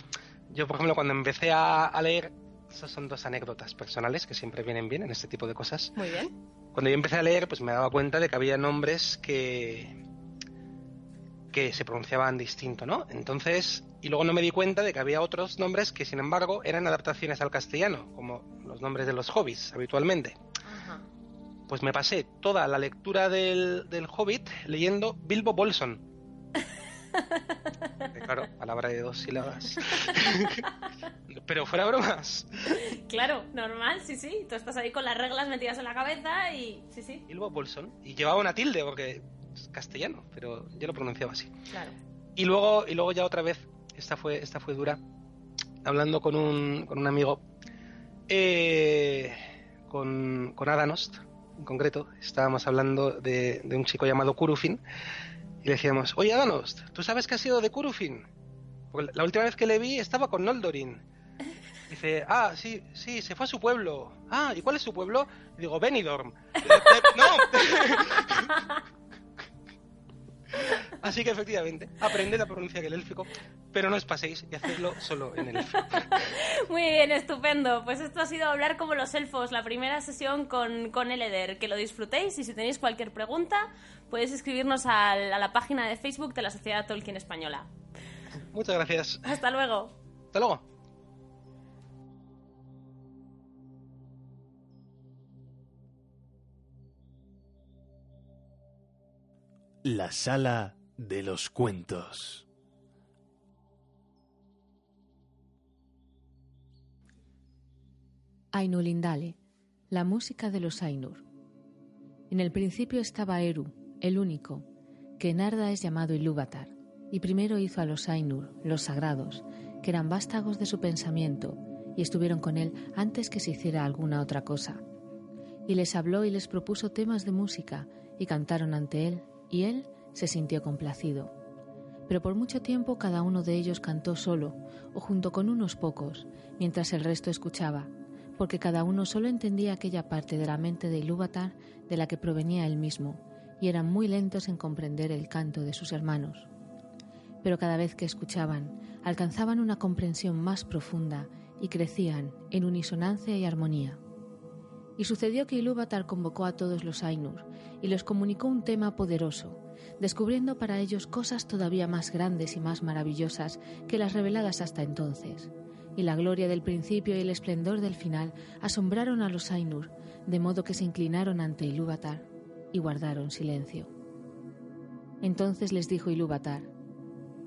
Yo, por ejemplo, cuando empecé a, a leer, esas son dos anécdotas personales que siempre vienen bien en este tipo de cosas. Muy bien. Cuando yo empecé a leer, pues me daba cuenta de que había nombres que que se pronunciaban distinto, ¿no? Entonces, y luego no me di cuenta de que había otros nombres que, sin embargo, eran adaptaciones al castellano, como los nombres de los hobbits habitualmente. Ajá. Pues me pasé toda la lectura del, del Hobbit leyendo Bilbo Bolson. Claro, palabra de dos sílabas. (laughs) Pero fuera bromas. Claro, normal, sí, sí. Tú estás ahí con las reglas metidas en la cabeza y. Sí, sí, Bilbo Bolson. Y llevaba una tilde porque es castellano, pero yo lo pronunciaba así. claro. Y luego, y luego ya otra vez, esta fue, esta fue dura, hablando con un, con un amigo, eh, con, con Adanost, en concreto, estábamos hablando de, de un chico llamado Kurufin, y le decíamos, oye Adanost, ¿tú sabes qué ha sido de Kurufin? Porque la última vez que le vi estaba con Noldorin. Dice, ah, sí, sí, se fue a su pueblo. Ah, ¿y cuál es su pueblo? Digo, Benidorm. Eh, eh, ¡No! (laughs) Así que efectivamente, aprended a pronunciar el élfico, pero no os paséis y hacedlo solo en el élfico. Muy bien, estupendo. Pues esto ha sido hablar como los elfos, la primera sesión con, con Eleder. Que lo disfrutéis y si tenéis cualquier pregunta, podéis escribirnos al- a la página de Facebook de la Sociedad Tolkien Española. Muchas gracias. Hasta luego. Hasta luego. La sala de los cuentos. Ainulindale, la música de los Ainur. En el principio estaba Eru, el único, que en Arda es llamado Ilúvatar, y primero hizo a los Ainur, los sagrados, que eran vástagos de su pensamiento, y estuvieron con él antes que se hiciera alguna otra cosa. Y les habló y les propuso temas de música, y cantaron ante él, y él se sintió complacido. Pero por mucho tiempo cada uno de ellos cantó solo, o junto con unos pocos, mientras el resto escuchaba, porque cada uno solo entendía aquella parte de la mente de Ilúvatar de la que provenía él mismo, y eran muy lentos en comprender el canto de sus hermanos. Pero cada vez que escuchaban, alcanzaban una comprensión más profunda y crecían en unisonancia y armonía. Y sucedió que Ilúvatar convocó a todos los Ainur y les comunicó un tema poderoso, descubriendo para ellos cosas todavía más grandes y más maravillosas que las reveladas hasta entonces. Y la gloria del principio y el esplendor del final asombraron a los Ainur, de modo que se inclinaron ante Ilúvatar y guardaron silencio. Entonces les dijo Ilúvatar,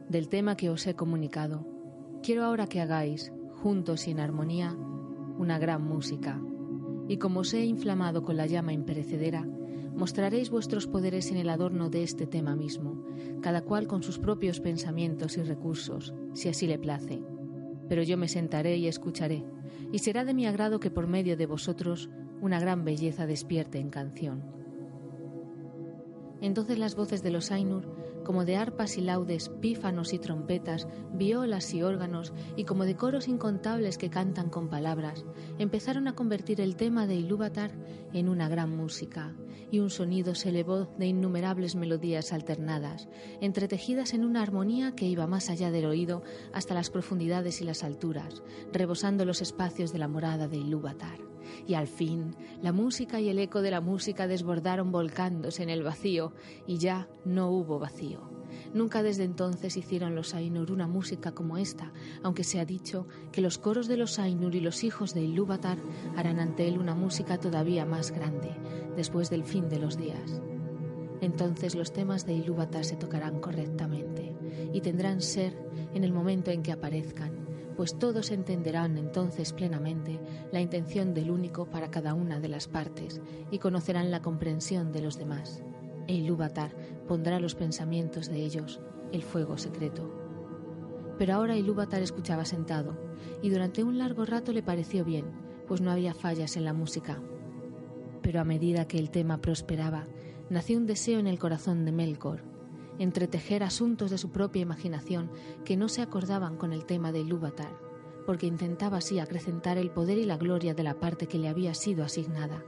del tema que os he comunicado, quiero ahora que hagáis, juntos y en armonía, una gran música. Y como os he inflamado con la llama imperecedera, mostraréis vuestros poderes en el adorno de este tema mismo, cada cual con sus propios pensamientos y recursos, si así le place. Pero yo me sentaré y escucharé, y será de mi agrado que por medio de vosotros una gran belleza despierte en canción. Entonces las voces de los Ainur, como de arpas y laudes, pífanos y trompetas, violas y órganos, y como de coros incontables que cantan con palabras, empezaron a convertir el tema de Ilúvatar en una gran música, y un sonido se elevó de innumerables melodías alternadas, entretejidas en una armonía que iba más allá del oído hasta las profundidades y las alturas, rebosando los espacios de la morada de Ilúvatar Y al fin, la música y el eco de la música desbordaron volcándose en el vacío, y ya no hubo vacío. Nunca desde entonces hicieron los Ainur una música como esta, aunque se ha dicho que los coros de los Ainur y los hijos de Ilúvatar harán ante él una música todavía más grande, después del fin de los días. Entonces los temas de Ilúvatar se tocarán correctamente y tendrán ser en el momento en que aparezcan, pues todos entenderán entonces plenamente la intención del único para cada una de las partes y conocerán la comprensión de los demás. E Ilúvatar pondrá los pensamientos de ellos el fuego secreto. Pero ahora Ilúvatar escuchaba sentado y durante un largo rato le pareció bien, pues no había fallas en la música. Pero a medida que el tema prosperaba, nació un deseo en el corazón de Melkor, entretejer asuntos de su propia imaginación que no se acordaban con el tema de Ilúvatar, porque intentaba así acrecentar el poder y la gloria de la parte que le había sido asignada.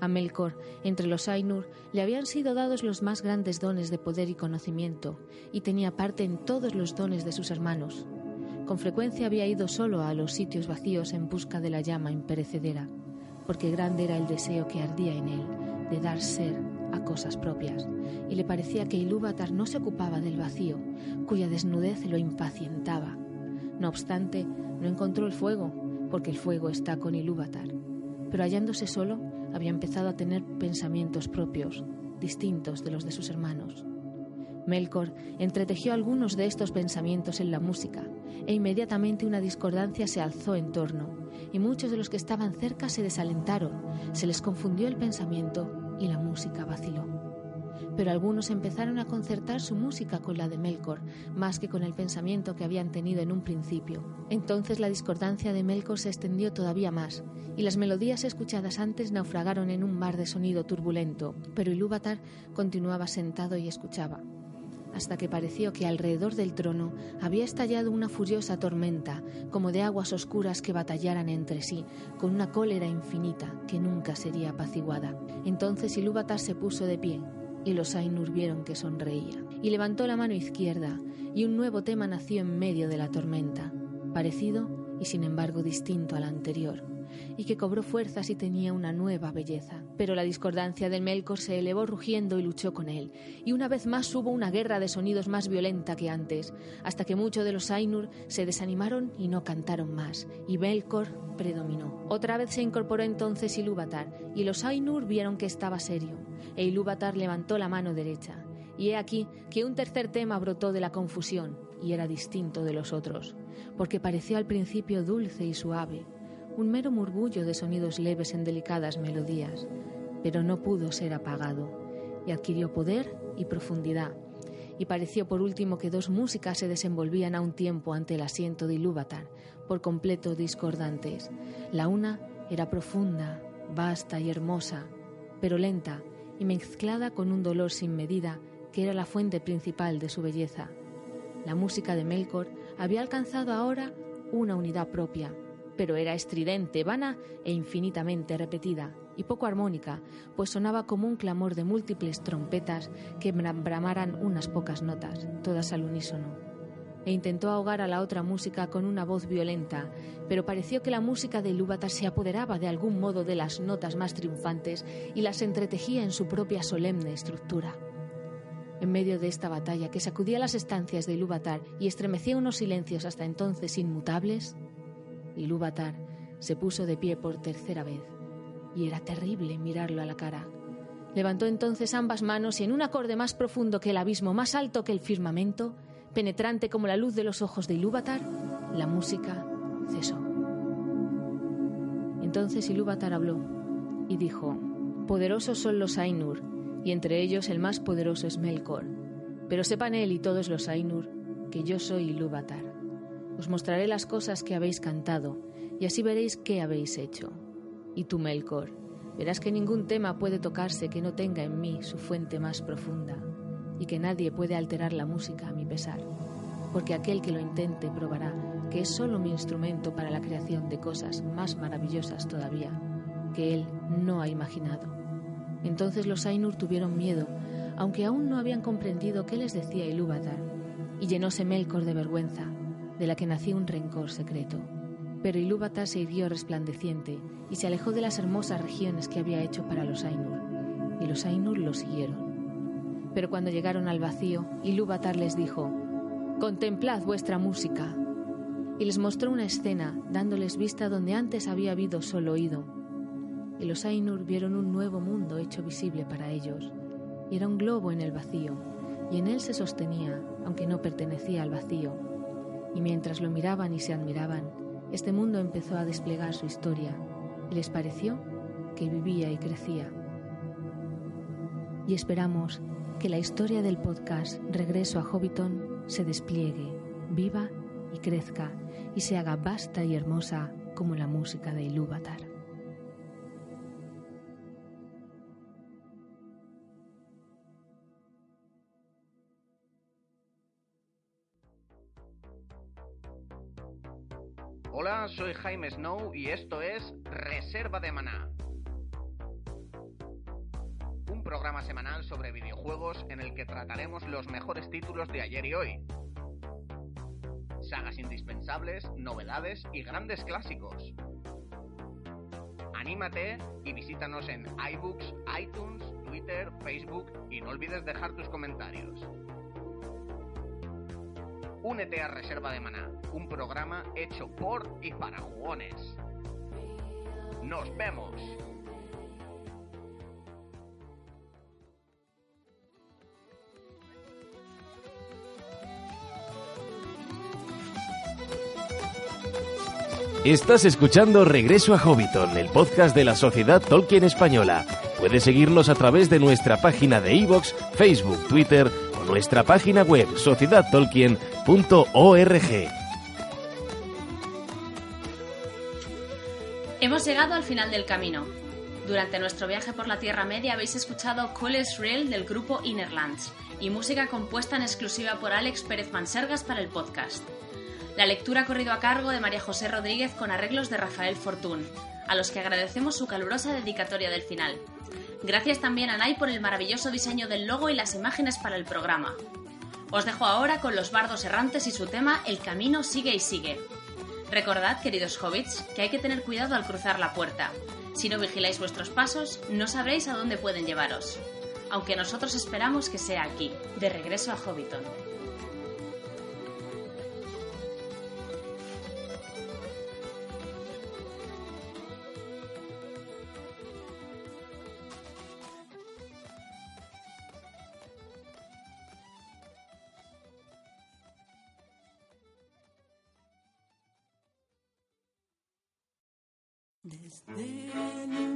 A Melkor, entre los Ainur, le habían sido dados los más grandes dones de poder y conocimiento, y tenía parte en todos los dones de sus hermanos. Con frecuencia había ido solo a los sitios vacíos en busca de la llama imperecedera, porque grande era el deseo que ardía en él de dar ser cosas propias, y le parecía que Ilúvatar no se ocupaba del vacío, cuya desnudez lo impacientaba. No obstante, no encontró el fuego, porque el fuego está con Ilúvatar. Pero hallándose solo, había empezado a tener pensamientos propios, distintos de los de sus hermanos. Melkor entretejió algunos de estos pensamientos en la música, e inmediatamente una discordancia se alzó en torno, y muchos de los que estaban cerca se desalentaron, se les confundió el pensamiento y la música vaciló. Pero algunos empezaron a concertar su música con la de Melkor, más que con el pensamiento que habían tenido en un principio. Entonces la discordancia de Melkor se extendió todavía más, y las melodías escuchadas antes naufragaron en un mar de sonido turbulento, pero Ilúvatar continuaba sentado y escuchaba hasta que pareció que alrededor del trono había estallado una furiosa tormenta, como de aguas oscuras que batallaran entre sí, con una cólera infinita que nunca sería apaciguada. Entonces Ilúvatar se puso de pie, y los Ainur vieron que sonreía, y levantó la mano izquierda, y un nuevo tema nació en medio de la tormenta, parecido y sin embargo distinto al anterior y que cobró fuerzas y tenía una nueva belleza. Pero la discordancia del Melkor se elevó rugiendo y luchó con él, y una vez más hubo una guerra de sonidos más violenta que antes, hasta que muchos de los Ainur se desanimaron y no cantaron más, y Melkor predominó. Otra vez se incorporó entonces Ilúvatar, y los Ainur vieron que estaba serio, e Ilúvatar levantó la mano derecha. Y he aquí que un tercer tema brotó de la confusión, y era distinto de los otros, porque pareció al principio dulce y suave, un mero murmullo de sonidos leves en delicadas melodías, pero no pudo ser apagado, y adquirió poder y profundidad, y pareció por último que dos músicas se desenvolvían a un tiempo ante el asiento de Ilúvatar, por completo discordantes. La una era profunda, vasta y hermosa, pero lenta y mezclada con un dolor sin medida que era la fuente principal de su belleza. La música de Melkor había alcanzado ahora una unidad propia, pero era estridente, vana e infinitamente repetida, y poco armónica, pues sonaba como un clamor de múltiples trompetas que bramaran unas pocas notas, todas al unísono. E intentó ahogar a la otra música con una voz violenta, pero pareció que la música de Ilúvatar se apoderaba de algún modo de las notas más triunfantes y las entretejía en su propia solemne estructura. En medio de esta batalla que sacudía las estancias de Ilúvatar y estremecía unos silencios hasta entonces inmutables, Ilúvatar se puso de pie por tercera vez, y era terrible mirarlo a la cara. Levantó entonces ambas manos y en un acorde más profundo que el abismo, más alto que el firmamento, penetrante como la luz de los ojos de Ilúvatar, la música cesó. Entonces Ilúvatar habló y dijo, Poderosos son los Ainur, y entre ellos el más poderoso es Melkor. Pero sepan él y todos los Ainur que yo soy Ilúvatar. Os mostraré las cosas que habéis cantado, y así veréis qué habéis hecho. Y tú, Melkor, verás que ningún tema puede tocarse que no tenga en mí su fuente más profunda, y que nadie puede alterar la música a mi pesar, porque aquel que lo intente probará que es solo mi instrumento para la creación de cosas más maravillosas todavía, que él no ha imaginado. Entonces los Ainur tuvieron miedo, aunque aún no habían comprendido qué les decía Ilúvatar, y llenóse Melkor de vergüenza, de la que nació un rencor secreto. Pero Ilúvatar se irguió resplandeciente y se alejó de las hermosas regiones que había hecho para los Ainur, y los Ainur lo siguieron. Pero cuando llegaron al vacío, Ilúvatar les dijo, Contemplad vuestra música. Y les mostró una escena, dándoles vista donde antes había habido solo oído. Y los Ainur vieron un nuevo mundo hecho visible para ellos, y era un globo en el vacío, y en él se sostenía, aunque no pertenecía al vacío. Y mientras lo miraban y se admiraban, este mundo empezó a desplegar su historia y les pareció que vivía y crecía. Y esperamos que la historia del podcast Regreso a Hobbiton se despliegue, viva y crezca y se haga vasta y hermosa como la música de Ilúvatar. Hola, soy Jaime Snow y esto es Reserva de Maná. Un programa semanal sobre videojuegos en el que trataremos los mejores títulos de ayer y hoy. Sagas indispensables, novedades y grandes clásicos. Anímate y visítanos en iBooks, iTunes, Twitter, Facebook y no olvides dejar tus comentarios. Únete a Reserva de Maná, un programa hecho por y para jugones. ¡Nos vemos! Estás escuchando Regreso a Hobbiton, el podcast de la Sociedad Tolkien Española. Puedes seguirnos a través de nuestra página de iVoox, Facebook, Twitter nuestra página web sociedadtolkien.org. Hemos llegado al final del camino. Durante nuestro viaje por la Tierra Media habéis escuchado Coolest Real del grupo Innerlands y música compuesta en exclusiva por Alex Pérez Mansergas para el podcast. La lectura ha corrido a cargo de María José Rodríguez con arreglos de Rafael Fortún, a los que agradecemos su calurosa dedicatoria del final. Gracias también a Nay por el maravilloso diseño del logo y las imágenes para el programa. Os dejo ahora con los bardos errantes y su tema El camino sigue y sigue. Recordad, queridos hobbits, que hay que tener cuidado al cruzar la puerta. Si no vigiláis vuestros pasos, no sabréis a dónde pueden llevaros. Aunque nosotros esperamos que sea aquí, de regreso a Hobbiton. Desde el umbral